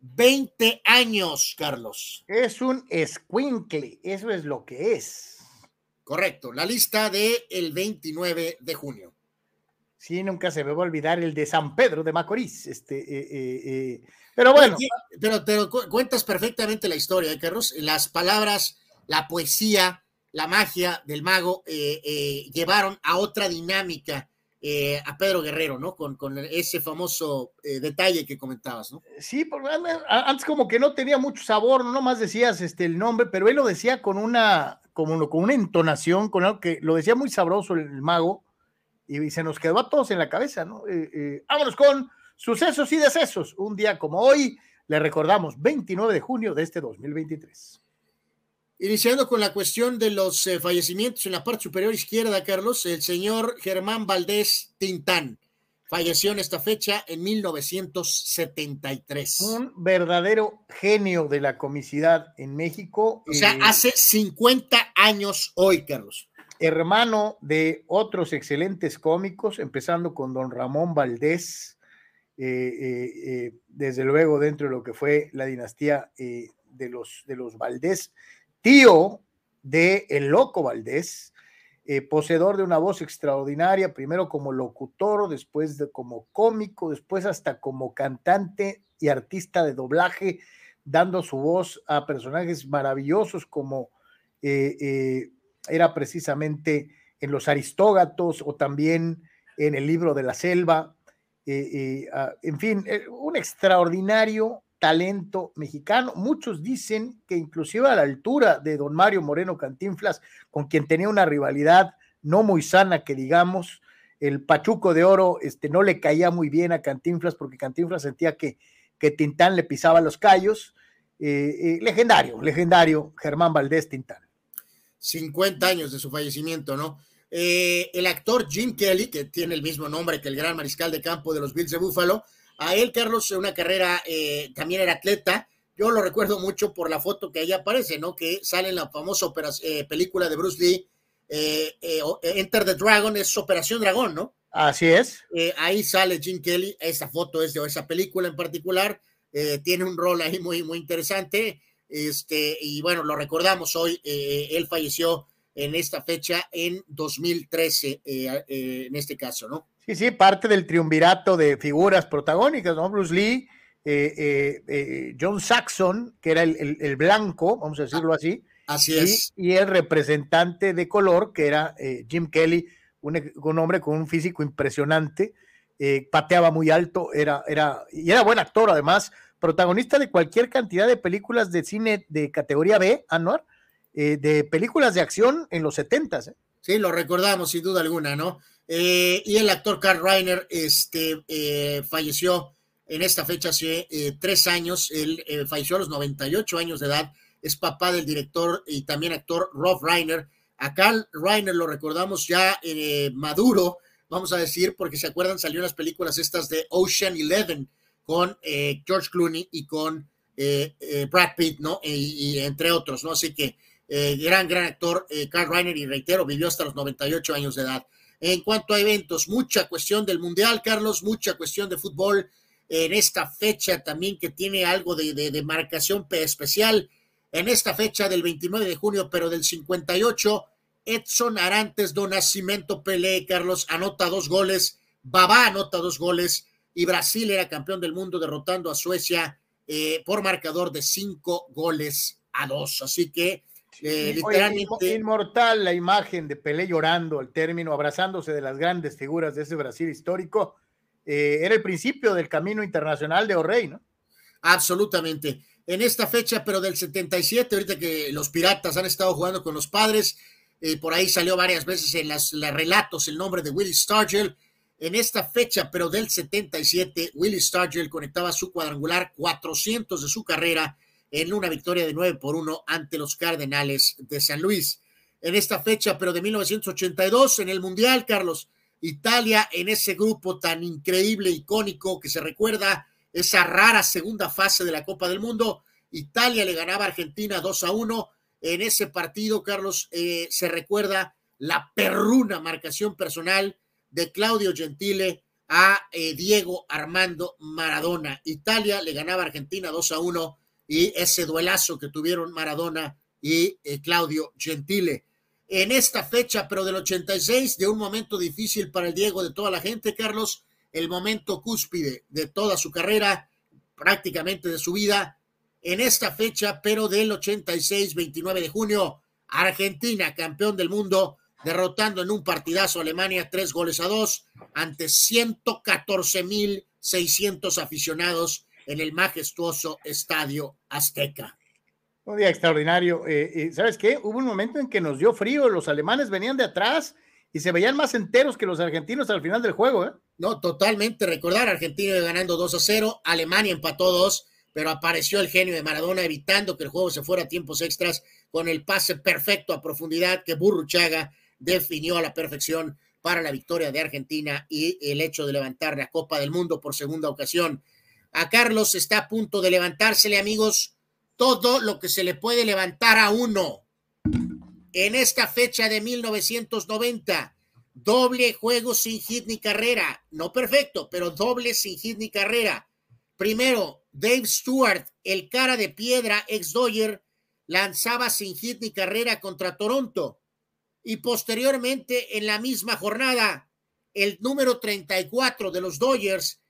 20 años, Carlos. Es un escuincle, eso es lo que es. Correcto, la lista del el 29 de junio. Sí, nunca se me va a olvidar el de San Pedro de Macorís. Este, eh, eh, eh, Pero bueno. Pero cu- cuentas perfectamente la historia, ¿eh, Carlos? Las palabras, la poesía, la magia del mago llevaron a otra dinámica eh, a Pedro Guerrero, ¿no? Con, con ese famoso eh, detalle que comentabas, ¿no? Sí, porque an- antes como que no tenía mucho sabor, no más decías este, el nombre, pero él lo decía con una, como, con una entonación, con algo que lo decía muy sabroso el, mago, y, se nos quedó a todos en la cabeza, ¿no? Eh, eh, vámonos con sucesos y decesos. Un día como hoy, le recordamos, 29 de junio de este 2023. Iniciando con la cuestión de los eh, fallecimientos en la parte superior izquierda, Carlos, el señor Germán Valdés Tintán falleció en esta fecha en 1973. Un verdadero genio de la comicidad en México. O sea, eh, hace 50 años hoy, Carlos. hermano de otros excelentes cómicos, empezando con don Ramón Valdés, eh, eh, desde luego dentro de lo que fue la dinastía de, los, de los Valdés, tío de El Loco Valdés, eh, poseedor de una voz extraordinaria, primero como locutor, después de, como cómico, después hasta como cantante y artista de doblaje, dando su voz a personajes maravillosos como eh, eh, era precisamente en Los Aristógatos o también en el libro de la selva. en fin, un extraordinario talento mexicano. Muchos dicen que inclusive a la altura de don Mario Moreno Cantinflas, con quien tenía una rivalidad no muy sana, que digamos, el Pachuco de Oro este, no le caía muy bien a Cantinflas porque Cantinflas sentía que, que Tintán le pisaba los callos. Eh, eh, legendario, legendario, Germán Valdés Tintán. 50 años de su fallecimiento, ¿no? Eh, el actor Jim Kelly, que tiene el mismo nombre que el gran mariscal de campo de los Bills de Buffalo, a él, Carlos, una carrera, eh, también era atleta. Yo lo recuerdo mucho por la foto que ahí aparece, ¿no? Que sale en la famosa eh, película de Bruce Lee, eh, eh, Enter the Dragon, es Operación Dragón, ¿no? Así es. Ahí sale Jim Kelly, esa foto es de esa película en particular, tiene un rol ahí muy, muy interesante, este, y bueno, lo recordamos hoy, él falleció en esta fecha en 2013, eh, eh, en este caso, ¿no? Sí, sí, parte del triunvirato de figuras protagónicas, ¿no? Bruce Lee, eh, eh, eh, John Saxon, que era el, el- el blanco, vamos a decirlo así. Así y, es. Y el representante de color, que era eh, Jim Kelly, un, un hombre con un físico impresionante, eh, pateaba muy alto, era, era, y era buen actor además, protagonista de cualquier cantidad de películas de cine de categoría B, Anuar, eh, de películas de acción en los setentas. ¿eh? Sí, lo recordamos sin duda alguna, ¿no? Eh, y el actor Carl Reiner este, eh, falleció en esta fecha hace eh, tres años, él eh, falleció a los 98 años de edad, es papá del director y también actor Rob Reiner. A Carl Reiner lo recordamos ya maduro, vamos a decir, porque se acuerdan, salió en las películas estas de Ocean Eleven con George Clooney y con Brad Pitt, ¿no? Y, entre otros, ¿no? Así que gran, gran actor, Carl Reiner, y reitero, vivió hasta los 98 años de edad. En cuanto a eventos, mucha cuestión del Mundial, Carlos, mucha cuestión de fútbol. en esta fecha también que tiene algo de, de, marcación especial, en esta fecha del 29 de junio, pero del 58, Edson Arantes do Nascimento Pelé, Carlos, anota dos goles, Babá anota dos goles, y Brasil era campeón del mundo derrotando a Suecia eh, por marcador de cinco goles a dos. Así que eh, literalmente. Oye, inmortal la imagen de Pelé llorando el término, abrazándose de las grandes figuras de ese Brasil histórico. Eh, era el principio del camino internacional de O'Reilly, ¿no? Absolutamente. En esta fecha, pero del 77, ahorita que los piratas han estado jugando con los padres, eh, por ahí salió varias veces en las, las relatos el nombre de Willie Stargell. En esta fecha, pero del 77, Willie Stargell conectaba su cuadrangular 400 de su carrera en una victoria de 9 por 1 ante los Cardenales de San Luis. En esta fecha, pero de 1982, en el Mundial, Carlos, Italia en ese grupo tan increíble, icónico, que se recuerda esa rara segunda fase de la Copa del Mundo. Italia le ganaba a Argentina 2 a 1. En ese partido, Carlos, eh, se recuerda la perruna marcación personal de Claudio Gentile a eh, Diego Armando Maradona. Italia le ganaba a Argentina 2 a 1 y ese duelazo que tuvieron Maradona y eh, Claudio Gentile. En esta fecha, pero del 86, de un momento difícil para el Diego de toda la gente, Carlos, el momento cúspide de toda su carrera, prácticamente de su vida, en esta fecha, pero del 86, 29 de junio, Argentina, campeón del mundo, derrotando en un partidazo a Alemania tres goles a dos ante 114.600 aficionados en el majestuoso Estadio Azteca. Un día extraordinario. Eh, ¿Sabes qué? Hubo un momento en que nos dio frío, los alemanes venían de atrás y se veían más enteros que los argentinos al final del juego. ¿eh? No, totalmente. Recordar, Argentina ganando 2 a 0, Alemania empató 2, pero apareció el genio de Maradona evitando que el juego se fuera a tiempos extras con el pase perfecto a profundidad que Burruchaga definió a la perfección para la victoria de Argentina y el hecho de levantar la Copa del Mundo por segunda ocasión. A Carlos está a punto de levantársele, amigos, todo lo que se le puede levantar a uno. En esta fecha de 1990, doble juego sin hit ni carrera. No perfecto, pero doble sin hit ni carrera. Primero, Dave Stewart, el cara de piedra, ex Dodger, lanzaba sin hit ni carrera contra Toronto. Y posteriormente, en la misma jornada, el número 34 de los Dodgers,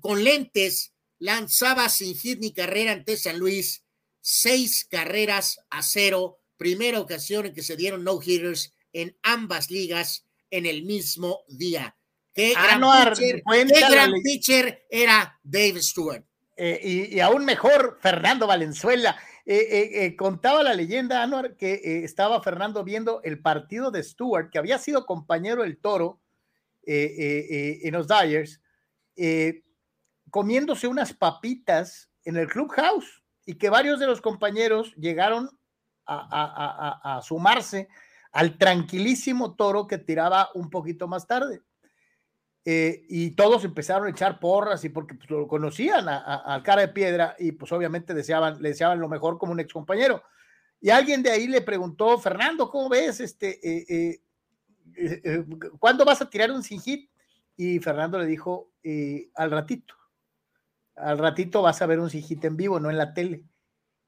con lentes, lanzaba sin hit ni carrera ante San Luis, seis carreras a cero, primera ocasión en que se dieron no hitters en ambas ligas en el mismo día. Qué gran, pitcher, qué gran pitcher, era Dave Stewart. Eh, y, y, aún mejor, Fernando Valenzuela. Eh, eh, contaba la leyenda, Anuar, que estaba Fernando viendo el partido de Stewart, que había sido compañero del Toro en los Dyers, comiéndose unas papitas en el clubhouse y que varios de los compañeros llegaron a, a, a, sumarse al tranquilísimo toro que tiraba un poquito más tarde. Eh, y todos empezaron a echar porras y porque pues, lo conocían al cara de piedra y pues obviamente deseaban, le deseaban lo mejor como un ex compañero. Y alguien de ahí le preguntó, Fernando, ¿cómo ves? Este, eh, eh, ¿Cuándo vas a tirar un sin hit? Y Fernando le dijo, al ratito al ratito vas a ver un sijita en vivo, no en la tele.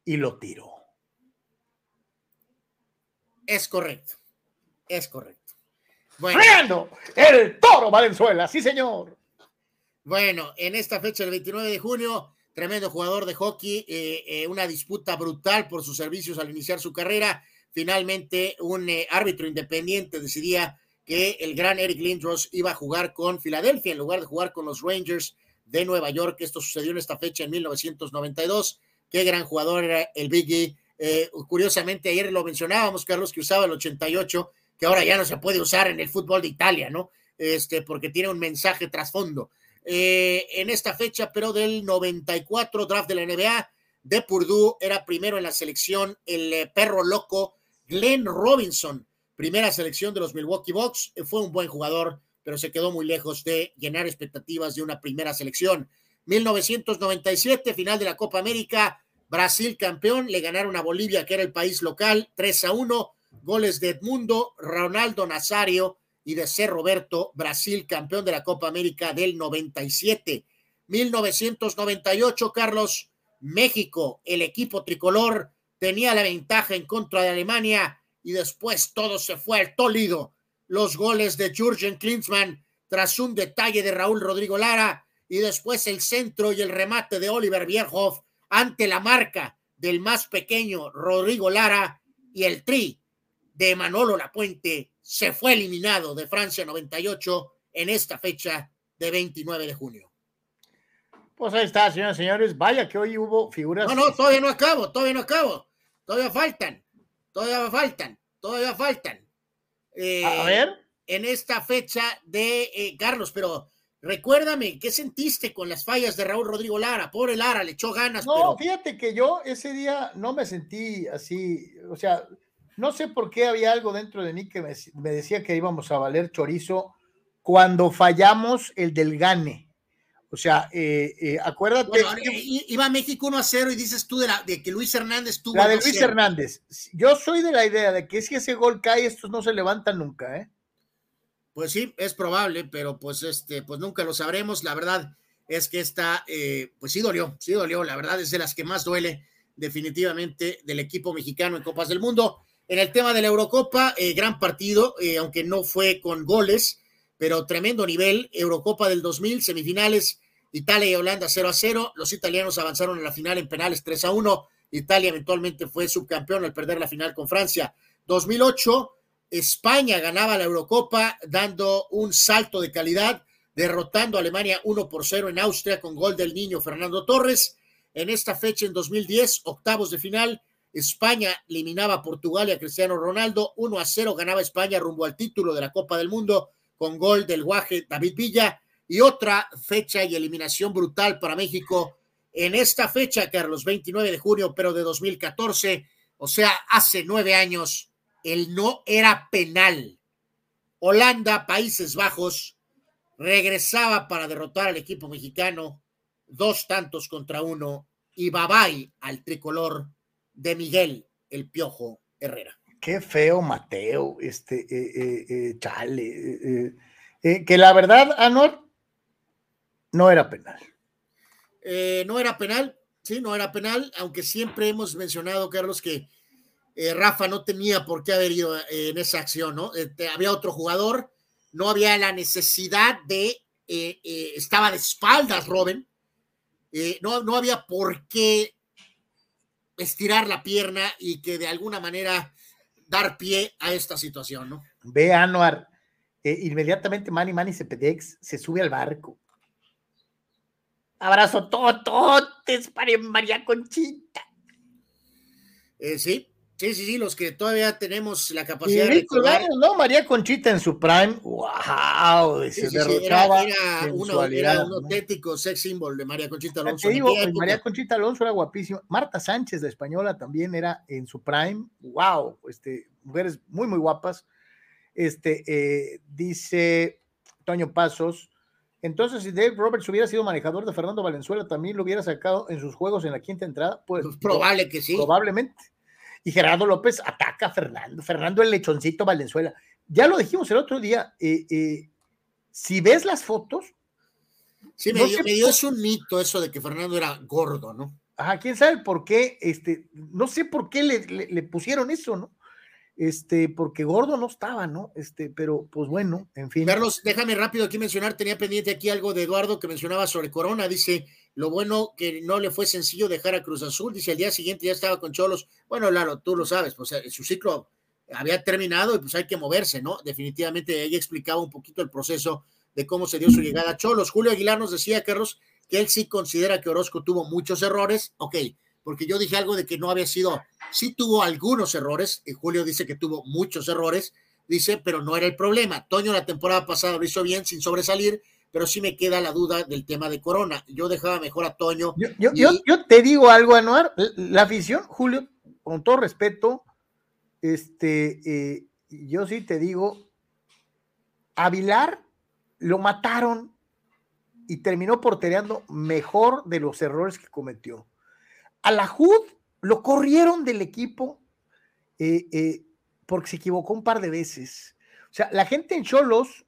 Y lo tiró. Es correcto. Es correcto. Bueno. el toro Valenzuela, sí señor. Bueno, en esta fecha, el 29 de junio, tremendo jugador de hockey, eh, eh, una disputa brutal por sus servicios al iniciar su carrera. Finalmente, un eh, árbitro independiente decidía que el gran Eric Lindros iba a jugar con Filadelfia en lugar de jugar con los Rangers de Nueva York. Esto sucedió en esta fecha en 1992. Qué gran jugador era el Biggie. Eh, curiosamente, ayer lo mencionábamos, Carlos, que usaba el 88, que ahora ya no se puede usar en el fútbol de Italia, ¿no? Este, porque tiene un mensaje trasfondo. Eh, en esta fecha, pero del 94 draft de la NBA, de Purdue era primero en la selección el eh, perro loco Glenn Robinson, primera selección de los Milwaukee Bucks, fue un buen jugador, pero se quedó muy lejos de llenar expectativas de una primera selección. 1997, final de la Copa América, Brasil campeón, le ganaron a Bolivia, que era el país local, 3 a 1, goles de Edmundo, Ronaldo Nazario y de C. Roberto, Brasil campeón de la Copa América del 97. 1998, Carlos, México, el equipo tricolor, tenía la ventaja en contra de Alemania y después todo se fue al tólido. Los goles de Jürgen Klinsmann tras un detalle de Raúl Rodrigo Lara y después el centro y el remate de Oliver Bierhoff ante la marca del más pequeño Rodrigo Lara y el tri de Manolo Lapuente se fue eliminado de Francia 98 en esta fecha de 29 de junio. Pues ahí está, señoras y señores. Vaya que hoy hubo figuras. No, no, todavía no acabo, todavía no acabo. Todavía faltan, todavía faltan, todavía faltan. Eh, a ver. En esta fecha de eh, Carlos, pero recuérdame, ¿qué sentiste con las fallas de Raúl Rodrigo Lara? Pobre Lara, le echó ganas. No, fíjate que yo ese día no me sentí así, o sea, no sé por qué había algo dentro de mí que me, me decía que íbamos a valer chorizo cuando fallamos el del Gane. O sea, eh, eh, acuérdate. Bueno, iba México 1 a 0 y dices tú de, la, de que Luis Hernández tuvo. La de Luis Hernández. Yo soy de la idea de que si ese gol cae, estos no se levantan nunca, ¿eh? Pues sí, es probable, pero pues este, pues nunca lo sabremos. La verdad es que esta, eh, pues sí dolió, sí dolió. La verdad es de las que más duele, definitivamente, del equipo mexicano en Copas del Mundo. En el tema de la Eurocopa, gran partido, aunque no fue con goles pero tremendo nivel. Eurocopa del 2000, semifinales, Italia y Holanda 0 a 0. Los italianos avanzaron en la final en penales 3 a 1. Italia eventualmente fue subcampeón al perder la final con Francia. 2008, España ganaba la Eurocopa dando un salto de calidad, derrotando a Alemania 1 por 0 en Austria con gol del niño Fernando Torres. En esta fecha, en 2010, octavos de final, España eliminaba a Portugal y a Cristiano Ronaldo. 1 a 0 ganaba España rumbo al título de la Copa del Mundo con gol del guaje David Villa y otra fecha y eliminación brutal para México en esta fecha, Carlos, 29 de junio, pero de 2014, o sea, hace nueve años, el no era penal. Holanda, Países Bajos, regresaba para derrotar al equipo mexicano, dos tantos contra uno, y babay al tricolor de Miguel el Piojo Herrera qué feo Mateo, este, eh, eh, eh, chale, que la verdad, Anor, no era penal. no era penal, sí, no era penal, aunque siempre hemos mencionado, Carlos, que Rafa no tenía por qué haber ido en esa acción, ¿no? había otro jugador, no había la necesidad de, estaba de espaldas, Robin, no, no había por qué estirar la pierna y que de alguna manera dar pie a esta situación, ¿no? Ve Anuar, eh, inmediatamente Manny Manny Cepedex se sube al barco. Abrazo tototes para María Conchita. Eh, sí, sí, sí, sí, los que todavía tenemos la capacidad de recordar. ¿no? María Conchita en su prime, wow, se derrochaba era, uno, era, un auténtico sex symbol de María Conchita Alonso. María Conchita Alonso era guapísima. Marta Sánchez, la española, también era en su prime, wow, este, mujeres muy, muy guapas. Este, eh, dice Toño Pasos, entonces, si Dave Roberts hubiera sido manejador de Fernando Valenzuela, también lo hubiera sacado en sus juegos en la quinta entrada. Pues, pues probable que sí. Probablemente. Y Gerardo López ataca a Fernando, Fernando el lechoncito Valenzuela. Ya lo dijimos el otro día, eh, eh, si ves las fotos. Sí, me, dio, es un mito eso de que Fernando era gordo, ¿no? Ajá, quién sabe por qué, este, no sé por qué le, pusieron eso, ¿no? Este, porque gordo no estaba, ¿no? Este, pero pues bueno, en fin. Carlos, déjame rápido aquí mencionar, tenía pendiente aquí algo de Eduardo que mencionaba sobre Corona, dice, lo bueno que no le fue sencillo dejar a Cruz Azul, dice, al día siguiente ya estaba con Cholos. Bueno, Lalo, tú lo sabes, pues eh, su ciclo había terminado y pues hay que moverse, ¿no? Definitivamente ella explicaba un poquito el proceso de cómo se dio su llegada a Cholos. Julio Aguilar nos decía, Carlos, que él sí considera que Orozco tuvo muchos errores, ok, porque yo dije algo de que no había sido, sí tuvo algunos errores, y Julio dice que tuvo muchos errores, dice, pero no era el problema. Toño la temporada pasada lo hizo bien sin sobresalir, pero sí me queda la duda del tema de Corona. Yo dejaba mejor a Toño. Yo, yo, te digo algo, Anuar, la afición, Julio, con todo respeto, este, eh, yo sí te digo, a Vilar lo mataron y terminó portereando mejor de los errores que cometió. A la HUD lo corrieron del equipo eh, eh, porque se equivocó un par de veces. O sea, la gente en Cholos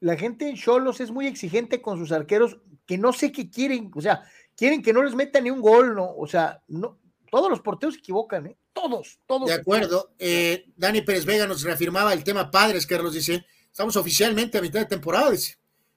la gente en Cholos es muy exigente con sus arqueros, que no sé qué quieren, o sea, quieren que no les meta ni un gol, ¿no? O sea, no, todos los porteros se equivocan, ¿eh? Todos, todos. De acuerdo. Eh, Dani Pérez Vega nos reafirmaba el tema padres, Carlos dice, estamos oficialmente a mitad de temporada, dice.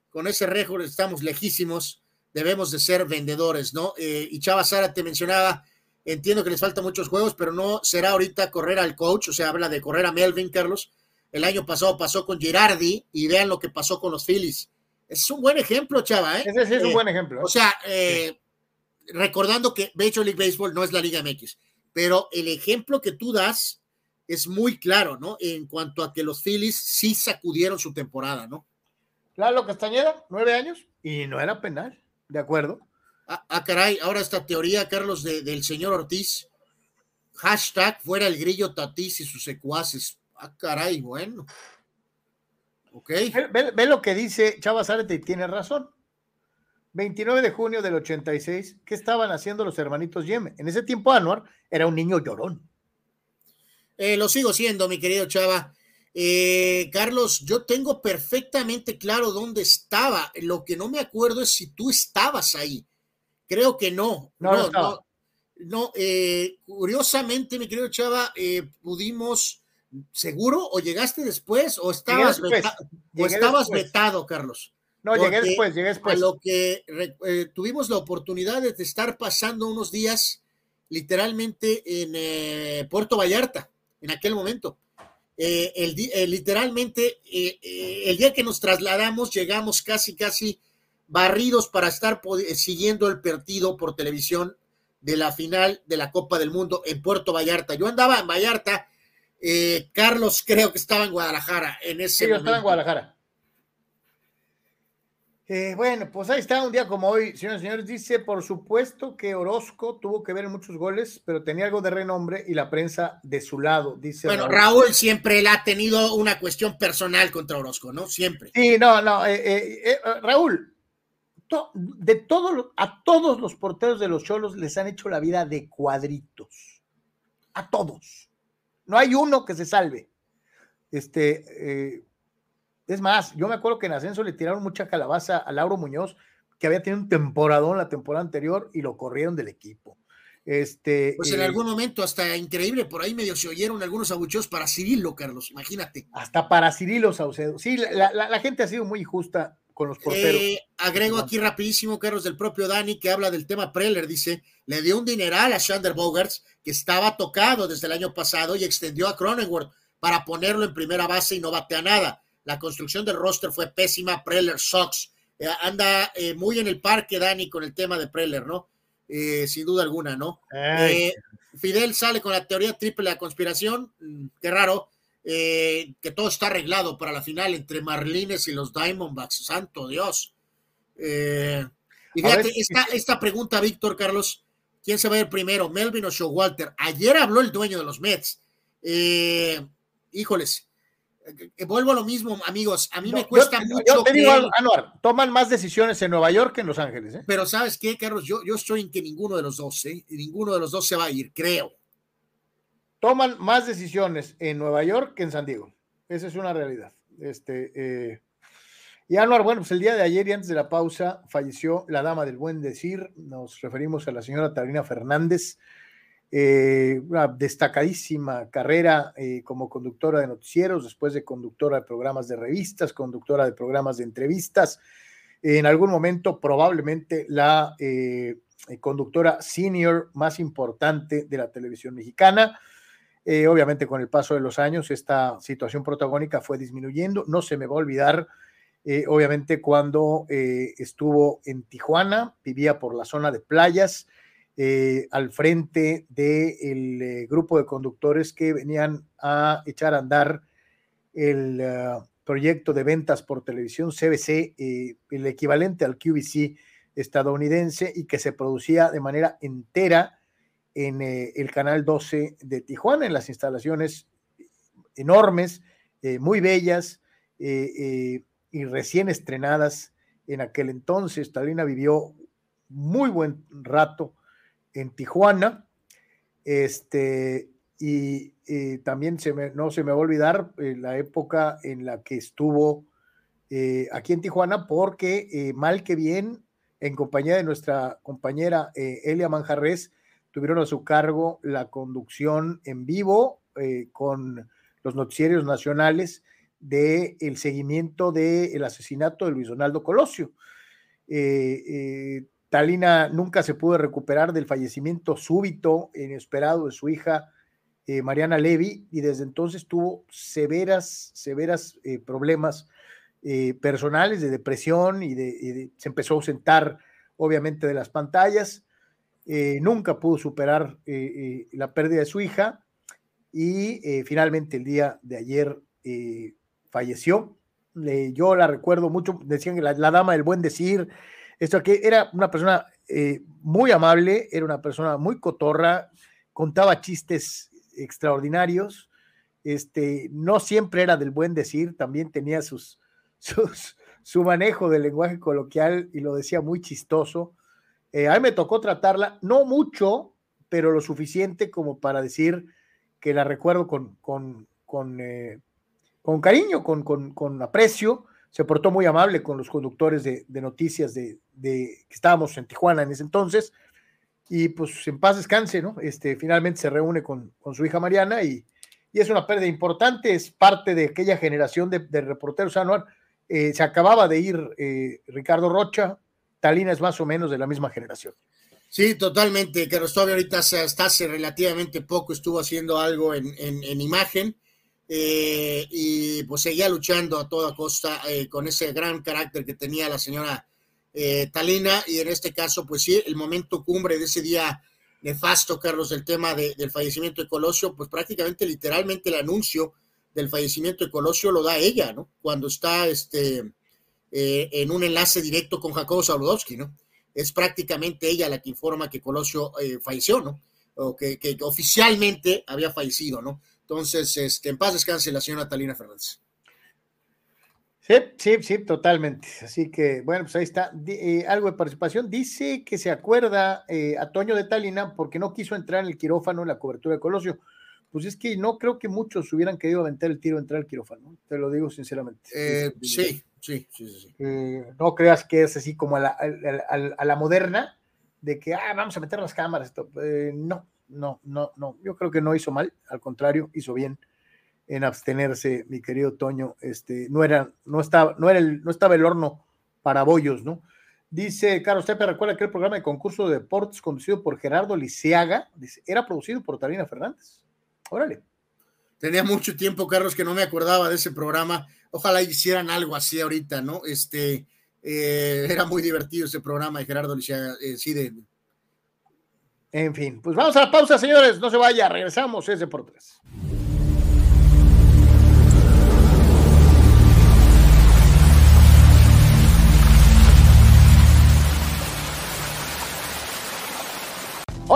Con ese récord estamos lejísimos, debemos de ser vendedores, ¿no? Eh, y Chava Sara te mencionaba, entiendo que les faltan muchos juegos, pero no será ahorita correr al coach, o sea, habla de correr a Melvin, Carlos. El año pasado pasó con Girardi y vean lo que pasó con los Phillies. Es un buen ejemplo, Chava, ¿eh? Ese sí es un Eh, buen ejemplo. ¿eh? O sea, eh, recordando que Major League Baseball no es la Liga MX, pero el ejemplo que tú das es muy claro, ¿no? En cuanto a que los Phillies sí sacudieron su temporada, ¿no? Lalo Castañeda, nueve años, y no era penal, ¿de acuerdo? Ah, ah, caray, ahora esta teoría, Carlos, de- del señor Ortiz. Hashtag fuera el grillo Tatís y sus secuaces. Ah, caray, bueno. Ok. Ve, ve- ve lo que dice Chava Zárate y tiene razón. 29 de junio del 86, ¿qué estaban haciendo los hermanitos Yeme? En ese tiempo Anuar era un niño llorón. Eh, lo sigo siendo, mi querido Chava. Eh, Carlos, yo tengo perfectamente claro dónde estaba. Lo que no me acuerdo es si tú estabas ahí. Creo que no. No, no no, no, eh, curiosamente, mi querido Chava, pudimos, ¿seguro? ¿O llegaste después? ¿O estabas, veta- o estabas vetado, Carlos? No, llegué después, llegué después. A lo que eh, tuvimos la oportunidad de estar pasando unos días literalmente en eh, Puerto Vallarta, en aquel momento. Eh, el, literalmente, el día que nos trasladamos, llegamos casi, casi barridos para estar siguiendo el partido por televisión de la final de la Copa del Mundo en Puerto Vallarta. Yo andaba en Vallarta, eh, Carlos creo que estaba en Guadalajara en ese Sí, yo estaba en momento. Guadalajara. Eh, bueno, pues ahí está un día como hoy, señores y señores. Dice, por supuesto que Orozco tuvo que ver en muchos goles, pero tenía algo de renombre y la prensa de su lado, dice Bueno, Raúl siempre él ha tenido una cuestión personal contra Orozco, ¿no? Siempre. Sí, no, no, eh, eh, eh, Raúl, to- de todos a todos los porteros de los Cholos les han hecho la vida de cuadritos. A todos. No hay uno que se salve. Este, eh, es más, yo me acuerdo que en ascenso le tiraron mucha calabaza a Lauro Muñoz, que había tenido un temporadón la temporada anterior y lo corrieron del equipo. Este, Pues en eh, algún momento, hasta increíble, por ahí medio se oyeron algunos abucheos para Cirilo, Carlos, imagínate. hasta para Cirilo Saucedo. Sí, la, la- la gente ha sido muy injusta con los porteros. Eh, agrego aquí rapidísimo, Carlos, del propio Dani, que habla del tema Preller, dice, le dio un dineral a Shander Bogarts, que estaba tocado desde el año pasado y extendió a Cronenworth para ponerlo en primera base y no batea nada. La construcción del roster fue pésima, Preller sucks. Eh, anda eh, muy en el parque, Dani, con el tema de Preller, ¿no? Sin duda alguna, ¿no? Fidel sale con la teoría triple de la conspiración, mm, qué raro, eh, que todo está arreglado para la final entre Marlines y los Diamondbacks, santo Dios. Eh, y fíjate, ver, esta, esta pregunta, Víctor Carlos, ¿quién se va a ir primero, Melvin o Showalter? Ayer habló el dueño de los Mets. Eh, híjoles, eh, vuelvo a lo mismo, amigos, a mí No, me cuesta yo, mucho yo te digo, Anuar, toman más decisiones en Nueva York que en Los Ángeles. ¿eh? pero ¿sabes qué, Carlos? Yo, yo estoy en que ninguno de los dos, ¿eh? Ninguno de los dos se va a ir, creo. Toman más decisiones en Nueva York que en San Diego. Esa es una realidad. Este, eh, y Anuar, bueno, pues el día de ayer y antes de la pausa falleció la dama del buen decir. Nos referimos a la señora Tarina Fernández. eh, una destacadísima carrera eh, como conductora de noticieros, después de conductora de programas de revistas, conductora de programas de entrevistas. En algún momento, probablemente la conductora senior más importante de la televisión mexicana. Eh, obviamente, con el paso de los años, esta situación protagónica fue disminuyendo. No se me va a olvidar, eh, obviamente, cuando eh, estuvo en Tijuana, vivía por la zona de playas, al frente del grupo de conductores que venían a echar a andar el proyecto de ventas por televisión CBC, el equivalente al QVC estadounidense y que se producía de manera entera en eh, el canal 12 de Tijuana, en las instalaciones enormes, eh, muy bellas eh, y recién estrenadas en aquel entonces. Talina vivió muy buen rato en Tijuana. Este, y, también no se me va a olvidar la época en la que estuvo aquí en Tijuana, porque mal que bien, en compañía de nuestra compañera Elia Manjarres, tuvieron a su cargo la conducción en vivo eh, con los noticieros nacionales del el seguimiento del asesinato de Luis Donaldo Colosio. Eh, Talina nunca se pudo recuperar del fallecimiento súbito, inesperado de su hija Mariana Levy, y desde entonces tuvo severas, severas problemas eh, personales de depresión y, de, se empezó a ausentar obviamente de las pantallas. Eh, nunca pudo superar eh, la pérdida de su hija y finalmente el día de ayer falleció. yo la recuerdo mucho, decían que la, dama del buen decir, esto que era una persona muy amable, era una persona muy cotorra, contaba chistes extraordinarios, este, no siempre era del buen decir, también tenía sus, su manejo del lenguaje coloquial y lo decía muy chistoso. Eh, a mí me tocó tratarla, no mucho, pero lo suficiente como para decir que la recuerdo con, con, con, eh, con cariño, con, con, aprecio. Se portó muy amable con los conductores de, noticias de, que estábamos en Tijuana en ese entonces. Y pues en paz descanse, ¿no? Este, finalmente se reúne con, su hija Mariana y, y, es una pérdida importante, es parte de aquella generación de, reporteros anual eh, se acababa de ir eh, Ricardo Rocha, Talina es más o menos de la misma generación. Sí, totalmente. Carlos todavía ahorita hasta hace relativamente poco estuvo haciendo algo en, imagen eh, y pues seguía luchando a toda costa con ese gran carácter que tenía la señora Talina y en este caso, pues sí, el momento cumbre de ese día nefasto, Carlos, del tema del fallecimiento de Colosio, pues prácticamente literalmente el anuncio del fallecimiento de Colosio lo da ella, ¿no? Cuando está este, eh, en un enlace directo con Jacobo Saludowski, ¿no? Es prácticamente ella la que informa que Colosio eh, falleció, ¿no? O que, oficialmente había fallecido, ¿no? Entonces, este, en paz descanse la señora Talina Fernández. Sí, sí, sí, totalmente. Así que, bueno, pues ahí está. Eh, algo de participación. Dice que se acuerda a Toño de Talina porque no quiso entrar en el quirófano en la cobertura de Colosio pues es que no creo que muchos hubieran querido aventar el tiro, entrar al quirófano, te lo digo sinceramente. Eh, sí, sí, sí, sí. Eh, no creas que es así como a la, a, la, moderna, de que, ah, vamos a meter las cámaras. Eh, no, no, no, no. Yo creo que no hizo mal, al contrario, hizo bien en abstenerse, mi querido Toño. Este, no era, no estaba, no era el, no estaba el horno para bollos, ¿no? Dice Carlos Tepe, recuerda que el programa de concurso de deportes conducido por Gerardo Liceaga, era producido por Tarina Fernández. Órale. Tenía mucho tiempo, Carlos, que no me acordaba de ese programa. Ojalá hicieran algo así ahorita, ¿no? Este, eh, era muy divertido ese programa de Gerardo Lisiaga, eh, sí, de... En fin, pues vamos a la pausa, señores. No se vaya, regresamos, es Deportes.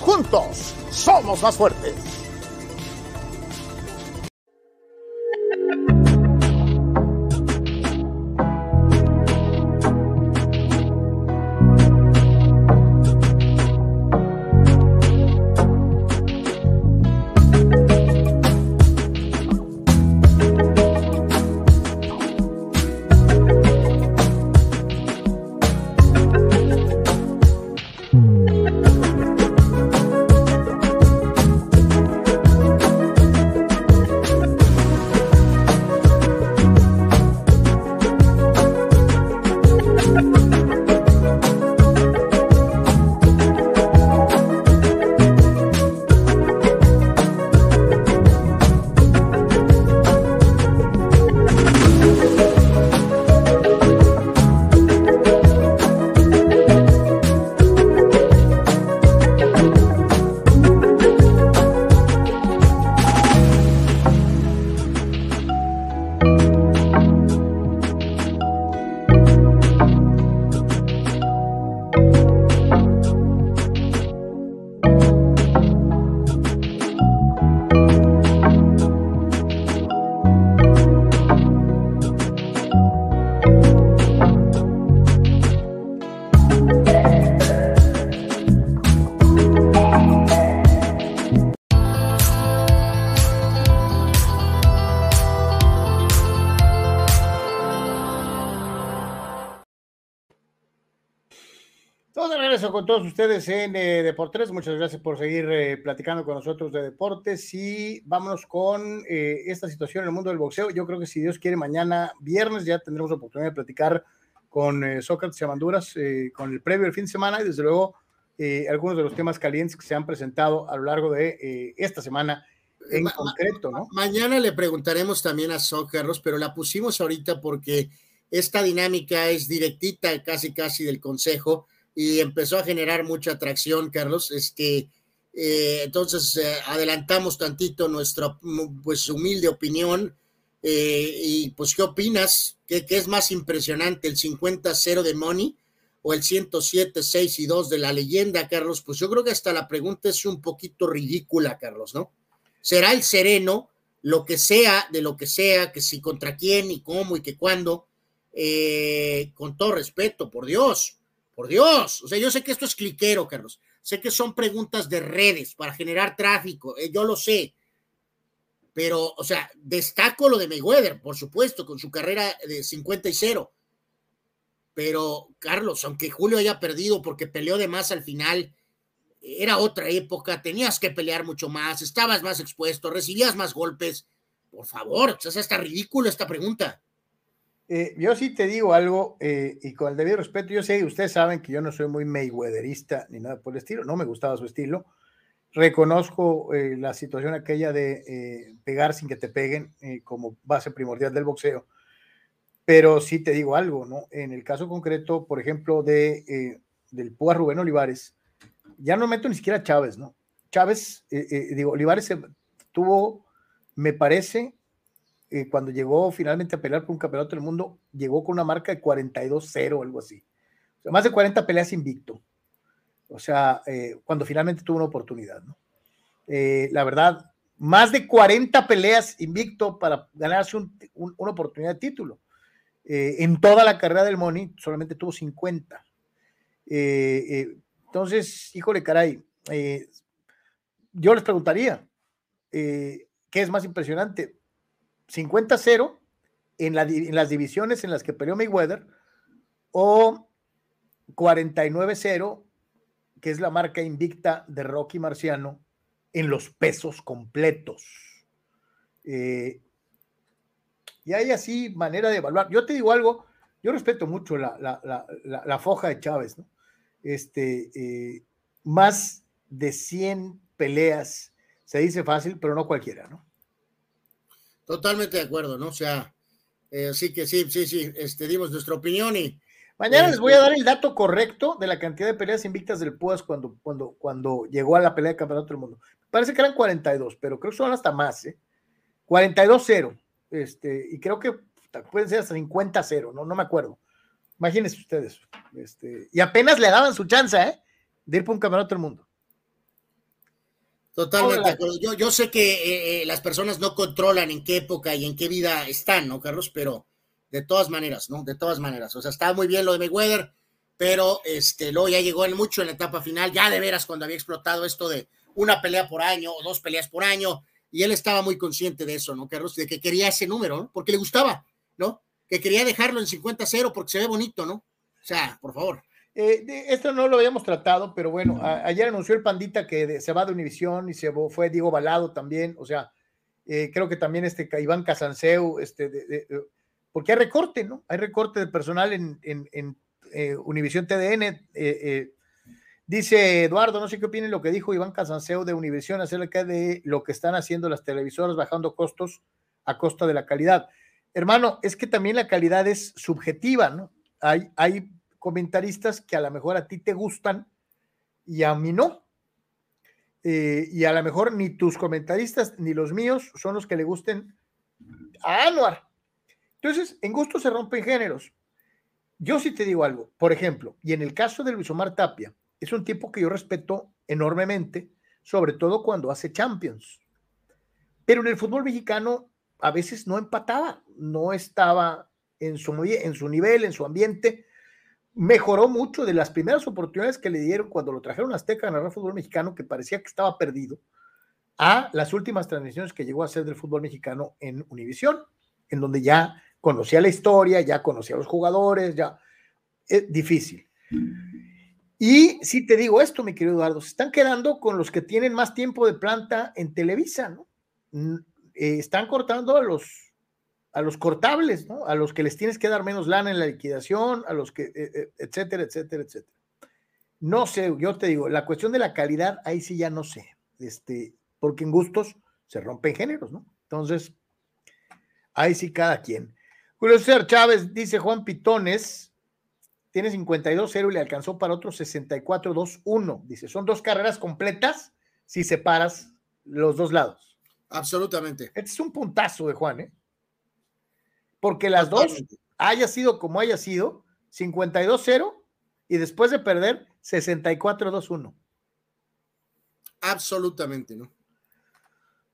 Juntos somos más fuertes. Regreso con todos ustedes en eh, Deportes. Muchas gracias por seguir eh, platicando con nosotros de deportes y vámonos con eh, esta situación en el mundo del boxeo. Yo creo que si Dios quiere, mañana viernes ya tendremos la oportunidad de platicar con eh, Sócrates y Amanduras con el previo del fin de semana y desde luego algunos de los temas calientes que se han presentado a lo largo de esta semana en Ma- concreto, ¿no? Mañana le preguntaremos también a Carlos, pero la pusimos ahorita porque esta dinámica es directita, casi casi del consejo, y empezó a generar mucha atracción, Carlos. Este, eh, entonces eh, adelantamos tantito nuestra pues humilde opinión. eh, y pues, ¿qué opinas? ¿Qué, qué es más impresionante, el 50-0 de Money o el 107-6 y 2 de la leyenda, Carlos? Pues yo creo que hasta la pregunta es un poquito ridícula, Carlos, ¿no? será el sereno, lo que sea, de lo que sea, que si contra quién y cómo y que cuándo, eh, con todo respeto, por Dios, por Dios. O sea, yo sé que esto es cliquero, Carlos. Sé que son preguntas de redes para generar tráfico, eh, yo lo sé. Pero, o sea, destaco lo de Mayweather, por supuesto, con su carrera de 50 y 0. Pero, Carlos, aunque Julio haya perdido porque peleó de más al final, era otra época, tenías que pelear mucho más, estabas más expuesto, recibías más golpes. Por favor, es hasta ridículo esta pregunta. Eh, yo sí te digo algo, eh, y con el debido respeto, yo sé, ustedes saben que yo no soy muy Mayweatherista ni nada por el estilo, no me gustaba su estilo. Reconozco eh, la situación aquella de pegar sin que te peguen como base primordial del boxeo. Pero sí te digo algo, ¿no? En el caso concreto, por ejemplo, de, del Púa Rubén Olivares, ya no meto ni siquiera a Chávez, ¿no? Chávez, digo, Olivares tuvo, me parece, eh, cuando llegó finalmente a pelear por un campeonato del mundo, llegó con una marca de 42-0 o algo así. O sea, más de 40 peleas invicto. O sea, eh, cuando finalmente tuvo una oportunidad. Eh, la verdad, más de 40 peleas invicto para ganarse un- un- una oportunidad de título. En toda la carrera del Money solamente tuvo 50. Eh, eh, entonces, híjole, caray, yo les preguntaría, ¿qué es más impresionante? 50-0 en, las divisiones en las que peleó Mayweather o 49-0, que es la marca invicta de Rocky Marciano en los pesos completos. Eh, y hay así manera de evaluar. Yo te digo algo, yo respeto mucho la- la- la foja de Chávez, ¿no? Este, eh, más de 100 peleas, se dice fácil, pero no cualquiera, ¿no? Totalmente de acuerdo, ¿no? O sea, eh, sí que sí, sí, sí, este, dimos nuestra opinión y Mañana les Este- voy a dar el dato correcto de la cantidad de peleas invictas del Puas cuando, cuando, cuando llegó a la pelea de campeonato del mundo. Parece que eran 42, pero creo que son hasta más, ¿eh? 42-0. Este, y creo que pueden ser hasta 50-0, ¿no? No me acuerdo. Imagínense ustedes. Este, y apenas le daban su chance, ¿eh? De ir por un campeonato del mundo. Totalmente Hola. de acuerdo. Yo, yo sé que eh, eh, las personas no controlan en qué época y en qué vida están, ¿no, Carlos? Pero de todas maneras, ¿no? De todas maneras. O sea, estaba muy bien lo de Mayweather, pero este, luego ya llegó en mucho en la etapa final, ya de veras cuando había explotado esto de una pelea por año o dos peleas por año, y él estaba muy consciente de eso, ¿no, Carlos? De que quería ese número, ¿no? Porque le gustaba, ¿no? Que quería dejarlo en 50-0 porque se ve bonito, ¿no? O sea, por favor. Eh, de- esto no lo habíamos tratado, pero bueno, a- ayer anunció el Pandita que de- se va de Univisión y se fue Diego Balado también, o sea, eh, creo que también este Iván Casanseu, este, de- porque hay recorte, ¿no? Hay recorte de personal en, en, en, eh, Univisión TDN. dice Eduardo, no sé qué opinen lo que dijo Iván Casanseu de Univisión acerca de lo que están haciendo las televisoras bajando costos a costa de la calidad. Hermano, es que también la calidad es subjetiva, ¿no? Hay, hay comentaristas que a lo mejor a ti te gustan y a mí no. Eh, y a lo mejor ni tus comentaristas ni los míos son los que le gusten a Anuar. Entonces, en gusto se rompen géneros. Yo sí te digo algo, por ejemplo, y en el caso de Luis Omar Tapia, es un tipo que yo respeto enormemente, sobre todo cuando hace Champions. Pero en el fútbol mexicano a veces no empataba, no estaba en su, en su nivel, en su ambiente. Mejoró mucho de las primeras oportunidades que le dieron cuando lo trajeron Azteca a narrar fútbol mexicano, que parecía que estaba perdido, a las últimas transmisiones que llegó a hacer del fútbol mexicano en Univisión, en donde ya conocía la historia, ya conocía a los jugadores, ya es difícil. Y sí te digo esto, mi querido Eduardo, se están quedando con los que tienen más tiempo de planta en Televisa, ¿no? Eh, están cortando a los, a los cortables, ¿no? A los que les tienes que dar menos lana en la liquidación, a los que, eh, eh, etcétera, etcétera, etcétera. No sé, yo te digo, la cuestión de la calidad, ahí sí ya no sé, este, porque en gustos se rompen géneros, ¿no? Entonces, ahí sí cada quien. Julio César Chávez dice Juan Pitones, tiene 52-0 y le alcanzó para otro 64-2-1. Dice, son dos carreras completas si separas los dos lados. Absolutamente. Este es un puntazo de Juan, ¿eh? Porque las dos, haya sido como haya sido, 52-0 y después de perder, 64-2-1. Absolutamente, ¿no?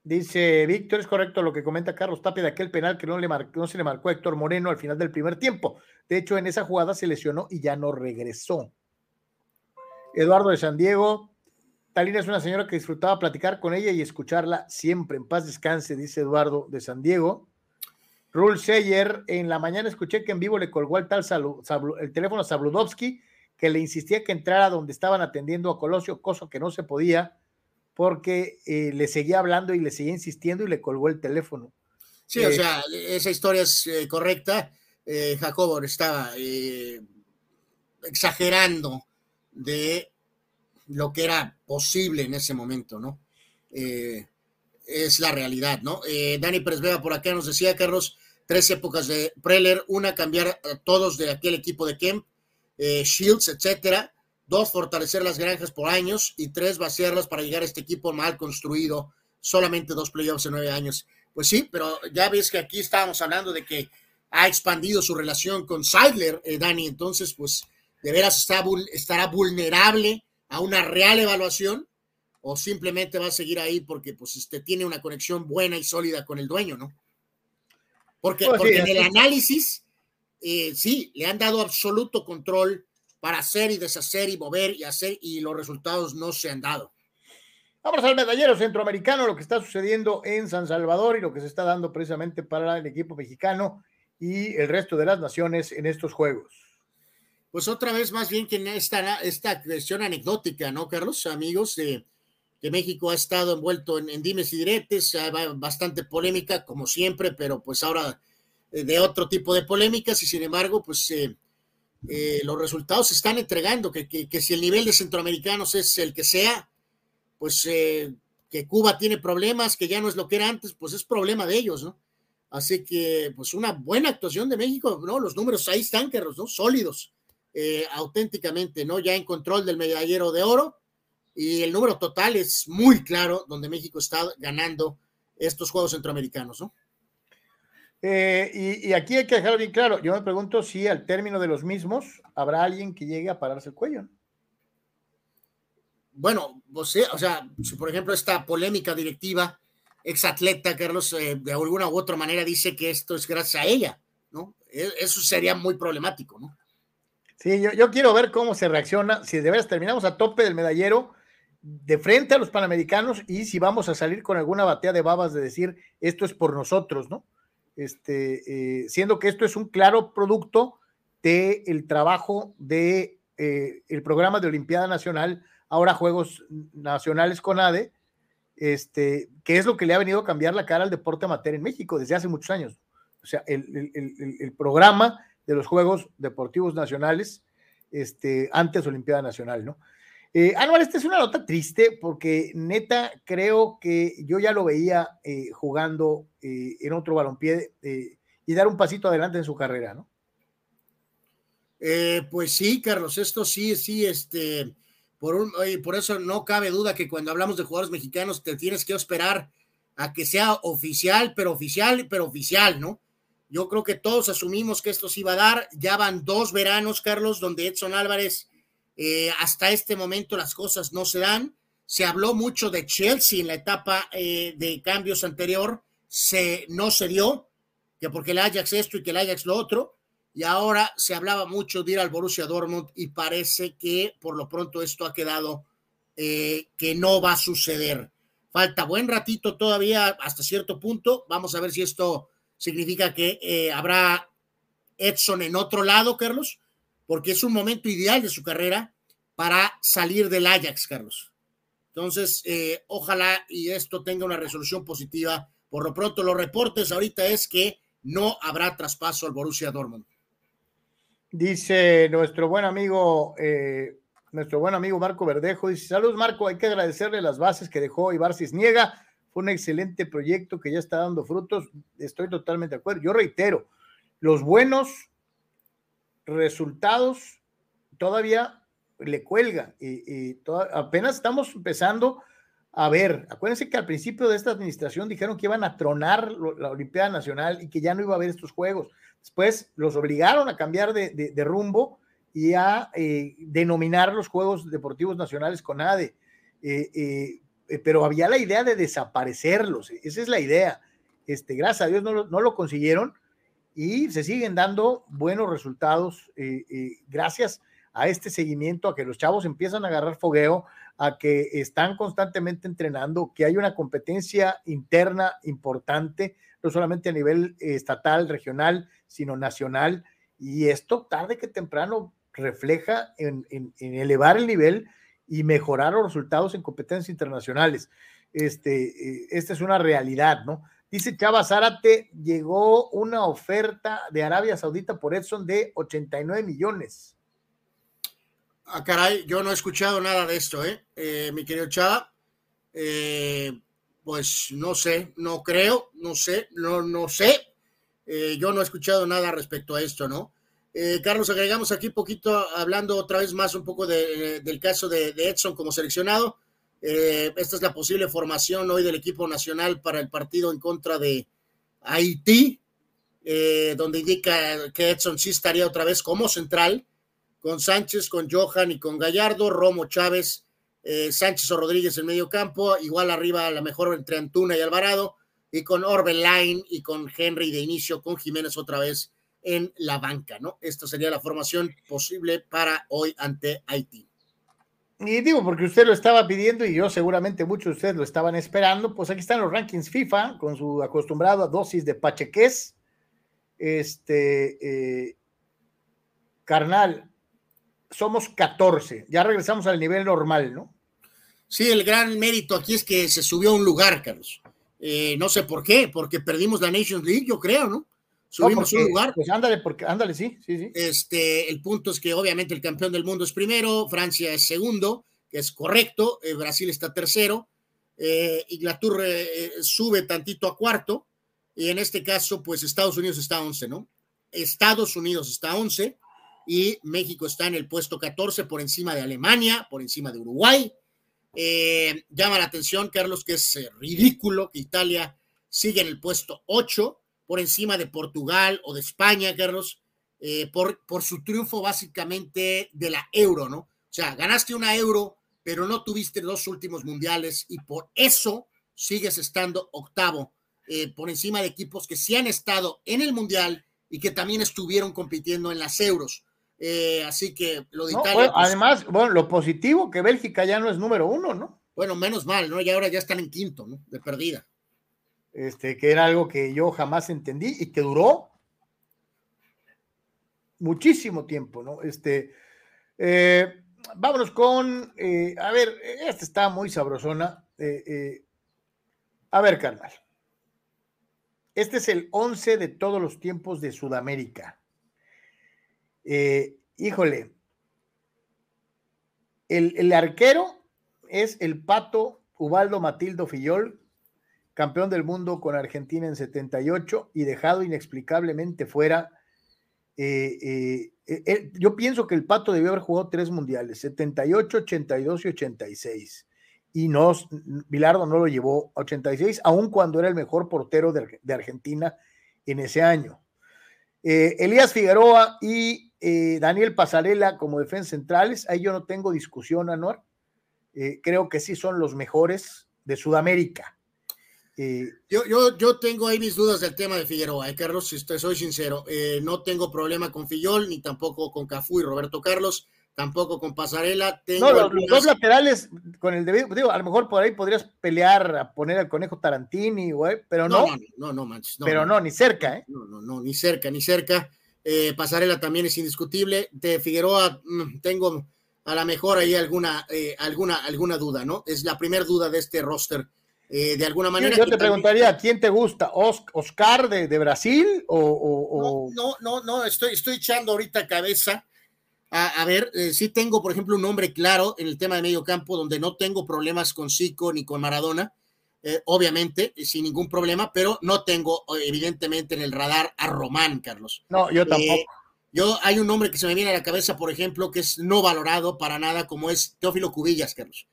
Dice Víctor, es correcto lo que comenta Carlos Tapia de aquel penal que no, le no se le marcó a Héctor Moreno al final del primer tiempo. De hecho, en esa jugada se lesionó y ya no regresó. Eduardo de San Diego, Talina es una señora que disfrutaba platicar con ella y escucharla siempre. En paz descanse, dice Eduardo de San Diego. Rule Seyer, en la mañana escuché que en vivo le colgó el tal el teléfono a Sabludovsky, que le insistía que entrara donde estaban atendiendo a Colosio, cosa que no se podía porque eh, le seguía hablando y le seguía insistiendo y le colgó el teléfono. Sí, o eh, sea, esa historia es eh, correcta. Jacobo estaba exagerando de lo que era posible en ese momento, ¿no? es la realidad, ¿no? Dani Pérez Vega por acá nos decía, Carlos, tres épocas de Preller, una cambiar a todos de aquel equipo de Kemp, Shields, etcétera, Dos, fortalecer las granjas por años. Y tres, vaciarlas para llegar a este equipo mal construido. Solamente dos playoffs en nueve años. Pues sí, pero ya ves que aquí estábamos hablando de que ha expandido su relación con Seidler, eh, Dani. Entonces, pues, de veras está, estará vulnerable a una real evaluación o simplemente va a seguir ahí porque pues este, tiene una conexión buena y sólida con el dueño, ¿no? Porque, pues porque en el análisis, eh, sí, le han dado absoluto control para hacer y deshacer y mover y hacer y los resultados no se han dado. Vamos al medallero centroamericano, lo que está sucediendo en San Salvador y lo que se está dando precisamente para el equipo mexicano y el resto de las naciones en estos juegos. Pues otra vez más bien que esta, esta cuestión anecdótica, ¿no, Carlos? Amigos, de que México ha estado envuelto en, dimes y diretes, bastante polémica, como siempre, pero pues ahora eh, de otro tipo de polémicas y sin embargo, pues... Eh, eh, los resultados se están entregando, que, si el nivel de centroamericanos es el que sea, pues eh, que Cuba tiene problemas, que ya no es lo que era antes, pues es problema de ellos, ¿no? Así que, pues una buena actuación de México, ¿no? Los números ahí están, Carlos, ¿no? Sólidos, auténticamente, ¿no? Ya en control del medallero de oro y el número total es muy claro donde México está ganando estos Juegos Centroamericanos, ¿no? Eh, y, aquí hay que dejar bien claro, yo me pregunto si al término de los mismos habrá alguien que llegue a pararse el cuello. Bueno, o sea, si por ejemplo esta polémica directiva, exatleta Carlos, eh, de alguna u otra manera dice que esto es gracias a ella, ¿no? E, eso sería muy problemático, ¿no? Sí, yo, yo quiero ver cómo se reacciona, si de veras terminamos a tope del medallero, de frente a los panamericanos y si vamos a salir con alguna batea de babas de decir esto es por nosotros, ¿no? este, eh, siendo que esto es un claro producto del el trabajo de eh, el programa de Olimpiada Nacional, ahora Juegos Nacionales con ADE, este, que es lo que le ha venido a cambiar la cara al deporte amateur en México desde hace muchos años. O sea, el, el, programa de los Juegos Deportivos Nacionales este, antes Olimpiada Nacional, ¿no? Eh, Anual, esta es una nota triste porque neta creo que yo ya lo veía eh, jugando eh, en otro balompié eh, y dar un pasito adelante en su carrera, ¿no? pues sí, Carlos, esto sí, sí, este, por, un, por eso no cabe duda que cuando hablamos de jugadores mexicanos te tienes que esperar a que sea oficial, pero oficial, pero oficial, ¿no? Yo creo que todos asumimos que esto se iba a dar. Ya van dos veranos, Carlos, donde Edson Álvarez eh, hasta este momento las cosas no se dan. Se habló mucho de Chelsea en la etapa eh, de cambios anterior, se, no se dio, que porque el Ajax esto y que el Ajax lo otro, y ahora se hablaba mucho de ir al Borussia Dortmund y parece que por lo pronto esto ha quedado eh, que no va a suceder. Falta buen ratito todavía hasta cierto punto. Vamos a ver si esto significa que habrá Edson en otro lado, Carlos, porque es un momento ideal de su carrera para salir del Ajax, Carlos. Entonces, eh, ojalá y esto tenga una resolución positiva. Por lo pronto, los reportes ahorita es que no habrá traspaso al Borussia Dortmund. Dice nuestro buen amigo, eh, nuestro buen amigo Marco Verdejo, dice, saludos Marco, hay que agradecerle las bases que dejó Ibar Cisniega, fue un excelente proyecto que ya está dando frutos, estoy totalmente de acuerdo. Yo reitero, los buenos resultados todavía le cuelgan y, apenas estamos empezando a ver, acuérdense que al principio de esta administración dijeron que iban a tronar la Olimpiada Nacional y que ya no iba a haber estos juegos. Después los obligaron a cambiar de, rumbo y a eh, denominar los Juegos Deportivos Nacionales con ADE. Eh, eh, pero había la idea de desaparecerlos, esa es la idea. Este, gracias a Dios no, no lo consiguieron y se siguen dando buenos resultados gracias a este seguimiento, a que los chavos empiezan a agarrar fogueo, a que están constantemente entrenando, que hay una competencia interna importante, no solamente a nivel estatal, regional, sino nacional, y esto tarde que temprano refleja en, elevar el nivel y mejorar los resultados en competencias internacionales. Este, eh, esta es una realidad, ¿no? Dice Chava Zárate, llegó una oferta de Arabia Saudita por Edson de 89 millones. Ah, caray, yo no he escuchado nada de esto, ¿eh? eh mi querido Chava. Eh, pues no sé, no creo, no sé, no, no sé. Eh, yo no he escuchado nada respecto a esto, ¿no? Carlos, agregamos aquí poquito, hablando otra vez más un poco del caso de, Edson como seleccionado. Esta es la posible formación hoy del equipo nacional para el partido en contra de Haití, donde indica que Edson sí estaría otra vez como central con Sánchez, con Johan y con Gallardo, Romo Chávez, eh, Sánchez o Rodríguez en medio campo, igual arriba a la mejor entre Antuna y Alvarado, y con Orbelain y con Henry de inicio, con Jiménez otra vez en la banca, ¿no? Esta sería la formación posible para hoy ante Haití. Y digo, porque usted lo estaba pidiendo y yo seguramente muchos de ustedes lo estaban esperando, pues aquí están los rankings FIFA con su acostumbrada dosis de pacheques. Este, eh, carnal, somos 14. Ya regresamos al nivel normal, ¿no? Sí, el gran mérito aquí es que se subió a un lugar, Carlos. Eh, no sé por qué, porque perdimos la Nations League, yo creo, ¿no? Subimos un lugar. Pues ándale, porque, ándale, sí, sí, sí. Este, el punto es que obviamente el campeón del mundo es primero, Francia es segundo, que es correcto, eh, Brasil está tercero, eh, Inglaterra eh, sube tantito a cuarto, y en este caso, pues Estados Unidos está a 11, ¿no? Estados Unidos está a 11, y México está en el puesto 14 por encima de Alemania, por encima de Uruguay. Eh, llama la atención, Carlos, que es eh, ridículo que Italia siga en el puesto 8 por encima de Portugal o de España, Carlos, eh, por, por su triunfo básicamente de la euro, ¿no? O sea, ganaste una euro, pero no tuviste dos últimos mundiales y por eso sigues estando octavo, por encima de equipos que sí han estado en el mundial y que también estuvieron compitiendo en las euros. Eh, así que lo de Italia. Pues además, bueno, lo positivo que Bélgica ya no es número uno, ¿no? Bueno, menos mal, ¿no? Y ahora ya están en quinto, ¿no? De perdida. Este, que era algo que yo jamás entendí y que duró muchísimo tiempo, ¿no? Este, eh, vámonos con, eh, a ver, esta está muy sabrosona. a ver, carnal. Este es el 11 de todos los tiempos de Sudamérica. Eh, híjole, el, arquero es el pato Ubaldo Matildo Fillol, campeón del mundo con Argentina en 78 y dejado inexplicablemente fuera. Eh, eh, yo pienso que el pato debió haber jugado tres mundiales, 78, 82 y 86. Y no, Bilardo no lo llevó a 86, aun cuando era el mejor portero de, Argentina en ese año. Elías Figueroa y eh, Daniel Pasarela como defensa centrales, ahí yo no tengo discusión, Anuar. Eh, creo que sí son los mejores de Sudamérica. Eh, yo, yo, yo tengo ahí mis dudas del tema de Figueroa, Carlos, si estoy, soy sincero. no tengo problema con Fillol, ni tampoco con Cafú y Roberto Carlos, tampoco con Pasarela. no, los, dos laterales, con el debido, digo, a lo mejor por ahí podrías pelear a poner al conejo Tarantini, pero no. No, no, no, pero no, ni cerca, ¿eh? No, no, no, ni cerca, ni cerca. Eh, Pasarela también es indiscutible. De Figueroa mm, tengo a lo mejor hay alguna, eh, alguna, alguna duda, ¿no? Es la primera duda de este roster. Eh, de alguna manera. Yo te preguntaría, ¿quién te gusta? ¿Oscar de, de Brasil o, No, no, no, estoy, estoy echando ahorita cabeza. A, ver, eh, sí tengo, por ejemplo, un nombre claro en el tema de medio campo donde no tengo problemas con Zico ni con Maradona, obviamente, sin ningún problema, pero no tengo, evidentemente, en el radar a Román, Carlos. No, yo tampoco. Yo hay un nombre que se me viene a la cabeza, por ejemplo, que es no valorado para nada, como es Teófilo Cubillas, Carlos.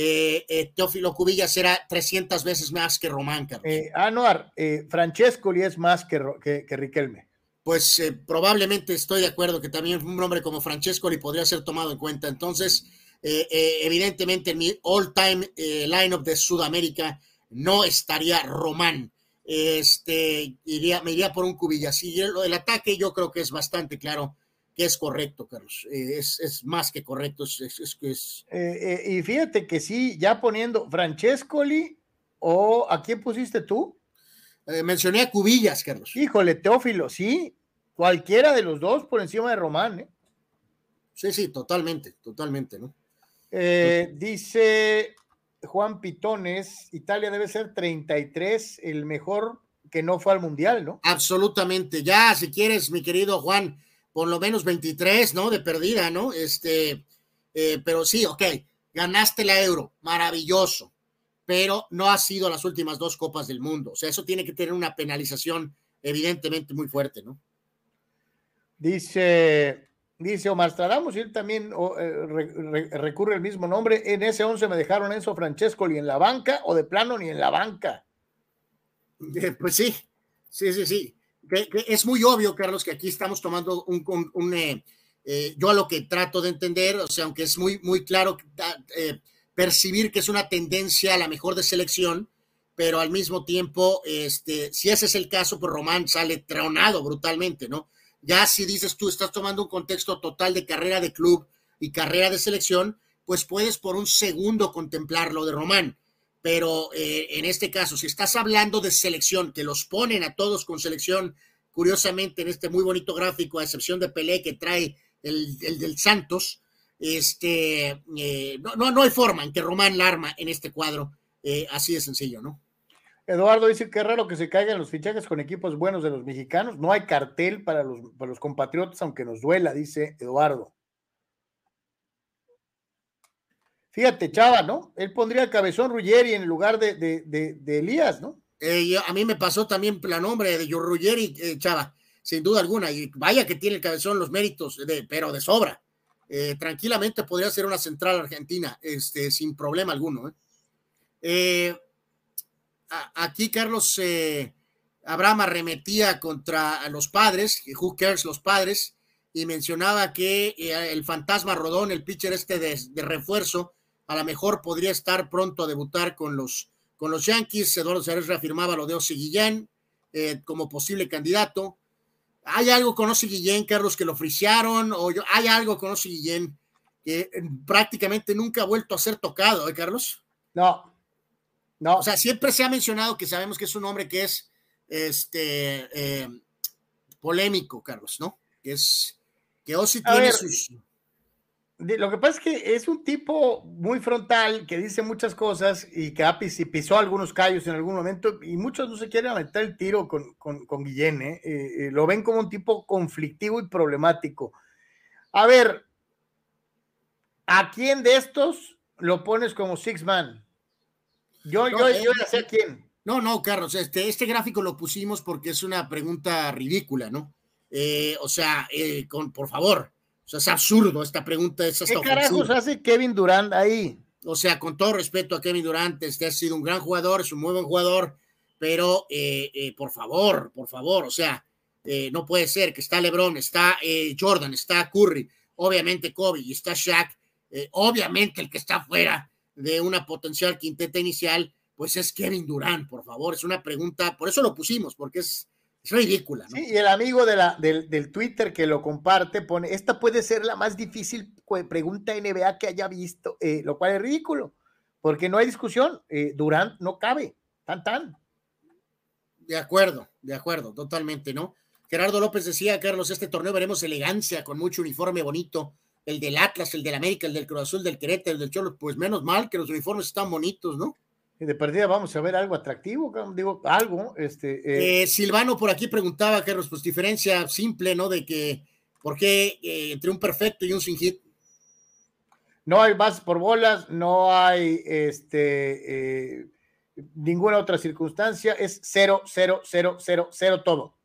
Eh, eh, Teófilo Cubillas era 300 veces más que Román, Carlos. Eh, Anuar, eh, Francescoli es más que, que, Riquelme. Pues probablemente estoy de acuerdo que también un nombre como Francescoli podría ser tomado en cuenta. Entonces, evidentemente en mi all-time lineup de Sudamérica no estaría Román este, iría, me iría por un cubillas. Y el, el ataque yo creo que es bastante claro que es correcto, Carlos. Eh, es, es, más que correcto. Es, es, es... Eh, eh, y fíjate que sí, ya poniendo Francescoli o ¿a quién pusiste tú? mencioné a Cubillas, Carlos. Híjole, Teófilo, sí. Cualquiera de los dos por encima de Román, ¿eh? Sí, sí, totalmente, totalmente, ¿no? dice Juan Pitones, Italia debe ser 33, el mejor que no fue al Mundial, ¿no? Absolutamente. Ya, si quieres, mi querido Juan, por lo menos 23, ¿no? De perdida, ¿no? Este, eh, pero sí, ok, ganaste la euro, maravilloso, pero no ha sido las últimas dos copas del mundo. O sea, eso tiene que tener una penalización evidentemente muy fuerte, ¿no? Dice Dice Omar Stradamos y él también eh, recurre el mismo nombre. En ese 11 me dejaron Enzo Francesco ni en la banca o de plano ni en la banca. Eh, pues sí, sí, sí, sí. Es muy obvio, Carlos, que aquí estamos tomando un, un, eh, yo a lo que trato de entender, o sea, aunque es muy, muy claro percibir que es una tendencia a la mejor de selección, pero al mismo tiempo, este, si ese es el caso, pues Román sale tronado brutalmente, ¿no? Ya si dices tú, estás tomando un contexto total de carrera de club y carrera de selección, pues puedes por un segundo contemplar lo de Román. Pero eh, en este caso, si estás hablando de selección, que los ponen a todos con selección, curiosamente en este muy bonito gráfico, a excepción de Pelé que trae el, del Santos, este, eh, no, no, hay forma en que Román la arma en este cuadro, eh, así de sencillo, ¿no? Eduardo dice que raro que se caigan los fichajes con equipos buenos de los mexicanos. No hay cartel para los, para los compatriotas, aunque nos duela, dice Eduardo. Fíjate, Chava, ¿no? Él pondría a Cabezón Ruggeri en lugar de, de, Elías, ¿no? Eh, a mí me pasó también la nombre de Ruggeri, eh, Chava, sin duda alguna. Y vaya que tiene el Cabezón los méritos, de, pero de sobra. Eh, tranquilamente podría ser una central argentina, este, sin problema alguno. aquí Carlos Abraham arremetía contra los padres, who cares los padres, y mencionaba que el fantasma Rodón, el pitcher este de, refuerzo, a lo mejor podría estar pronto a debutar con los, con los Yankees. Eduardo Ceres reafirmaba lo de Osi Guillén eh, como posible candidato. ¿Hay algo con Osi Guillén, Carlos, que lo frisearon? ¿O yo, hay algo con Osi Guillén que prácticamente nunca ha vuelto a ser tocado, ¿eh, Carlos? No, no. O sea, siempre se ha mencionado que sabemos que es un hombre que es este eh, polémico, Carlos, ¿no? Que es que Ozzy tiene sus. Lo que pasa es que es un tipo muy frontal que dice muchas cosas y que pisó algunos callos en algún momento y muchos no se quieren meter el tiro con, con, Guillén, ¿eh? Eh, ¿eh? lo ven como un tipo conflictivo y problemático. A ver, ¿a quién de estos lo pones como six man? Yo, yo, yo ya sé quién. No, no, Carlos, este, este gráfico lo pusimos porque es una pregunta ridícula, ¿no? Eh, o sea, eh, con, por favor, o sea, es absurdo esta pregunta. Es ¿Qué carajos hace Kevin Durant ahí? O sea, con todo respeto a Kevin Durant, este ha sido un gran jugador, es un muy buen jugador, pero eh, por favor, por favor, o sea, no puede ser que está LeBron, está Jordan, está Curry, obviamente Kobe y está Shaq, obviamente el que está afuera de una potencial quinteta inicial, pues es Kevin Durant, por favor. Es una pregunta, por eso lo pusimos, porque es, ridícula. Sí, y el amigo de la, del, Twitter que lo comparte pone, esta puede ser la más difícil pregunta NBA que haya visto, eh, lo cual es ridículo, porque no hay discusión. Eh, Durant no cabe, tan tan. De acuerdo, de acuerdo, totalmente, ¿no? Gerardo López decía, Carlos, este torneo veremos elegancia con mucho uniforme bonito el del Atlas, el del América, el del Cruz Azul, del Querétaro, el del Cholo, pues menos mal que los uniformes están bonitos, ¿no? De partida vamos a ver algo atractivo, digo, algo. Este, eh. Eh, Silvano por aquí preguntaba, Carlos, pues diferencia simple, ¿no? De que, ¿por qué eh, entre un perfecto y un sin hit? No hay bases por bolas, no hay este, ninguna otra circunstancia, es cero, cero, cero, cero, cero todo.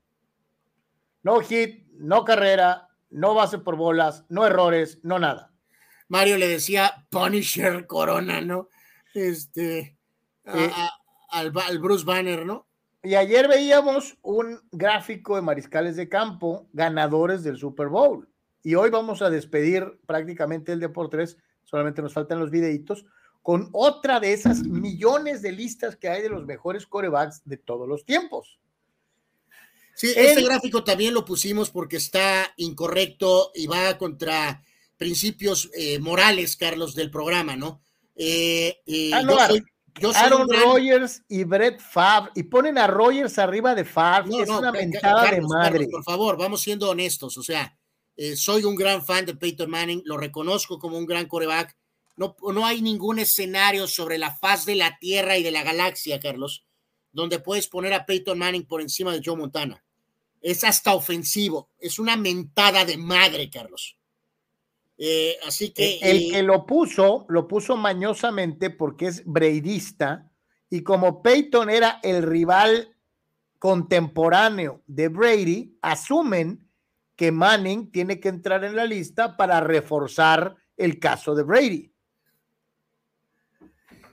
No hit, no carrera, no base por bolas, no errores, no nada. Mario le decía Punisher Corona, ¿no? Este, eh, al, Bruce Banner, ¿no? Y ayer veíamos un gráfico de mariscales de campo ganadores del Super Bowl. Y hoy vamos a despedir prácticamente el Deportes, solamente nos faltan los videitos, con otra de esas millones de listas que hay de los mejores corebacks de todos los tiempos. Sí, este gráfico también lo pusimos porque está incorrecto y va contra principios eh, morales, Carlos, del programa, ¿no? Eh, eh ah, Aaron Rodgers y Brett Favre, y ponen a Rodgers arriba de Favre, es una mentada de madre. por favor, vamos siendo honestos, o sea, eh, soy un gran fan de Peyton Manning, lo reconozco como un gran coreback, no, no hay ningún escenario sobre la faz de la Tierra y de la galaxia, Carlos, donde puedes poner a Peyton Manning por encima de Joe Montana. Es hasta ofensivo, es una mentada de madre, Carlos. Eh, así que. El, eh, que lo puso, lo puso mañosamente porque es breidista y como Peyton era el rival contemporáneo de Brady, asumen que Manning tiene que entrar en la lista para reforzar el caso de Brady.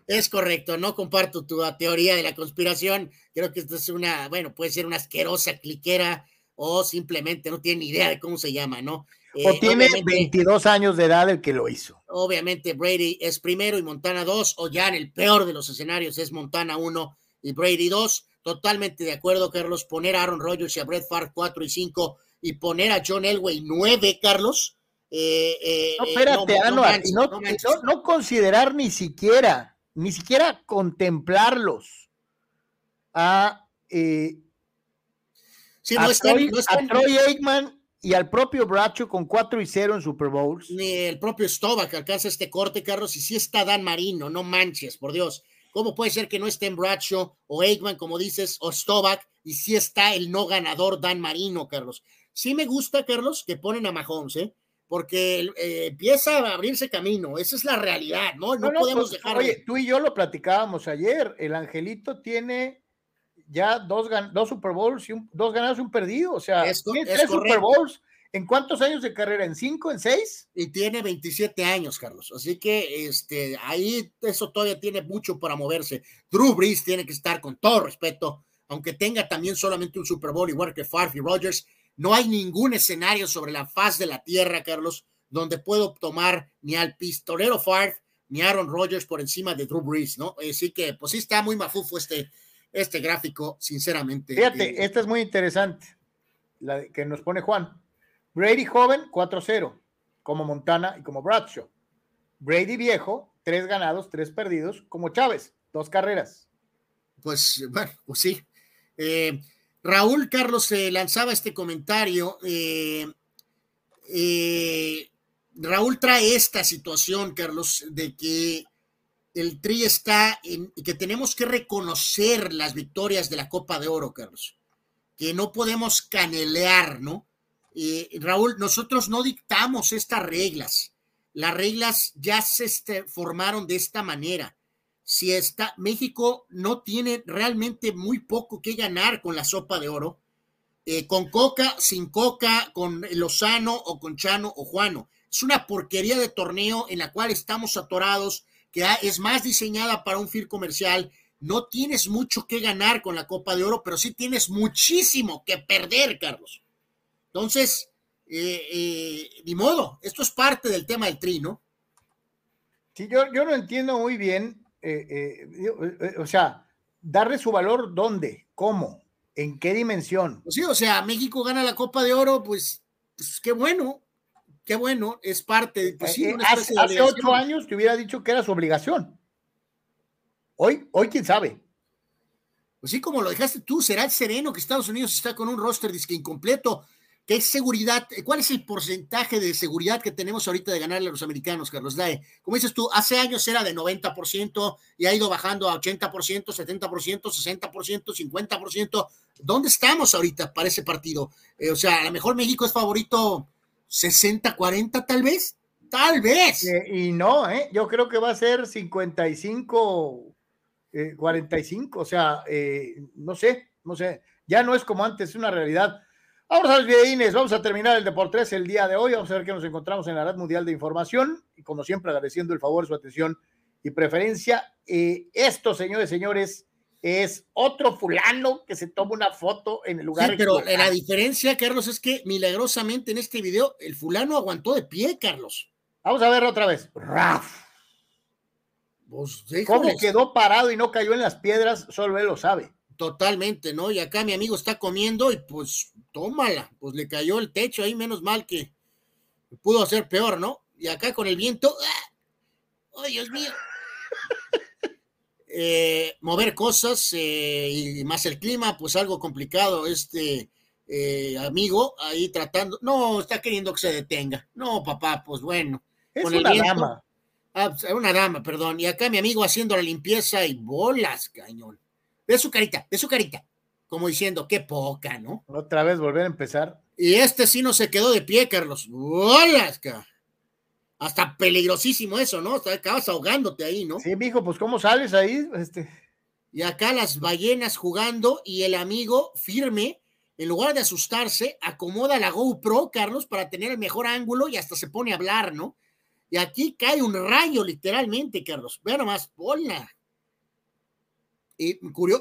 Es correcto, no comparto tu teoría de la conspiración. Creo que esto es una, bueno, puede ser una asquerosa cliquera o simplemente no tiene ni idea de cómo se llama, ¿no? O eh, tiene 22 años de edad el que lo hizo. Obviamente Brady es primero y Montana 2, o ya en el peor de los escenarios es Montana 1 y Brady 2. Totalmente de acuerdo, Carlos. Poner a Aaron Rodgers y a Brett Favre 4 y 5 y poner a John Elway 9, Carlos. Eh, eh, no, espérate, no, no, considerar ni siquiera, ni siquiera contemplarlos a, sí, a, Troy, a Troy Aikman y al propio Bracho con 4 y 0 en Super Bowls. Ni el propio Stovak alcanza este corte, Carlos, y si está Dan Marino, no manches, por Dios. ¿Cómo puede ser que no esté en Bracho o Aikman, como dices, o Stovak, y si está el no ganador Dan Marino, Carlos? Sí me gusta, Carlos, que ponen a Mahomes, ¿eh? Porque eh, empieza a abrirse camino, esa es la realidad, ¿no? No, podemos pues, dejar. Oye, tú y yo lo platicábamos ayer, el Angelito tiene ya dos, dos Super Bowls, y dos ganados y un perdido. O sea, tiene tres Super Bowls. ¿En cuántos años de carrera? ¿En cinco? ¿En seis? Y tiene 27 años, Carlos. Así que este, ahí eso todavía tiene mucho para moverse. Drew Brees tiene que estar con todo respeto, aunque tenga también solamente un Super Bowl igual que Favre y Rogers. No hay ningún escenario sobre la faz de la tierra, Carlos, donde puedo tomar ni al pistolero Favre ni a Aaron Rodgers por encima de Drew Brees, ¿no? Así que, pues sí está muy mafufo este, este gráfico, sinceramente. Fíjate, eh, esta es muy interesante, la que nos pone Juan. Brady joven, 4-0, como Montana y como Bradshaw. Brady viejo, tres ganados, tres perdidos, como Chávez, dos carreras. Pues, bueno, pues sí. Eh, Raúl Carlos se lanzaba este comentario. Eh, Raúl trae esta situación, Carlos, de que el Tri está en que tenemos que reconocer las victorias de la Copa de Oro, Carlos, que no podemos canelear, ¿no? Raúl, nosotros no dictamos estas reglas. Las reglas ya se este, formaron de esta manera. Si está, México no tiene realmente muy poco que ganar con la sopa de oro, eh, con Coca, sin Coca, con Lozano o con Chano o Juano. Es una porquería de torneo en la cual estamos atorados que es más diseñada para un FIR comercial. No tienes mucho que ganar con la Copa de Oro, pero sí tienes muchísimo que perder, Carlos. Entonces, eh, eh, ni modo, esto es parte del tema del tri, ¿no? Sí, yo, yo no entiendo muy bien, eh, o sea, darle su valor dónde, cómo, en qué dimensión. Pues sí, o sea, México gana la Copa de Oro, pues, pues qué bueno, qué bueno, es parte. Pues eh, hace, ocho años te hubiera dicho que era su obligación. Hoy, hoy quién sabe. Pues sí, como lo dejaste tú, será el sereno que Estados Unidos está con un roster disque incompleto. ¿Qué seguridad, cuál es el porcentaje de seguridad que tenemos ahorita de ganarle a los americanos, Carlos Dae? Como dices tú, hace años era de 90% y ha ido bajando a 80%, 70%, 60%, 50%. ¿Dónde estamos ahorita para ese partido? Eh, o sea, a lo mejor México es favorito 60-40 tal vez. Tal vez. Eh, y no, ¿eh? yo creo que va a ser 55, 45, o sea, no sé, no sé. Ya no es como antes, es una realidad Vamos a los videines, vamos a terminar el Deportes el día de hoy. Vamos a ver qué nos encontramos en la Red Mundial de Información. Y como siempre, agradeciendo el favor, su atención y preferencia. Eh, esto, señores, señores, es otro fulano que se toma una foto en el lugar. Sí, pero la diferencia, Carlos, es que milagrosamente en este video el fulano aguantó de pie, Carlos. Vamos a verlo otra vez. Raf. Pues, ¿Cómo quedó parado y no cayó en las piedras? Solo él lo sabe. Totalmente, ¿no? Y acá mi amigo está comiendo y pues tómala, pues le cayó el techo ahí, menos mal que pudo hacer peor, ¿no? Y acá con el viento, ¡ah! ¡ay, Dios mío! Eh, mover cosas eh, y más el clima, pues algo complicado este eh, amigo ahí tratando, no, está queriendo que se detenga. No, papá, pues bueno. Es una dama. Ah, pues, una dama, perdón. Y acá mi amigo haciendo la limpieza y bolas, cañón. Ve su carita, ve su carita como diciendo, qué poca, ¿no? Otra vez volver a empezar. Y este sí no se quedó de pie, Carlos. ¡Hola! Hasta peligrosísimo eso, ¿no? Hasta acabas ahogándote ahí, ¿no? Sí, mijo, pues ¿cómo sales ahí? Este... Y acá las ballenas jugando y el amigo firme, en lugar de asustarse, acomoda la GoPro, Carlos, para tener el mejor ángulo y hasta se pone a hablar, ¿no? Y aquí cae un rayo, literalmente, Carlos. Ve nomás, hola y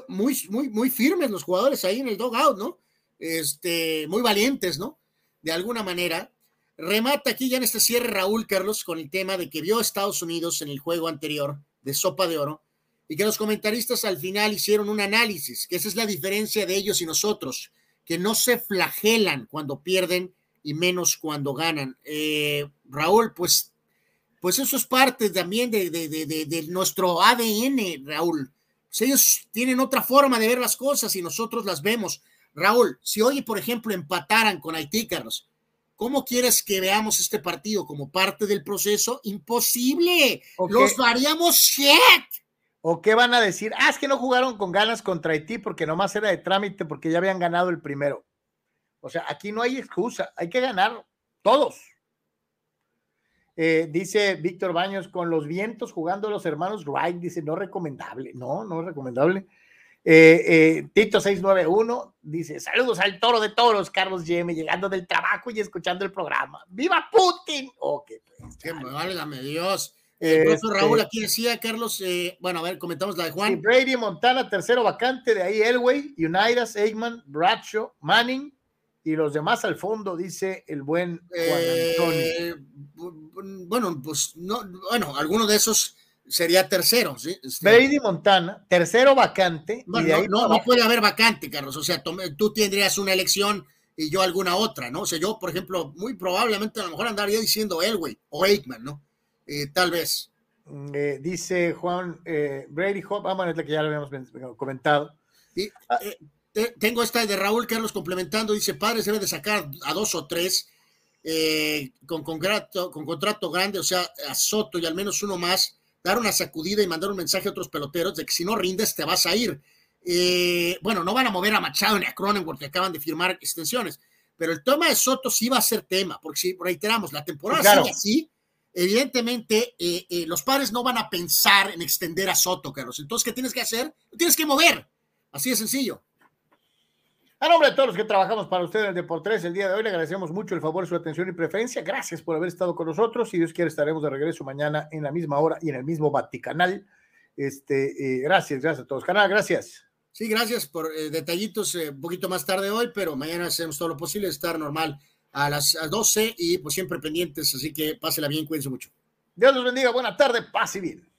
muy, muy, muy firmes los jugadores ahí en el dogout, ¿no? Este, muy valientes, ¿no? De alguna manera. Remata aquí ya en este cierre Raúl Carlos con el tema de que vio a Estados Unidos en el juego anterior de Sopa de Oro y que los comentaristas al final hicieron un análisis, que esa es la diferencia de ellos y nosotros, que no se flagelan cuando pierden y menos cuando ganan. Eh, Raúl, pues, pues eso es parte también de, de, de, de nuestro ADN, Raúl pues ellos tienen otra forma de ver las cosas y nosotros las vemos. Raúl, si hoy, por ejemplo, empataran con Haití, Carlos, ¿cómo quieres que veamos este partido como parte del proceso? Imposible. Los varíamos shit. ¿O qué van a decir? Ah, es que no jugaron con ganas contra Haití porque nomás era de trámite porque ya habían ganado el primero. O sea, aquí no hay excusa, hay que ganar todos. Eh, dice Víctor Baños, con los vientos jugando los hermanos Wright, dice, no recomendable, no, no recomendable. Eh, eh, Tito 691 dice, saludos al toro de toros, Carlos Yeme, llegando del trabajo y escuchando el programa. ¡Viva Putin! Ok, pues. Que me válgame Dios. El profesor Raúl aquí decía, Carlos, bueno, a ver, comentamos la de Juan. Brady, Montana, tercero vacante, de ahí Elway, Unitas, Eggman, Bradshaw, Manning, y los demás al fondo, dice el buen Juan Antonio. Eh, bueno, pues no, bueno, alguno de esos sería tercero, ¿sí? Este, Brady Montana, tercero vacante. y de ahí no, no, puede haber vacante, Carlos. O sea, tú tendrías una elección y yo alguna otra, ¿no? O sea, yo, por ejemplo, muy probablemente a lo mejor andaría diciendo Elway o Aikman, ¿no? Eh, tal vez. Mm, eh, dice Juan Brady Hop, vamos a ver que ya lo habíamos comentado. Y, ah, tengo esta de Raúl Carlos complementando, dice, padres debe de sacar a dos o tres eh, con, contrato, con contrato grande, o sea, a Soto y al menos uno más, dar una sacudida y mandar un mensaje a otros peloteros de que si no rindes te vas a ir. Eh, bueno, no van a mover a Machado ni a Cronenworth que acaban de firmar extensiones, pero el tema de Soto sí va a ser tema, porque si reiteramos, la temporada sigue así, evidentemente eh, los padres no van a pensar en extender a Soto, Carlos. Entonces, ¿qué tienes que hacer? tienes que mover. Así de sencillo. A nombre de todos los que trabajamos para ustedes en el Deportes el día de hoy, le agradecemos mucho el favor, su atención y preferencia. Gracias por haber estado con nosotros. Si Dios quiere, estaremos de regreso mañana en la misma hora y en el mismo Vaticanal. Este, eh, gracias, gracias a todos. Canal, gracias. Sí, gracias por eh, detallitos eh, un poquito más tarde hoy, pero mañana hacemos todo lo posible estar normal a las 12 y pues siempre pendientes. Así que pásela bien, cuídense mucho. Dios los bendiga. Buena tarde, pase bien.